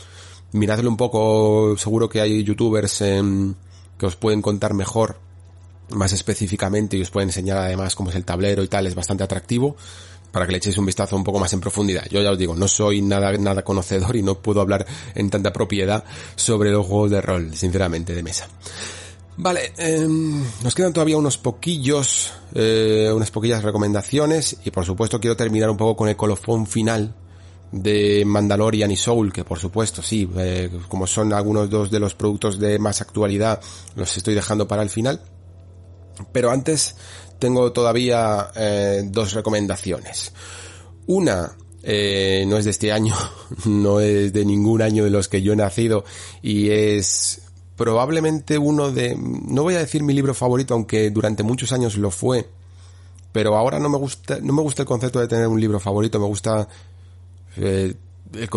miradlo un poco, seguro que hay youtubers eh, que os pueden contar mejor, más específicamente, y os pueden enseñar además cómo es el tablero y tal, es bastante atractivo para que le echéis un vistazo un poco más en profundidad. Yo ya os digo, no soy nada, nada conocedor y no puedo hablar en tanta propiedad sobre los juegos de rol, sinceramente, de mesa. Vale, eh, nos quedan todavía unos poquillos, eh, unas poquillas recomendaciones y por supuesto quiero terminar un poco con el colofón final de Mandalorian y Soul, que por supuesto sí, eh, como son algunos dos de los productos de más actualidad, los estoy dejando para el final. Pero antes tengo todavía eh, dos recomendaciones. Una eh, no es de este año, no es de ningún año de los que yo he nacido y es probablemente uno de, no voy a decir mi libro favorito, aunque durante muchos años lo fue, pero ahora no me gusta, no me gusta el concepto de tener un libro favorito, me gusta eh,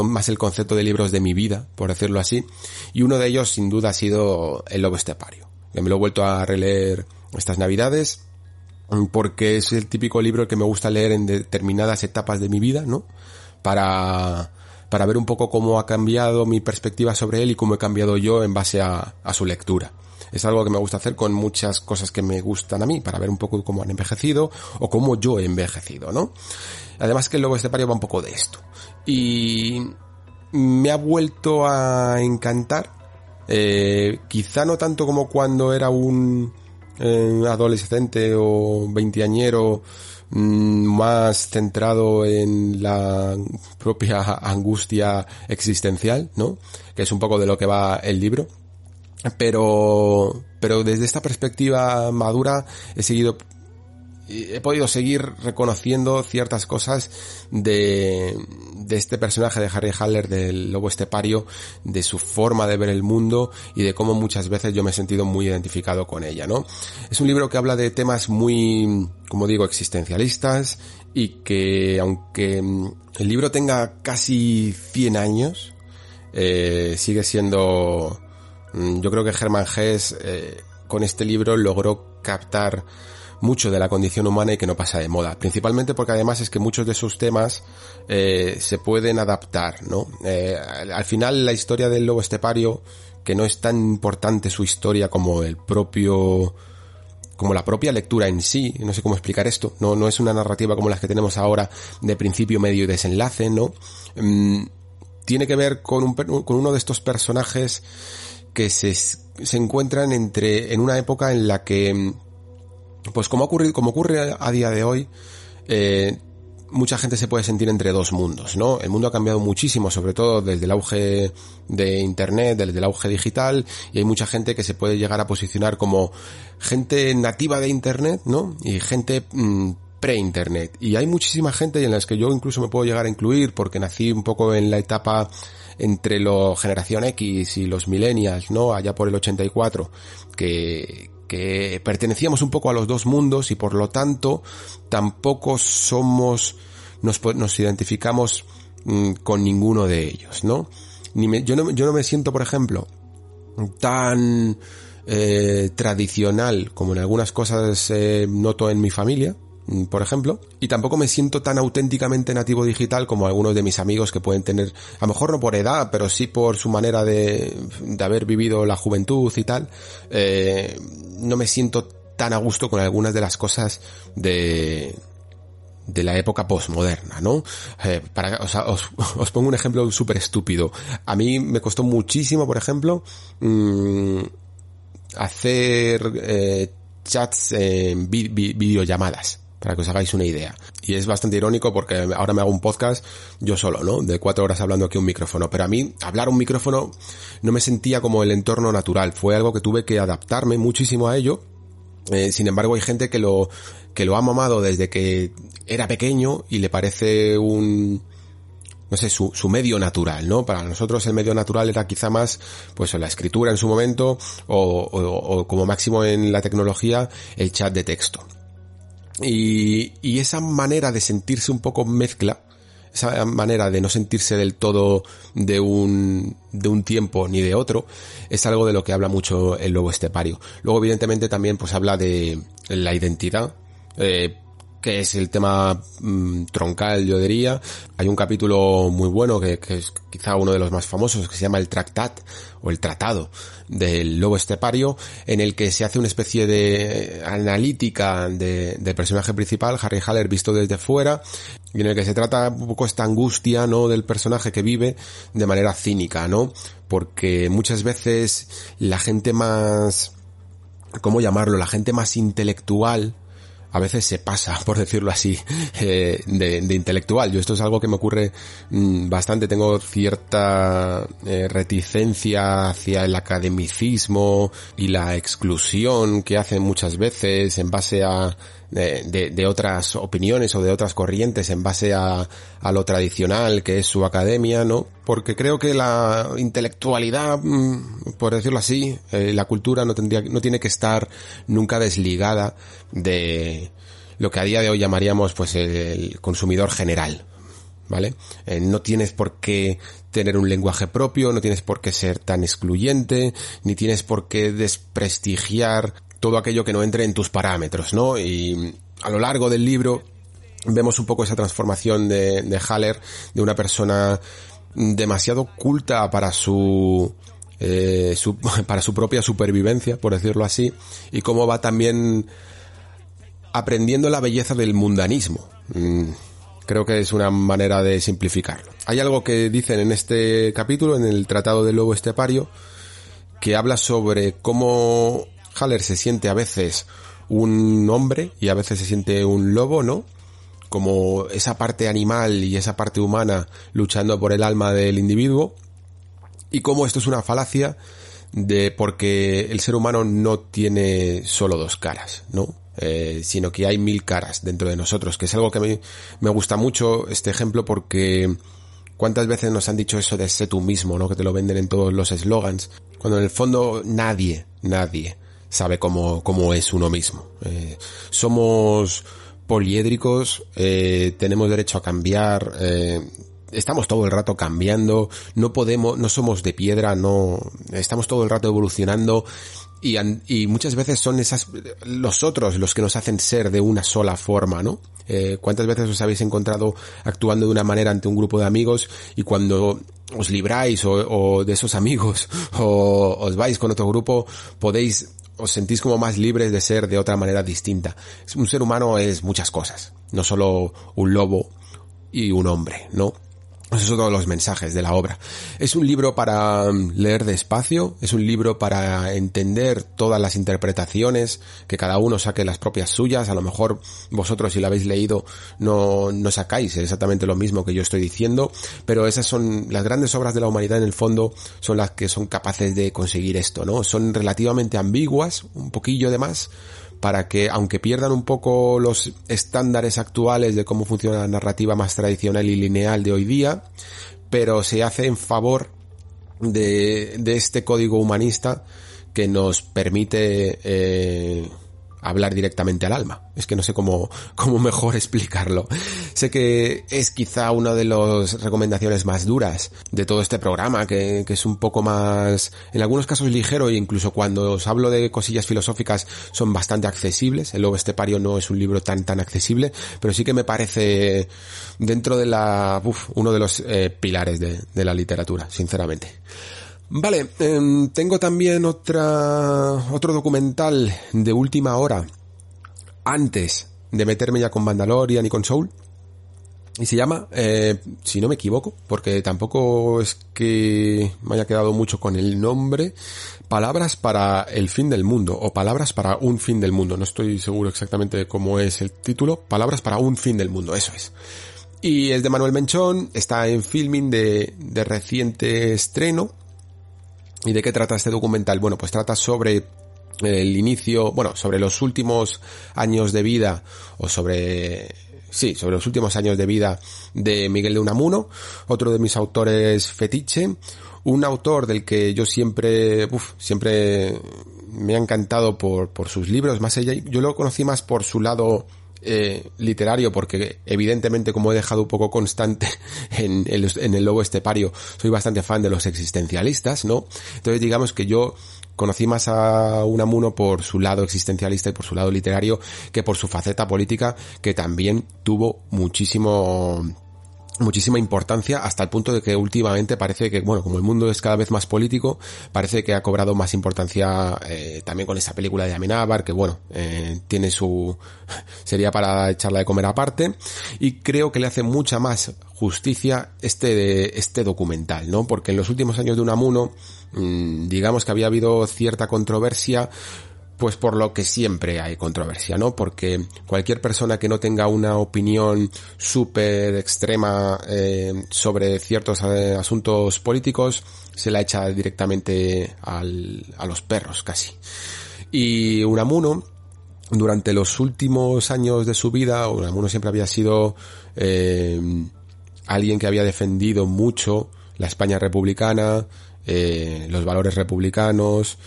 más el concepto de libros de mi vida, por decirlo así, y uno de ellos sin duda ha sido El Lobo Estepario, que me lo he vuelto a releer estas navidades, porque es el típico libro que me gusta leer en determinadas etapas de mi vida, ¿no? Para, para ver un poco cómo ha cambiado mi perspectiva sobre él y cómo he cambiado yo en base a, su lectura. Es algo que me gusta hacer con muchas cosas que me gustan a mí, para ver un poco cómo han envejecido o cómo yo he envejecido, ¿no? Además que el lobo estepario va un poco de esto. Y me ha vuelto a encantar. Eh, quizá no tanto como cuando era un, eh, adolescente o veinteañero mmm, más centrado en la propia angustia existencial, ¿no? Que es un poco de lo que va el libro. Pero, pero desde esta perspectiva madura he seguido he podido seguir reconociendo ciertas cosas de, de este personaje de Harry Haller, del lobo estepario, de su forma de ver el mundo y de cómo muchas veces yo me he sentido muy identificado con ella, ¿no? Es un libro que habla de temas muy, como digo, existencialistas y que aunque el libro tenga casi 100 años, eh, sigue siendo, yo creo que Germán Hess eh, con este libro logró captar mucho de la condición humana y que no pasa de moda. Principalmente porque además es que muchos de sus temas eh, se pueden adaptar, ¿no? Eh, al final la historia del lobo estepario, que no es tan importante su historia como el propio como la propia lectura en sí, no sé cómo explicar esto, no, no es una narrativa como las que tenemos ahora de principio, medio y desenlace, ¿no? Mm, tiene que ver con, un, con uno de estos personajes que se, se encuentran entre, en una época en la que, pues como ocurre, como ocurre a día de hoy, eh, mucha gente se puede sentir entre dos mundos, ¿no? El mundo ha cambiado muchísimo, sobre todo desde el auge de Internet, desde el auge digital, y hay mucha gente que se puede llegar a posicionar como gente nativa de Internet, ¿no? Y gente mm, pre-Internet. Y hay muchísima gente en las que yo incluso me puedo llegar a incluir porque nací un poco en la etapa entre la generación X y los millennials, ¿no? Allá por el 84, que, que pertenecíamos un poco a los dos mundos y por lo tanto tampoco somos, nos, nos identificamos mm, con ninguno de ellos, ¿no? Ni me, yo no, yo no me siento, por ejemplo, tan eh, tradicional como en algunas cosas eh, noto en mi familia, por ejemplo, y tampoco me siento tan auténticamente nativo digital como algunos de mis amigos que pueden tener, a lo mejor no por edad, pero sí por su manera de, de haber vivido la juventud y tal, eh, no me siento tan a gusto con algunas de las cosas de, de la época postmoderna, ¿no? Eh, para, os, os, pongo un ejemplo súper estúpido. A mí me costó muchísimo, por ejemplo, mmm, hacer eh, chats en vi, vi, videollamadas para que os hagáis una idea. Y es bastante irónico porque ahora me hago un podcast yo solo, ¿no? De cuatro horas hablando aquí un micrófono. Pero a mí, hablar un micrófono no me sentía como el entorno natural. Fue algo que tuve que adaptarme muchísimo a ello. Eh, sin embargo, hay gente que lo, que lo ha mamado desde que era pequeño y le parece un, no sé, su, su medio natural, ¿no? Para nosotros el medio natural era quizá más, pues la escritura en su momento o, o, o como máximo en la tecnología el chat de texto. Y, y esa manera de sentirse un poco mezcla, esa manera de no sentirse del todo de un, de un tiempo ni de otro, es algo de lo que habla mucho el lobo estepario. Luego, evidentemente, también pues habla de la identidad, eh, que es el tema mmm, troncal, yo diría. Hay un capítulo muy bueno que, es quizá uno de los más famosos que se llama el Tractat o el Tratado del Lobo Estepario, en el que se hace una especie de analítica de, del personaje principal, Harry Haller, visto desde fuera, y en el que se trata un poco esta angustia, ¿no? Del personaje que vive de manera cínica, ¿no? Porque muchas veces la gente más, ¿cómo llamarlo? La gente más intelectual, a veces se pasa, por decirlo así, eh, de, de, intelectual. Yo esto es algo que me ocurre mmm, bastante. Tengo cierta eh, reticencia hacia el academicismo y la exclusión que hacen muchas veces en base a de, de, otras opiniones o de otras corrientes en base a, a, lo tradicional que es su academia, ¿no? Porque creo que la intelectualidad, por decirlo así, eh, la cultura no tendría, no tiene que estar nunca desligada de lo que a día de hoy llamaríamos pues el consumidor general, ¿vale? Eh, no tienes por qué tener un lenguaje propio, no tienes por qué ser tan excluyente, ni tienes por qué desprestigiar todo aquello que no entre en tus parámetros, ¿no? Y a lo largo del libro vemos un poco esa transformación de, de Haller, de una persona demasiado culta para su, eh, para su propia supervivencia, por decirlo así, y cómo va también aprendiendo la belleza del mundanismo. Mm, creo que es una manera de simplificarlo. Hay algo que dicen en este capítulo, en el Tratado del Lobo Estepario, que habla sobre cómo Haller se siente a veces un hombre y a veces se siente un lobo, ¿no? Como esa parte animal y esa parte humana luchando por el alma del individuo. Y cómo esto es una falacia de porque el ser humano no tiene solo dos caras, ¿no? Eh, sino que hay mil caras dentro de nosotros, que es algo que a mí me gusta mucho este ejemplo porque cuántas veces nos han dicho eso de sé tú mismo, ¿no? Que te lo venden en todos los eslogans, cuando en el fondo nadie, nadie sabe cómo, cómo es uno mismo. Eh, somos poliédricos, eh, tenemos derecho a cambiar, eh, estamos todo el rato cambiando, no podemos, no somos de piedra, no, estamos todo el rato evolucionando y, y muchas veces son esas, los otros los que nos hacen ser de una sola forma, ¿no? Eh, ¿Cuántas veces os habéis encontrado actuando de una manera ante un grupo de amigos y cuando os libráis o, o de esos amigos o os vais con otro grupo podéis os sentís como más libres de ser de otra manera distinta. Un ser humano es muchas cosas, no solo un lobo y un hombre, ¿no? Esos son todos los mensajes de la obra. Es un libro para mm, leer despacio, es un libro para entender todas las interpretaciones, que cada uno saque las propias suyas, a lo mejor vosotros si lo habéis leído no, no sacáis exactamente lo mismo que yo estoy diciendo, pero esas son las grandes obras de la humanidad en el fondo, son las que son capaces de conseguir esto, ¿no? Son relativamente ambiguas, un poquillo de más, para que, aunque pierdan un poco los estándares actuales de cómo funciona la narrativa más tradicional y lineal de hoy día, pero se hace en favor de, de este código humanista que nos permite eh, hablar directamente al alma. Es que no sé cómo, cómo mejor explicarlo. Sé que es quizá una de las recomendaciones más duras de todo este programa, que, que es un poco más, en algunos casos ligero e incluso cuando os hablo de cosillas filosóficas son bastante accesibles. El Lobo Estepario no es un libro tan tan accesible, pero sí que me parece dentro de la, uf, uno de los eh, pilares de, de la literatura, sinceramente. Vale, eh, tengo también otra, otro documental de última hora antes de meterme ya con Mandalorian y con Soul. Y se llama, eh, si no me equivoco, porque tampoco es que me haya quedado mucho con el nombre, Palabras para el fin del mundo, o Palabras para un fin del mundo. No estoy seguro exactamente cómo es el título. Palabras para un fin del mundo, eso es. Y es de Manuel Menchón, está en filming de, de reciente estreno, ¿Y de qué trata este documental? Bueno, pues trata sobre el inicio, bueno, sobre los últimos años de vida, o sobre, sí, sobre los últimos años de vida de Miguel de Unamuno, otro de mis autores fetiche, un autor del que yo siempre, uf, siempre me ha encantado por, por sus libros, más allá, yo lo conocí más por su lado eh, literario, porque evidentemente como he dejado un poco constante en el, en el lobo estepario, soy bastante fan de los existencialistas, ¿no? Entonces digamos que yo conocí más a Unamuno por su lado existencialista y por su lado literario que por su faceta política, que también tuvo muchísimo muchísima importancia hasta el punto de que últimamente parece que, bueno, como el mundo es cada vez más político, parece que ha cobrado más importancia eh, también con esa película de Amenábar, que bueno, eh, tiene su... sería para echarla de comer aparte, y creo que le hace mucha más justicia este, este documental, ¿no? Porque en los últimos años de Unamuno, mmm, digamos que había habido cierta controversia pues por lo que siempre hay controversia, ¿no? Porque cualquier persona que no tenga una opinión súper extrema eh, sobre ciertos eh, asuntos políticos se la echa directamente al, a los perros casi. Y Unamuno, durante los últimos años de su vida, Unamuno siempre había sido eh, alguien que había defendido mucho la España republicana, eh, los valores republicanos,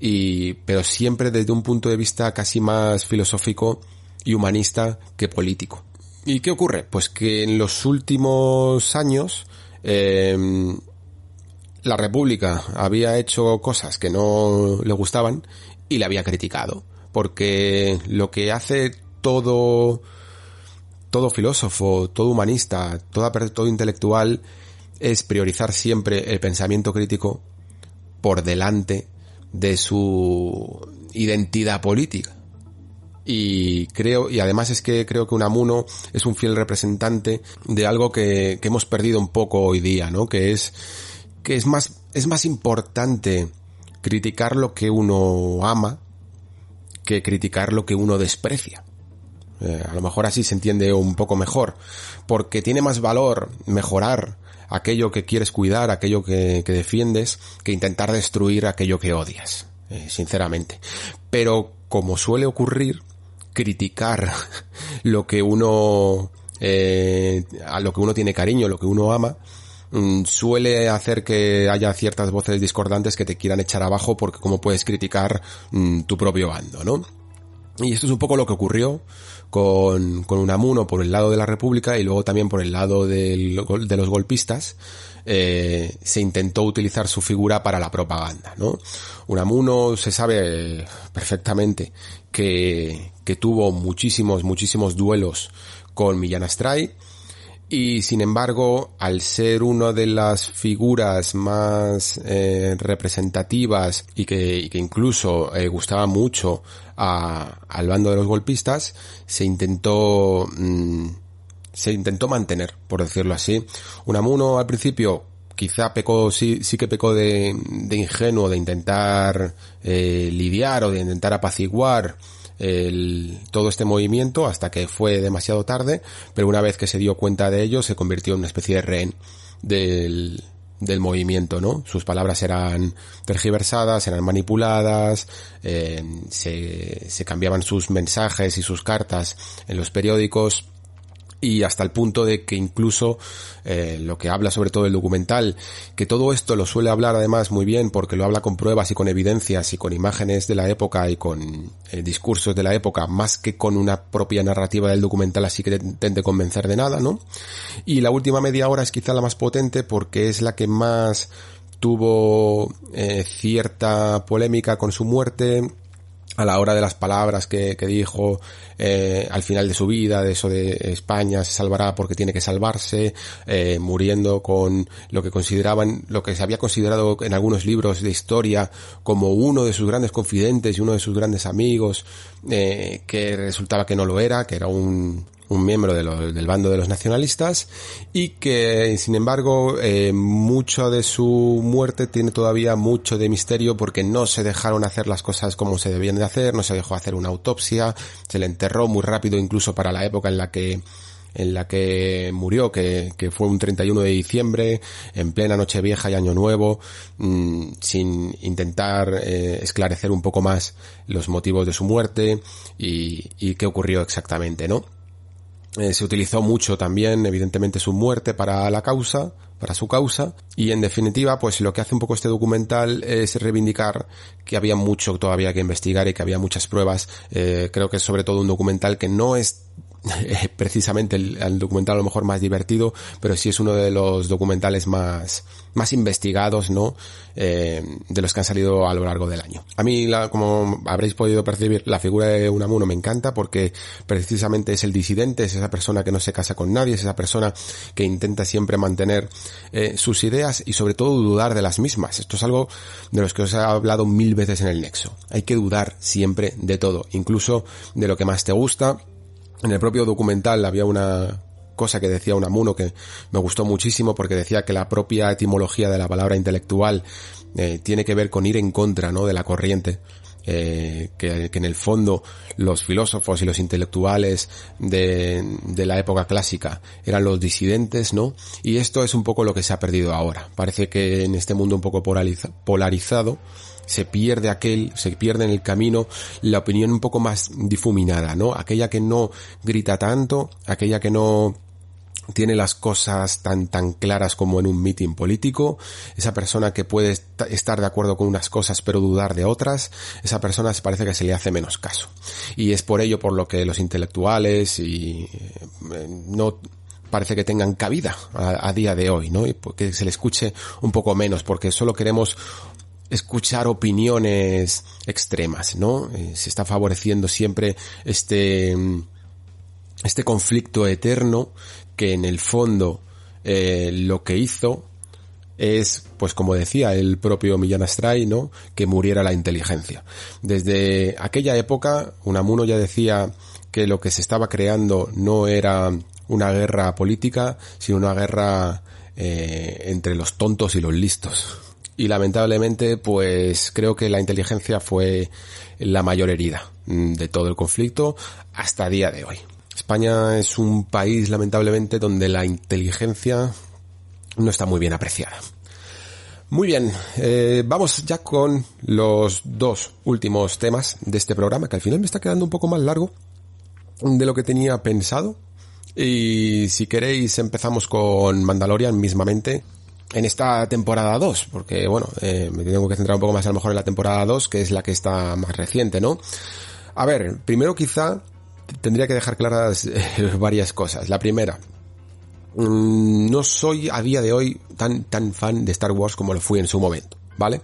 y, pero siempre desde un punto de vista casi más filosófico y humanista que político. ¿Y qué ocurre? Pues que en los últimos años eh, la República había hecho cosas que no le gustaban y le había criticado. Porque lo que hace todo, todo filósofo, todo humanista, todo intelectual es priorizar siempre el pensamiento crítico por delante de su identidad política. Y creo, y además es que creo que Unamuno es un fiel representante de algo que, que hemos perdido un poco hoy día, ¿no? Que es, que es más, es más importante criticar lo que uno ama que criticar lo que uno desprecia. Eh, a lo mejor así se entiende un poco mejor, porque tiene más valor mejorar aquello que quieres cuidar, aquello que, defiendes, que intentar destruir aquello que odias, eh, sinceramente. Pero como suele ocurrir, criticar lo que uno eh, a lo que uno tiene cariño, lo que uno ama, mm, suele hacer que haya ciertas voces discordantes que te quieran echar abajo porque como puedes criticar mm, tu propio bando, ¿no? Y esto es un poco lo que ocurrió con, con Unamuno por el lado de la República y luego también por el lado de los golpistas, eh, se intentó utilizar su figura para la propaganda, ¿no? Unamuno se sabe perfectamente que, que tuvo muchísimos, muchísimos duelos con Millán Astray, y sin embargo, al ser una de las figuras más eh, representativas y que, incluso eh, gustaba mucho a, al bando de los golpistas, se intentó, mmm, se intentó mantener, por decirlo así. Unamuno al principio quizá pecó, sí, sí que pecó de, de ingenuo, de intentar eh, lidiar o de intentar apaciguar el, todo este movimiento hasta que fue demasiado tarde, pero una vez que se dio cuenta de ello se convirtió en una especie de rehén del, del movimiento, ¿no? Sus palabras eran tergiversadas, eran manipuladas, eh, se, se cambiaban sus mensajes y sus cartas en los periódicos y hasta el punto de que incluso eh, lo que habla sobre todo el documental, que todo esto lo suele hablar además muy bien porque lo habla con pruebas y con evidencias y con imágenes de la época y con eh, discursos de la época, más que con una propia narrativa del documental así que te intente convencer de nada, ¿no? Y la última media hora es quizá la más potente porque es la que más tuvo eh, cierta polémica con su muerte, a la hora de las palabras que, que dijo eh, al final de su vida, de eso de España se salvará porque tiene que salvarse, eh, muriendo con lo que consideraban, lo que se había considerado en algunos libros de historia como uno de sus grandes confidentes y uno de sus grandes amigos, eh, que resultaba que no lo era, que era un, un miembro de del bando de los nacionalistas y que sin embargo eh, mucho de su muerte tiene todavía mucho de misterio porque no se dejaron hacer las cosas como se debían de hacer, no se dejó hacer una autopsia, se le enterró muy rápido incluso para la época en la que en la que murió, que, que fue un 31 de diciembre, en plena noche vieja y año nuevo, mmm, sin intentar eh, esclarecer un poco más los motivos de su muerte y, y qué ocurrió exactamente, ¿no? Eh, se utilizó mucho también, evidentemente, su muerte para la causa, para su causa, y en definitiva, pues lo que hace un poco este documental es reivindicar que había mucho todavía que investigar y que había muchas pruebas. Eh, creo que es sobre todo un documental que no es precisamente el, el, documental a lo mejor más divertido, pero sí es uno de los documentales más, más investigados, ¿no? Eh, de los que han salido a lo largo del año. A mí, la, como habréis podido percibir, la figura de Unamuno me encanta porque precisamente es el disidente, es esa persona que no se casa con nadie, es esa persona que intenta siempre mantener eh, sus ideas y sobre todo dudar de las mismas. Esto es algo de los que os he hablado mil veces en el nexo. Hay que dudar siempre de todo, incluso de lo que más te gusta, en el propio documental había una cosa que decía Unamuno que me gustó muchísimo porque decía que la propia etimología de la palabra intelectual eh, tiene que ver con ir en contra ¿no? de la corriente. Eh, que, que, en el fondo los filósofos y los intelectuales de, de, la época clásica eran los disidentes, ¿no? Y esto es un poco lo que se ha perdido ahora. Parece que en este mundo un poco polarizado se pierde aquel, se pierde en el camino la opinión un poco más difuminada, ¿no? Aquella que no grita tanto, aquella que no tiene las cosas tan tan claras como en un meeting político, esa persona que puede estar de acuerdo con unas cosas pero dudar de otras, esa persona se parece que se le hace menos caso. Y es por ello por lo que los intelectuales y eh, no parece que tengan cabida a, a, día de hoy, ¿no? Y que se le escuche un poco menos, porque solo queremos escuchar opiniones extremas, ¿no? Eh, se está favoreciendo siempre este, este conflicto eterno que en el fondo eh, lo que hizo es, pues como decía el propio Millán Astray, ¿no? Que muriera la inteligencia. Desde aquella época, Unamuno ya decía que lo que se estaba creando no era una guerra política, sino una guerra eh, entre los tontos y los listos y lamentablemente pues creo que la inteligencia fue la mayor herida mm, de todo el conflicto hasta día de hoy. España es un país lamentablemente donde la inteligencia no está muy bien apreciada. Muy bien, eh, vamos ya con los dos últimos temas de este programa, que al final me está quedando un poco más largo de lo que tenía pensado. Y si queréis empezamos con Mandalorian mismamente en esta temporada 2, porque bueno, eh, me tengo que centrar un poco más a lo mejor en la temporada 2, que es la que está más reciente, ¿no? A ver, primero quizá tendría que dejar claras eh, varias cosas. La primera, mmm, no soy a día de hoy tan, tan fan de Star Wars como lo fui en su momento. ¿Vale?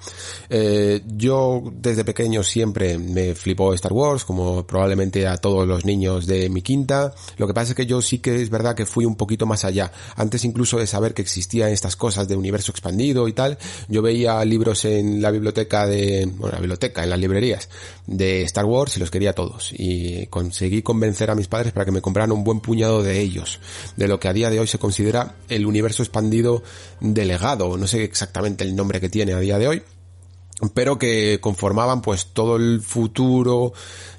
Eh, yo desde pequeño siempre me flipó Star Wars, como probablemente a todos los niños de mi quinta. Lo que pasa es que yo sí que es verdad que fui un poquito más allá. Antes incluso de saber que existían estas cosas de universo expandido y tal, yo veía libros en la biblioteca de, bueno, la biblioteca, en las librerías de Star Wars y los quería todos. Y conseguí convencer a mis padres para que me compraran un buen puñado de ellos, de lo que a día de hoy se considera el universo expandido delegado. No sé exactamente el nombre que tiene a día de hoy, pero que conformaban pues todo el futuro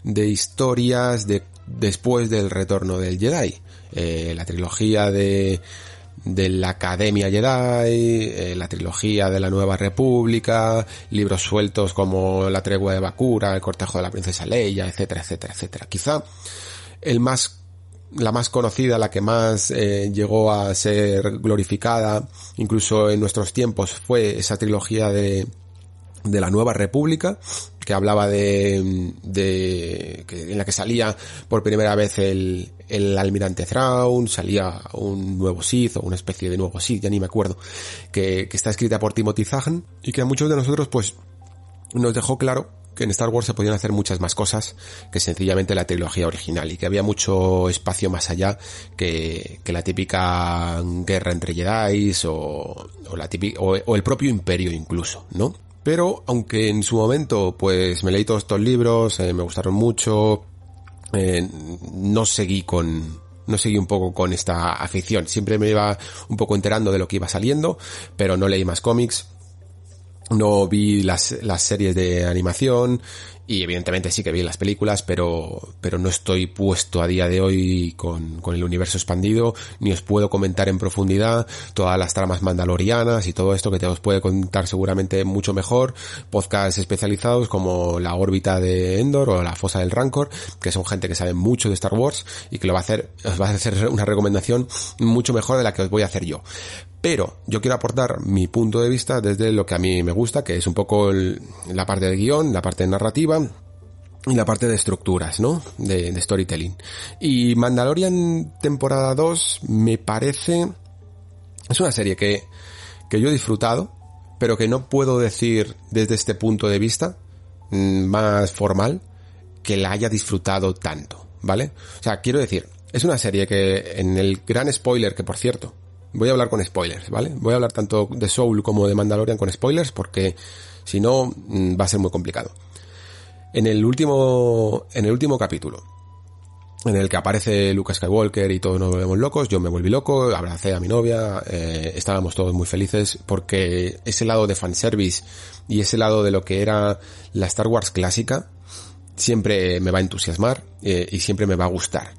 de historias de después del retorno del Jedi. Eh, la trilogía de de la Academia Jedi, eh, la trilogía de la Nueva República, libros sueltos como La Tregua de Bakura, El Cortejo de la Princesa Leia, etcétera, etcétera, etcétera. Quizá el más la más conocida, la que más eh, llegó a ser glorificada, incluso en nuestros tiempos, fue esa trilogía de, de la Nueva República, que hablaba de, de que, en la que salía por primera vez el, el almirante Thrawn, salía un nuevo Sith o una especie de nuevo Sith, ya ni me acuerdo, que, que está escrita por Timothy Zahn y que a muchos de nosotros pues nos dejó claro que en Star Wars se podían hacer muchas más cosas que sencillamente la trilogía original y que había mucho espacio más allá que, que la típica guerra entre Jedi o, o, la típica, o, el propio imperio incluso, ¿no? Pero aunque en su momento pues me leí todos estos libros, eh, me gustaron mucho, eh, no seguí con, no seguí un poco con esta afición. Siempre me iba un poco enterando de lo que iba saliendo, pero no leí más cómics. No vi las, las series de animación y evidentemente sí que vi las películas, pero, pero no estoy puesto a día de hoy con, con el universo expandido, ni os puedo comentar en profundidad todas las tramas mandalorianas y todo esto que te os puede contar seguramente mucho mejor, podcasts especializados como la órbita de Endor o la fosa del Rancor, que son gente que sabe mucho de Star Wars y que lo va a hacer, os va a hacer una recomendación mucho mejor de la que os voy a hacer yo. Pero yo quiero aportar mi punto de vista desde lo que a mí me gusta, que es un poco la parte de guion, la parte narrativa y la parte de estructuras, ¿no? De, de storytelling. Y Mandalorian temporada 2 me parece... Es una serie que, que yo he disfrutado, pero que no puedo decir desde este punto de vista mm, más formal que la haya disfrutado tanto, ¿vale? O sea, quiero decir, es una serie que en el gran spoiler, que por cierto, voy a hablar con spoilers, ¿vale? Voy a hablar tanto de Soul como de Mandalorian con spoilers porque si no mm, va a ser muy complicado. En el último, en el último capítulo, en el que aparece Lucas Skywalker y todos nos volvemos locos, yo me volví loco, abracé a mi novia, eh, estábamos todos muy felices porque ese lado de fanservice y ese lado de lo que era la Star Wars clásica siempre me va a entusiasmar eh, y siempre me va a gustar.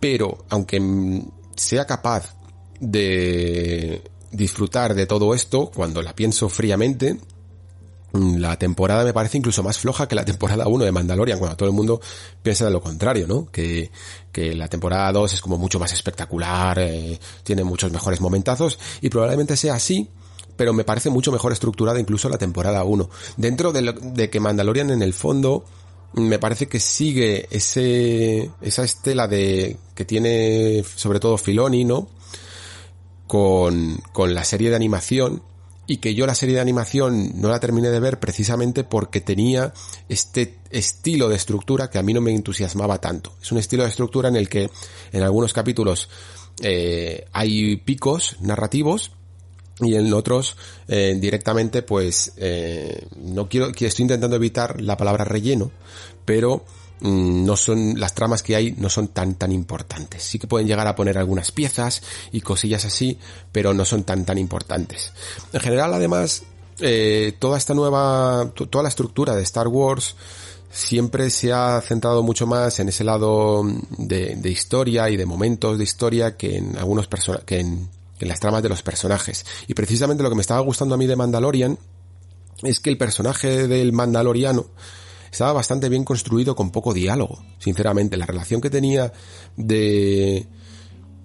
Pero aunque sea capaz de disfrutar de todo esto, cuando la pienso fríamente, mm, la temporada me parece incluso más floja que la temporada 1 de Mandalorian, cuando todo el mundo piensa de lo contrario, ¿no? Que, que la temporada 2 es como mucho más espectacular, eh, tiene muchos mejores momentazos, y probablemente sea así, pero me parece mucho mejor estructurada incluso la temporada 1. Dentro de, lo, de que Mandalorian en el fondo me parece que sigue ese, esa estela de, que tiene sobre todo Filoni, ¿no? Con, con la serie de animación y que yo la serie de animación no la terminé de ver precisamente porque tenía este estilo de estructura que a mí no me entusiasmaba tanto. Es un estilo de estructura en el que en algunos capítulos eh, hay picos narrativos y en otros eh, directamente pues eh, no quiero que estoy intentando evitar la palabra relleno pero no son, las tramas que hay no son tan tan importantes. Sí que pueden llegar a poner algunas piezas y cosillas así, pero no son tan tan importantes. En general, además, eh, toda esta nueva, toda la estructura de Star Wars siempre se ha centrado mucho más en ese lado de, de historia y de momentos de historia que en algunos que en, en las tramas de los personajes. Y precisamente lo que me estaba gustando a mí de Mandalorian es que el personaje del Mandaloriano estaba bastante bien construido con poco diálogo, sinceramente. La relación que tenía de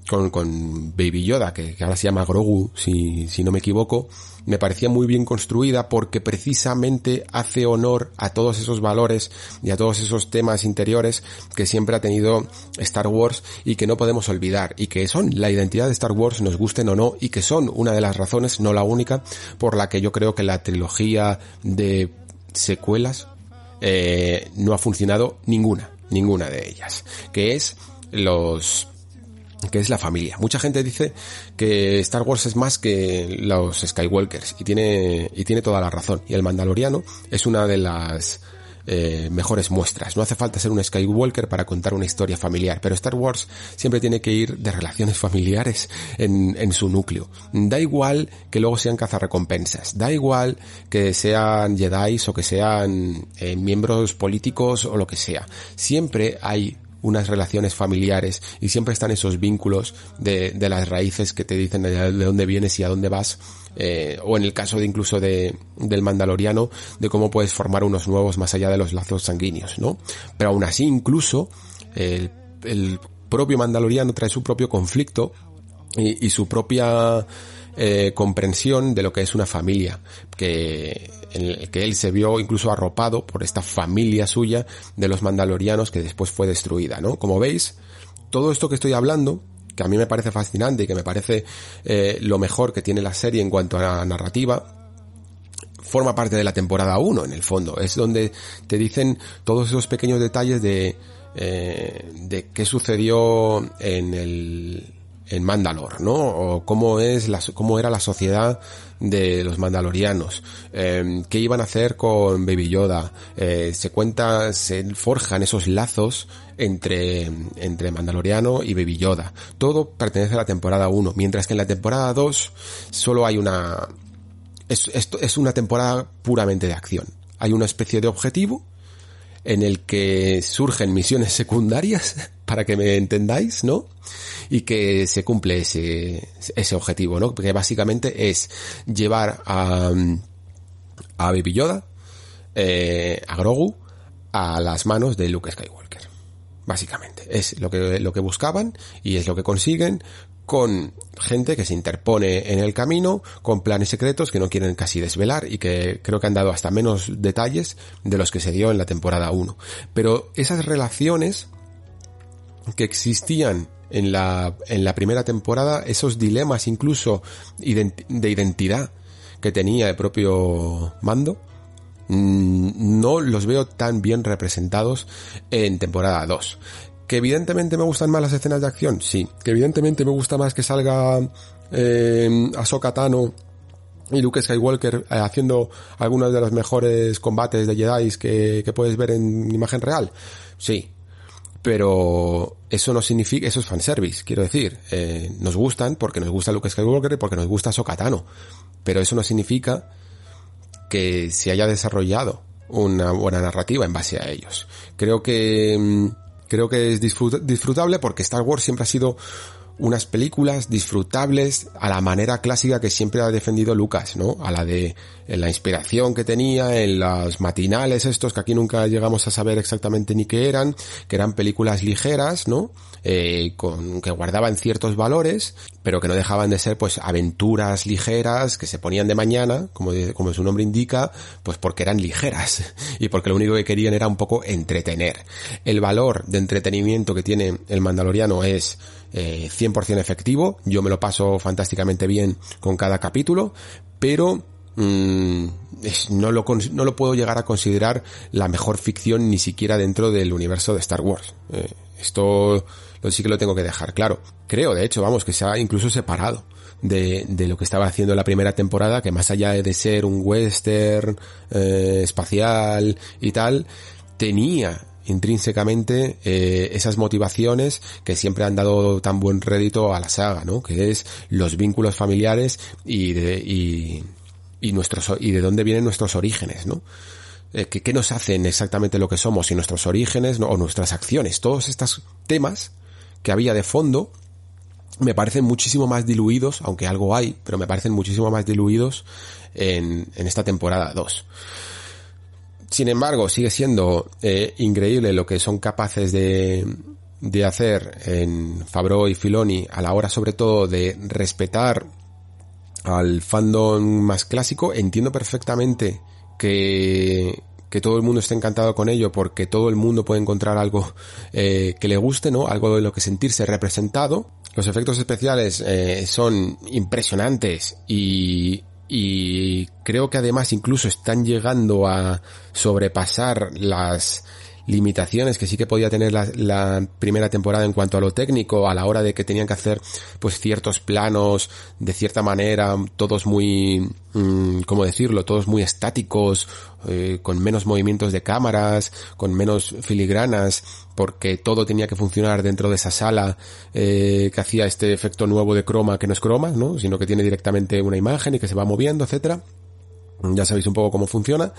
con, con Baby Yoda, que, ahora se llama Grogu, si, si no me equivoco, me parecía muy bien construida porque precisamente hace honor a todos esos valores y a todos esos temas interiores que siempre ha tenido Star Wars y que no podemos olvidar y que son la identidad de Star Wars, nos gusten o no, y que son una de las razones, no la única, por la que yo creo que la trilogía de secuelas eh, no ha funcionado ninguna, ninguna de ellas, que es los que es la familia. Mucha gente dice que Star Wars es más que los Skywalkers y tiene y tiene toda la razón. Y el Mandaloriano es una de las eh, mejores muestras. No hace falta ser un Skywalker para contar una historia familiar, pero Star Wars siempre tiene que ir de relaciones familiares en, en su núcleo. Da igual que luego sean cazarrecompensas, da igual que sean Jedi o que sean eh, miembros políticos o lo que sea. Siempre hay unas relaciones familiares y siempre están esos vínculos de, de las raíces que te dicen de, de dónde vienes y a dónde vas eh, o en el caso de incluso de, del mandaloriano, de cómo puedes formar unos nuevos más allá de los lazos sanguíneos, ¿no? Pero aún así, incluso, el, el propio mandaloriano trae su propio conflicto y, y su propia eh, comprensión de lo que es una familia, que, en el que él se vio incluso arropado por esta familia suya de los mandalorianos que después fue destruida, ¿no? Como veis, todo esto que estoy hablando que a mí me parece fascinante y que me parece eh, lo mejor que tiene la serie en cuanto a la narrativa, forma parte de la temporada 1 en el fondo. Es donde te dicen todos esos pequeños detalles de, eh, de qué sucedió en el en Mandalor, ¿no? O cómo es la, cómo era la sociedad de los mandalorianos, eh, qué iban a hacer con Baby Yoda, eh, se cuenta, se forjan esos lazos entre, entre Mandaloriano y Baby Yoda. Todo pertenece a la temporada 1, mientras que en la temporada 2 solo hay una, es, es una temporada puramente de acción. Hay una especie de objetivo en el que surgen misiones secundarias, para que me entendáis, ¿no? Y que se cumple ese, ese objetivo, ¿no? Porque básicamente es llevar a, a Baby Yoda, eh, a Grogu, a las manos de Luke Skywalker. Básicamente. Es lo que, lo que buscaban y es lo que consiguen con gente que se interpone en el camino, con planes secretos que no quieren casi desvelar y que creo que han dado hasta menos detalles de los que se dio en la temporada 1. Pero esas relaciones que existían en la, en la primera temporada, esos dilemas incluso de identidad que tenía el propio mando, no los veo tan bien representados en temporada 2. Que evidentemente me gustan más las escenas de acción, sí. Que evidentemente me gusta más que salga eh, Ahsoka Tano y Luke Skywalker eh, haciendo algunos de los mejores combates de Jedi que, que puedes ver en imagen real. Sí, pero eso no significa, eso es fanservice, quiero decir, eh, nos gustan porque nos gusta Luke Skywalker y porque nos gusta Sokatano, pero eso no significa que se haya desarrollado una buena narrativa en base a ellos. Creo que, mm, creo que es disfrutable porque Star Wars siempre ha sido unas películas disfrutables a la manera clásica que siempre ha defendido Lucas, ¿no? A la de la inspiración que tenía en los matinales estos que aquí nunca llegamos a saber exactamente ni qué eran, que eran películas ligeras, ¿no? Eh, con que guardaban ciertos valores, pero que no dejaban de ser pues aventuras ligeras que se ponían de mañana, como, su nombre indica, pues porque eran ligeras y porque lo único que querían era un poco entretener. El valor de entretenimiento que tiene el Mandaloriano es eh, 100% efectivo, yo me lo paso fantásticamente bien con cada capítulo, pero es, no, lo, no lo puedo llegar a considerar la mejor ficción ni siquiera dentro del universo de Star Wars. Eh, esto lo, sí que lo tengo que dejar claro. Creo, de hecho, vamos, que se ha incluso separado de, de lo que estaba haciendo la primera temporada, que más allá de ser un western eh, espacial y tal, tenía intrínsecamente eh, esas motivaciones que siempre han dado tan buen rédito a la saga, ¿no? Que es los vínculos familiares y de, y, y nuestros, y de dónde vienen nuestros orígenes, ¿no? Eh, que, ¿Qué nos hacen exactamente lo que somos y nuestros orígenes ¿no? o nuestras acciones? Todos estos temas que había de fondo me parecen muchísimo más diluidos, aunque algo hay, pero me parecen muchísimo más diluidos en, en esta temporada 2. Sin embargo, sigue siendo eh, increíble lo que son capaces de, de hacer en Fabro y Filoni a la hora sobre todo de respetar al fandom más clásico, entiendo perfectamente que, que todo el mundo esté encantado con ello porque todo el mundo puede encontrar algo eh, que le guste, ¿no? Algo de lo que sentirse representado. Los efectos especiales eh, son impresionantes y, y creo que además incluso están llegando a sobrepasar las limitaciones que sí que podía tener la, primera temporada en cuanto a lo técnico, a la hora de que tenían que hacer pues ciertos planos de cierta manera, todos muy, mm, ¿cómo decirlo? Todos muy estáticos, eh, con menos movimientos de cámaras, con menos filigranas, porque todo tenía que funcionar dentro de esa sala eh, que hacía este efecto nuevo de croma que no es croma, ¿no? sino que tiene directamente una imagen y que se va moviendo, etcétera ya sabéis un poco cómo funciona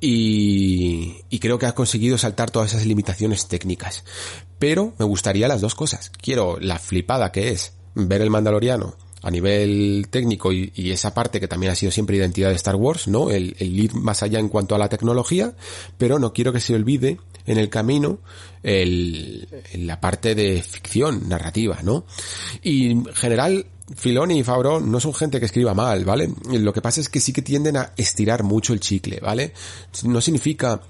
y, y, creo que ha conseguido saltar todas esas limitaciones técnicas. Pero me gustaría las dos cosas. Quiero la flipada que es ver el Mandaloriano a nivel técnico y, esa parte que también ha sido siempre identidad de Star Wars, ¿no? El, el, ir más allá en cuanto a la tecnología, pero no quiero que se olvide en el camino el, la parte de ficción narrativa, ¿no? Y en general Filoni y Favreau no son gente que escriba mal, ¿vale? Lo que pasa es que sí que tienden a estirar mucho el chicle, ¿vale? No significa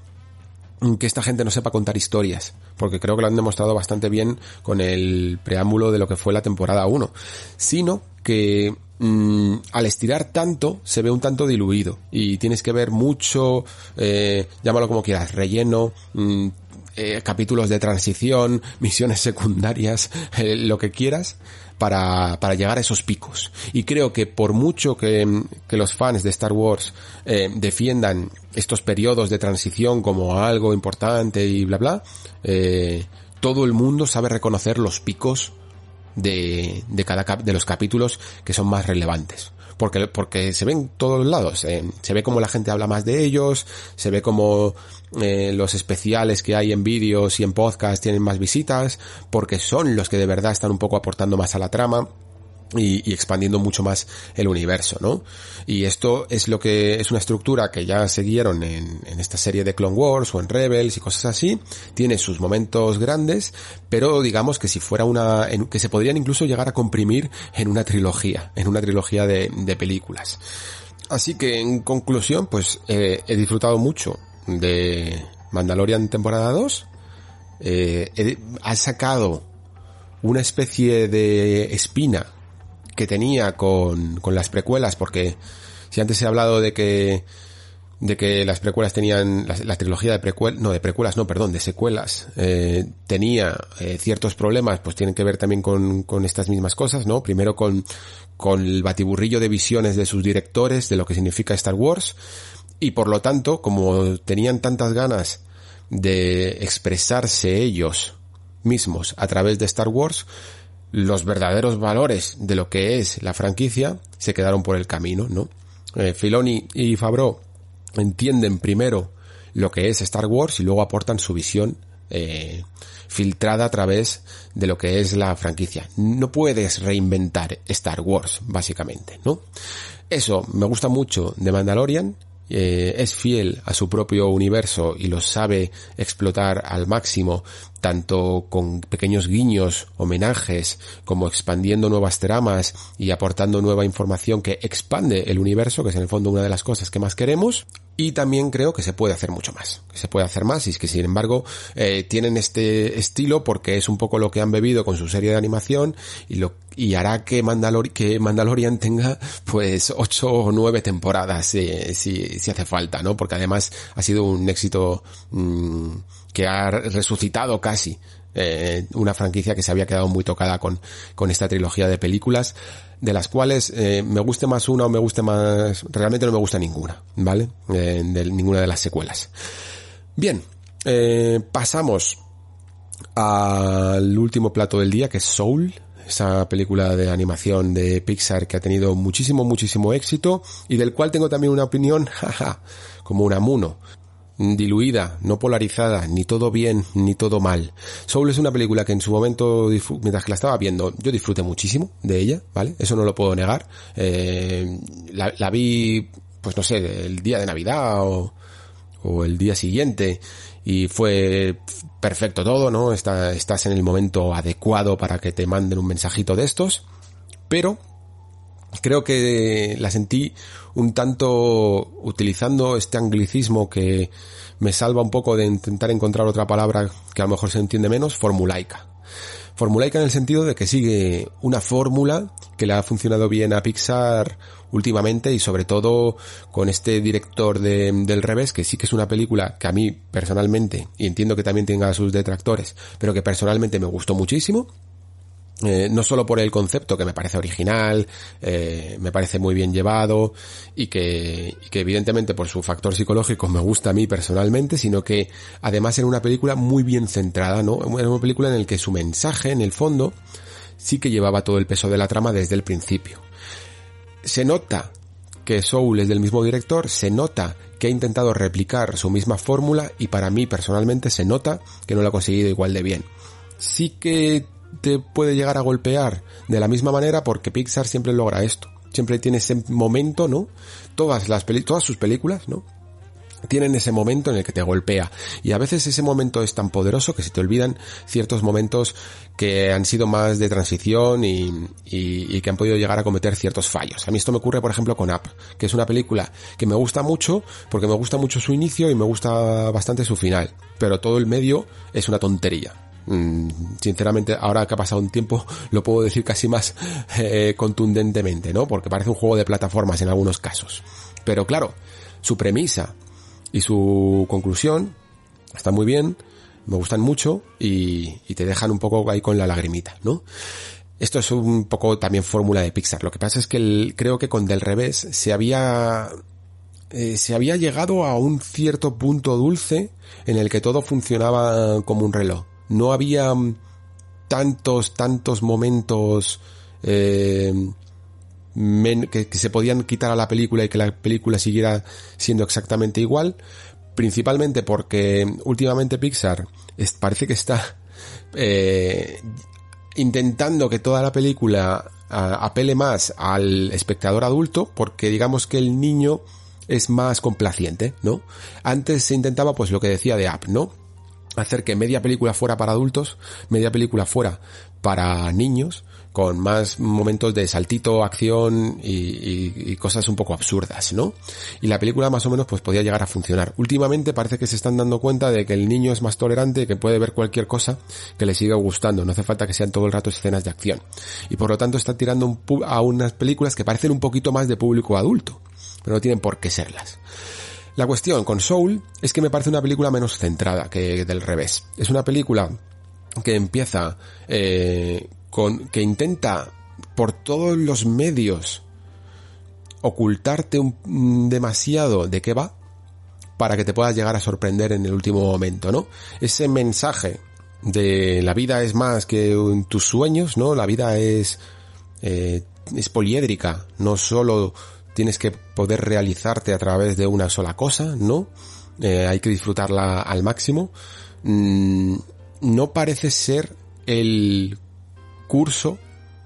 que esta gente no sepa contar historias, porque creo que lo han demostrado bastante bien con el preámbulo de lo que fue la temporada 1, sino que mm, al estirar tanto se ve un tanto diluido y tienes que ver mucho, eh, llámalo como quieras, relleno, mm, eh, capítulos de transición, misiones secundarias, eh, lo que quieras, para, para llegar a esos picos. Y creo que por mucho que, que los fans de Star Wars eh, defiendan estos periodos de transición como algo importante y bla bla, eh, todo el mundo sabe reconocer los picos de, de cada de los capítulos que son más relevantes porque, porque se ven todos lados. Eh, se ve como la gente habla más de ellos, se ve como eh, los especiales que hay en vídeos y en podcast tienen más visitas, porque son los que de verdad están un poco aportando más a la trama y, expandiendo mucho más el universo, ¿no? Y esto es lo que es una estructura que ya siguieron en, en, esta serie de Clone Wars o en Rebels y cosas así. Tiene sus momentos grandes, pero digamos que si fuera una, que se podrían incluso llegar a comprimir en una trilogía, en una trilogía de, de películas. Así que en conclusión, pues eh, he disfrutado mucho de Mandalorian temporada 2. Eh, ha sacado una especie de espina que tenía con, con las precuelas, porque si antes he hablado de que de que las precuelas tenían la, trilogía de precuelas, no de precuelas, no, perdón, de secuelas, eh, tenía eh, ciertos problemas, pues tienen que ver también con, con estas mismas cosas, ¿no? Primero con, con el batiburrillo de visiones de sus directores, de lo que significa Star Wars, y por lo tanto, como tenían tantas ganas de expresarse ellos mismos a través de Star Wars, los verdaderos valores de lo que es la franquicia se quedaron por el camino, ¿no? Eh, Filoni y Fabro entienden primero lo que es Star Wars y luego aportan su visión eh, filtrada a través de lo que es la franquicia. No puedes reinventar Star Wars, básicamente, ¿no? Eso me gusta mucho de Mandalorian eh, es fiel a su propio universo y lo sabe explotar al máximo, tanto con pequeños guiños, homenajes, como expandiendo nuevas tramas y aportando nueva información que expande el universo, que es en el fondo una de las cosas que más queremos, y también creo que se puede hacer mucho más, que se puede hacer más y es que sin embargo eh, tienen este estilo porque es un poco lo que han bebido con su serie de animación y lo y hará que, que Mandalorian tenga pues ocho o nueve temporadas si, si, si, hace falta, ¿no? Porque además ha sido un éxito mmm, que ha resucitado casi eh, una franquicia que se había quedado muy tocada con, con esta trilogía de películas de las cuales eh, me guste más una o me guste más, realmente no me gusta ninguna, ¿vale? Eh, de ninguna de las secuelas. Bien, pasamos al último plato del día, que es Soul, esa película de animación de Pixar que ha tenido muchísimo, muchísimo éxito y del cual tengo también una opinión, jaja, como un amuno diluida, no polarizada, ni todo bien, ni todo mal. Soul es una película que en su momento, mientras que la estaba viendo, yo disfruté muchísimo de ella, ¿vale? Eso no lo puedo negar. Eh, la, vi, pues no sé, el día de Navidad o, o el día siguiente y fue perfecto todo, ¿no? estás en el momento adecuado para que te manden un mensajito de estos, pero creo que la sentí un tanto utilizando este anglicismo que me salva un poco de intentar encontrar otra palabra que a lo mejor se entiende menos, formulaica. Formulaica en el sentido de que sigue una fórmula que le ha funcionado bien a Pixar últimamente y sobre todo con este director de, del revés, que sí que es una película que a mí personalmente, y entiendo que también tenga sus detractores, pero que personalmente me gustó muchísimo. Eh, no solo por el concepto que me parece original, eh, me parece muy bien llevado y que, y que evidentemente por su factor psicológico me gusta a mí personalmente, sino que además era una película muy bien centrada, ¿no? Era una película en la que su mensaje, en el fondo, sí que llevaba todo el peso de la trama desde el principio se nota que Soul es del mismo director, se nota que ha intentado replicar su misma fórmula y para mí personalmente se nota que no lo ha conseguido igual de bien. Sí que te puede llegar a golpear de la misma manera porque Pixar siempre logra esto. Siempre tiene ese momento, ¿no? Todas las todas sus películas, ¿no? tienen ese momento en el que te golpea. Y a veces ese momento es tan poderoso que se te olvidan ciertos momentos que han sido más de transición y, y, que han podido llegar a cometer ciertos fallos. A mí esto me ocurre, por ejemplo, con Up, que es una película que me gusta mucho porque me gusta mucho su inicio y me gusta bastante su final. Pero todo el medio es una tontería. Mm, sinceramente, ahora que ha pasado un tiempo, lo puedo decir casi más eh, contundentemente, ¿no? Porque parece un juego de plataformas en algunos casos. Pero claro, su premisa y su conclusión está muy bien, me gustan mucho y, te dejan un poco ahí con la lagrimita, ¿no? Esto es un poco también fórmula de Pixar. Lo que pasa es que creo que con Del Revés se había eh, se había llegado a un cierto punto dulce en el que todo funcionaba como un reloj. No había tantos, tantos momentos eh, que, se podían quitar a la película y que la película siguiera siendo exactamente igual, principalmente porque últimamente Pixar parece que está eh, intentando que toda la película apele más al espectador adulto, porque digamos que el niño es más complaciente, ¿no? Antes se intentaba pues lo que decía de App, ¿no? Hacer que media película fuera para adultos, media película fuera para niños, con más momentos de saltito, acción y, cosas un poco absurdas, ¿no? Y la película más o menos pues podía llegar a funcionar. Últimamente parece que se están dando cuenta de que el niño es más tolerante, que puede ver cualquier cosa que le siga gustando, no hace falta que sean todo el rato escenas de acción. Y por lo tanto está tirando a unas películas que parecen un poquito más de público adulto, pero no tienen por qué serlas. La cuestión con Soul es que me parece una película menos centrada que del revés. Es una película que empieza eh, con que intenta por todos los medios ocultarte un, demasiado de qué va para que te puedas llegar a sorprender en el último momento, ¿no? Ese mensaje de la vida es más que tus sueños, ¿no? La vida es eh, es poliédrica, no solo tienes que poder realizarte a través de una sola cosa, ¿no? Eh, hay que disfrutarla al máximo. Mm, no parece ser el curso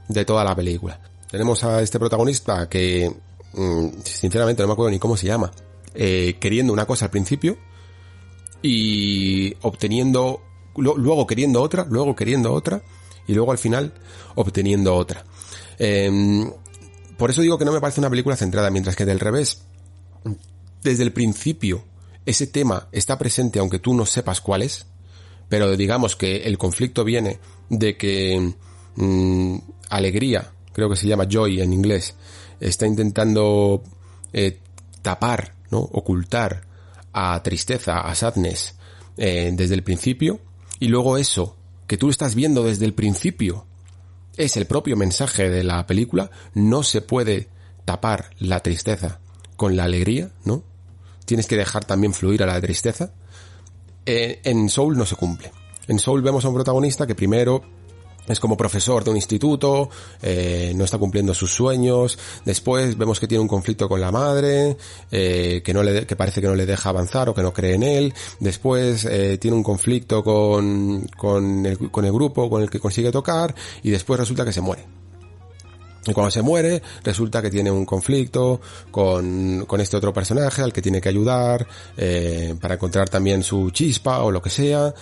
de toda la película. Tenemos a este protagonista que, mm, sinceramente no me acuerdo ni cómo se llama, eh, queriendo una cosa al principio y obteniendo, luego queriendo otra, luego queriendo otra y luego al final obteniendo otra. Em, por eso digo que no me parece una película centrada, mientras que del revés, desde el principio, ese tema está presente aunque tú no sepas cuál es, pero digamos que el conflicto viene de que Mm, alegría, creo que se llama joy en inglés, está intentando eh, tapar, ¿no? Ocultar a tristeza, a sadness, eh, desde el principio, y luego eso, que tú estás viendo desde el principio, es el propio mensaje de la película, no se puede tapar la tristeza con la alegría, ¿no? Tienes que dejar también fluir a la tristeza. Eh, en Soul no se cumple. En Soul vemos a un protagonista que primero es como profesor de un instituto, eh, no está cumpliendo sus sueños, después vemos que tiene un conflicto con la madre, eh, que no le, que parece que no le deja avanzar o que no cree en él, después eh, tiene un conflicto con, con el, con el grupo con el que consigue tocar y después resulta que se muere. Y cuando se muere, resulta que tiene un conflicto con, con este otro personaje al que tiene que ayudar, eh, para encontrar también su chispa o lo que sea.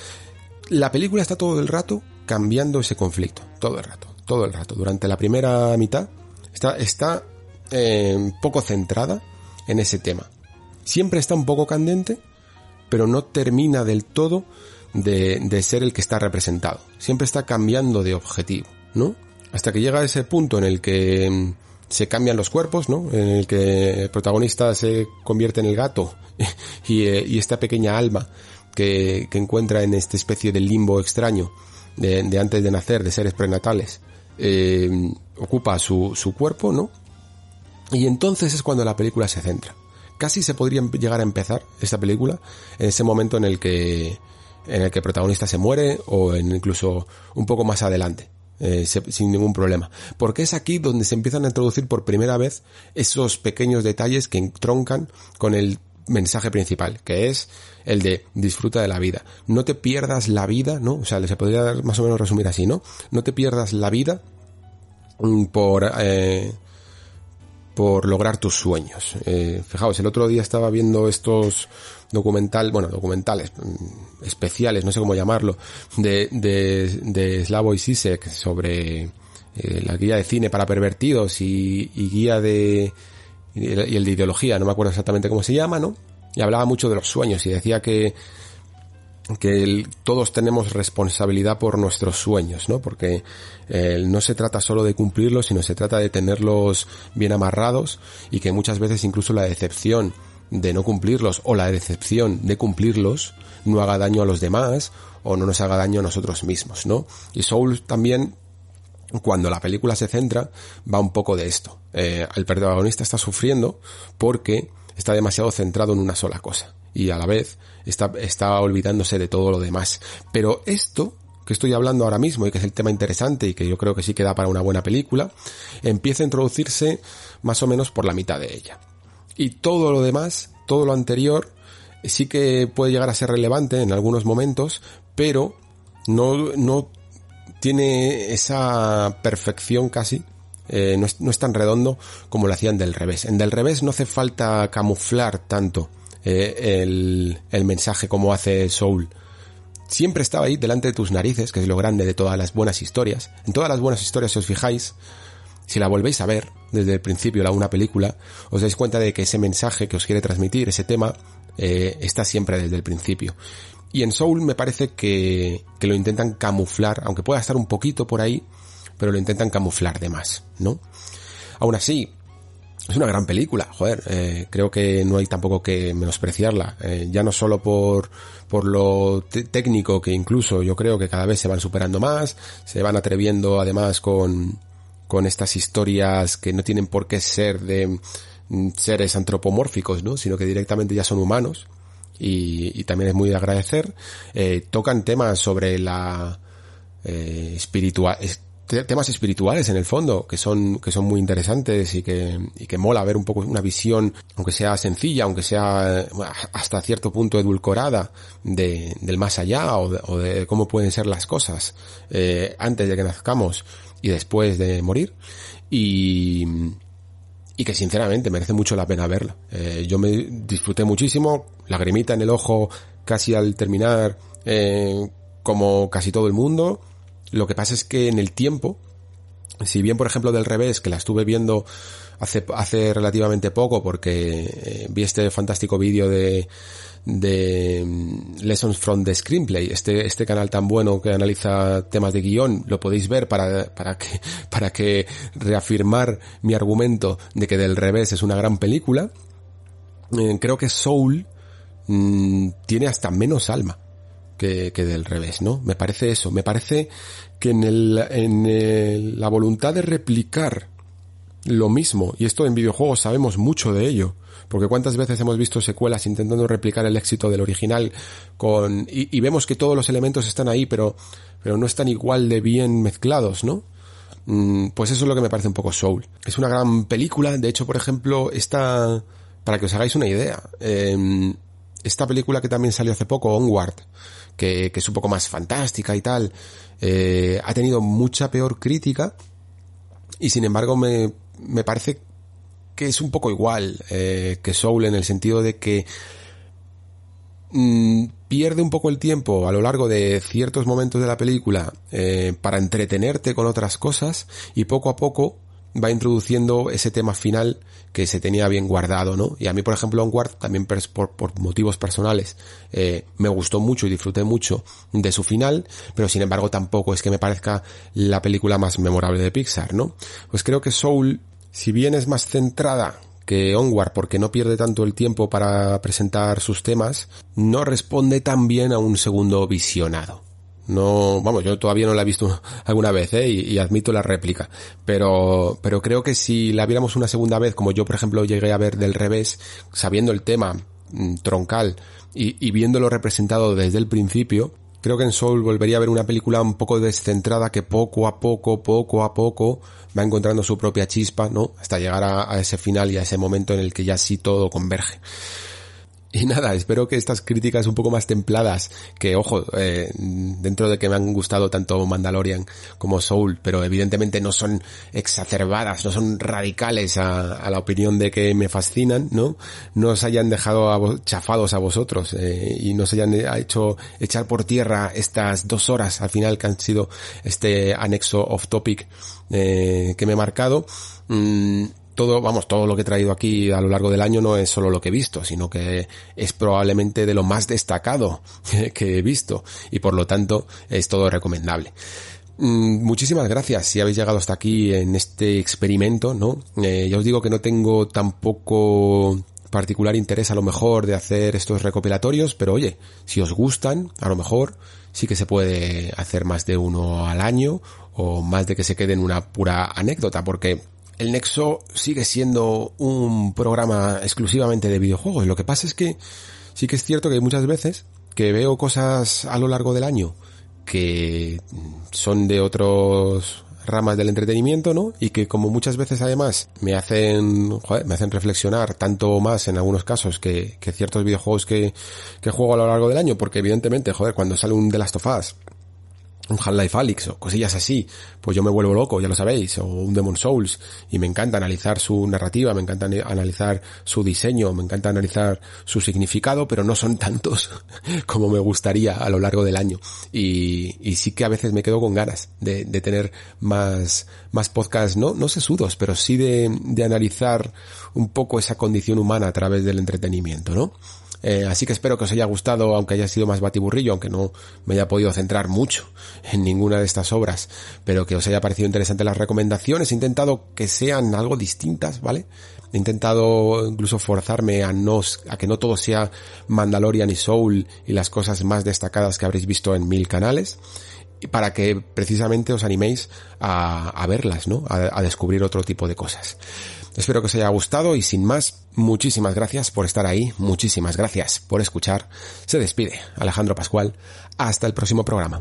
La película está todo el rato cambiando ese conflicto, todo el rato, todo el rato. Durante la primera mitad está, está eh, poco centrada en ese tema. Siempre está un poco candente, pero no termina del todo de, de ser el que está representado. Siempre está cambiando de objetivo, ¿no? hasta que llega a ese punto en el que mm, se cambian los cuerpos, ¿no? En el que el protagonista se convierte en el gato y, eh, y esta pequeña alma que, que, encuentra en esta especie de limbo extraño de, de antes de nacer, de seres prenatales, eh, ocupa su, su cuerpo, ¿no? Y entonces es cuando la película se centra. Casi se podría llegar a empezar esta película en ese momento en el que en el que el protagonista se muere o en incluso un poco más adelante eh, sin ningún problema. Porque es aquí donde se empiezan a introducir por primera vez esos pequeños detalles que entroncan con el mensaje principal, que es el de disfruta de la vida. No te pierdas la vida, ¿no? O sea, se podría más o menos resumir así, ¿no? No te pierdas la vida mm, por, eh, por lograr tus sueños. Eh, fijaos, el otro día estaba viendo estos documental, bueno, documentales mm, especiales, no sé cómo llamarlo, de, de, de Slavoj Zizek sobre eh, la guía de cine para pervertidos y, y guía de y el de ideología, no me acuerdo exactamente cómo se llama, ¿no? Y hablaba mucho de los sueños y decía que que todos tenemos responsabilidad por nuestros sueños, ¿no? Porque eh, no se trata solo de cumplirlos, sino se trata de tenerlos bien amarrados y que muchas veces incluso la decepción de no cumplirlos o la decepción de cumplirlos no haga daño a los demás o no nos haga daño a nosotros mismos, ¿no? Y Soul también cuando la película se centra va un poco de esto. Eh, el protagonista está sufriendo porque está demasiado centrado en una sola cosa y a la vez está, está olvidándose de todo lo demás. Pero esto que estoy hablando ahora mismo y que es el tema interesante y que yo creo que sí queda para una buena película, empieza a introducirse más o menos por la mitad de ella. Y todo lo demás, todo lo anterior, sí que puede llegar a ser relevante en algunos momentos, pero no, no tiene esa perfección casi eh, no, es, no, es, tan redondo como lo hacían del revés. En del revés no hace falta camuflar tanto eh, el, el, mensaje como hace Soul. Siempre estaba ahí delante de tus narices, que es lo grande de todas las buenas historias. En todas las buenas historias, si os fijáis, si la volvéis a ver desde el principio la una película, os dais cuenta de que ese mensaje que os quiere transmitir, ese tema, eh, está siempre desde el principio. Y en Soul me parece que, que lo intentan camuflar, aunque pueda estar un poquito por ahí, pero lo intentan camuflar de más, ¿no? Aún así, es una gran película, joder, eh, creo que no hay tampoco que menospreciarla, eh, ya no solo por, por lo técnico que incluso yo creo que cada vez se van superando más, se van atreviendo además con, con estas historias que no tienen por qué ser de mm, seres antropomórficos, ¿no? sino que directamente ya son humanos y, y también es muy de agradecer, eh, tocan temas sobre la eh, espiritual, temas espirituales en el fondo que son que son muy interesantes y que y que mola ver un poco una visión aunque sea sencilla aunque sea hasta cierto punto edulcorada de, del más allá o de, o de, cómo pueden ser las cosas eh, antes de que nazcamos y después de morir. Y y que sinceramente merece mucho la pena verla. Eh, yo me disfruté muchísimo lagrimita en el ojo casi al terminar eh, como casi todo el mundo. Lo que pasa es que en el tiempo, si bien por ejemplo del revés, que la estuve viendo hace, hace relativamente poco porque eh, vi este fantástico vídeo de, de mm, Lessons from the Screenplay, este, este canal tan bueno que analiza temas de guion, lo podéis ver para, para que, para que reafirmar mi argumento de que del revés es una gran película. Eh, creo que Soul mmm, tiene hasta menos alma que, que, del revés, ¿no? Me parece eso, me parece que en, el, en el, la voluntad de replicar lo mismo, y esto en videojuegos sabemos mucho de ello, porque cuántas veces hemos visto secuelas intentando replicar el éxito del original con, y, vemos que todos los elementos están ahí, pero, pero no están igual de bien mezclados, ¿no? Mm, pues eso es lo que me parece un poco Soul. Es una gran película, de hecho, por ejemplo, esta, para que os hagáis una idea, eh, esta película que también salió hace poco, Onward, que, que es un poco más fantástica y tal, eh, ha tenido mucha peor crítica y sin embargo me, me parece que es un poco igual eh, que Soul en el sentido de que mm, pierde un poco el tiempo a lo largo de ciertos momentos de la película eh, para entretenerte con otras cosas y poco a poco va introduciendo ese tema final que se tenía bien guardado, ¿no? Y a mí, por ejemplo, Onward, también por, por motivos personales, eh, me gustó mucho y disfruté mucho de su final, pero sin embargo tampoco es que me parezca la película más memorable de Pixar, ¿no? Pues creo que Soul, si bien es más centrada que Onward porque no pierde tanto el tiempo para presentar sus temas, no responde tan bien a un segundo visionado. No, vamos, yo todavía no la he visto alguna vez, ¿eh? y, admito la réplica. Pero, pero creo que si la viéramos una segunda vez, como yo por ejemplo llegué a ver del revés, sabiendo el tema mm, troncal y, y viéndolo representado desde el principio, creo que en Soul volvería a ver una película un poco descentrada que poco a poco, poco a poco va encontrando su propia chispa, ¿no? Hasta llegar a, a ese final y a ese momento en el que ya sí todo converge. Y nada, espero que estas críticas un poco más templadas, que ojo, eh, dentro de que me han gustado tanto Mandalorian como Soul, pero evidentemente no son exacerbadas, no son radicales a, la opinión de que me fascinan, ¿no? No os hayan dejado chafados a vosotros eh, y no se hayan hecho echar por tierra estas dos horas al final que han sido este anexo off topic eh, que me he marcado. Mm, todo, vamos, todo lo que he traído aquí a lo largo del año no es solo lo que he visto, sino que es probablemente de lo más destacado que he visto y por lo tanto es todo recomendable. Mm, muchísimas gracias si habéis llegado hasta aquí en este experimento, ¿no? Eh, ya os digo que no tengo tampoco particular interés a lo mejor de hacer estos recopilatorios, pero oye, si os gustan, a lo mejor sí que se puede hacer más de uno al año o más de que se quede en una pura anécdota, porque el Nexo sigue siendo un programa exclusivamente de videojuegos. Lo que pasa es que sí que es cierto que hay muchas veces que veo cosas a lo largo del año que son de otros ramas del entretenimiento, ¿no? Y que como muchas veces además me hacen, joder, me hacen reflexionar tanto más en algunos casos que, que ciertos videojuegos que, que juego a lo largo del año, porque evidentemente, joder, cuando sale un The Last of Us un Half-Life Alyx o cosillas así, pues yo me vuelvo loco, ya lo sabéis, o un Demon Souls, y me encanta analizar su narrativa, me encanta analizar su diseño, me encanta analizar su significado, pero no son tantos como me gustaría a lo largo del año. Y, y sí que a veces me quedo con ganas de, de tener más, más podcasts, no, no sesudos, pero sí de, de analizar un poco esa condición humana a través del entretenimiento, ¿no? Eh, así que espero que os haya gustado, aunque haya sido más batiburrillo, aunque no me haya podido centrar mucho en ninguna de estas obras, pero que os haya parecido interesante las recomendaciones. He intentado que sean algo distintas, ¿vale? He intentado incluso forzarme a no, a que no todo sea Mandalorian y Soul y las cosas más destacadas que habréis visto en mil canales para que precisamente os animéis a, verlas, ¿no? a, descubrir otro tipo de cosas. Espero que os haya gustado y sin más, muchísimas gracias por estar ahí, muchísimas gracias por escuchar. Se despide Alejandro Pascual. Hasta el próximo programa.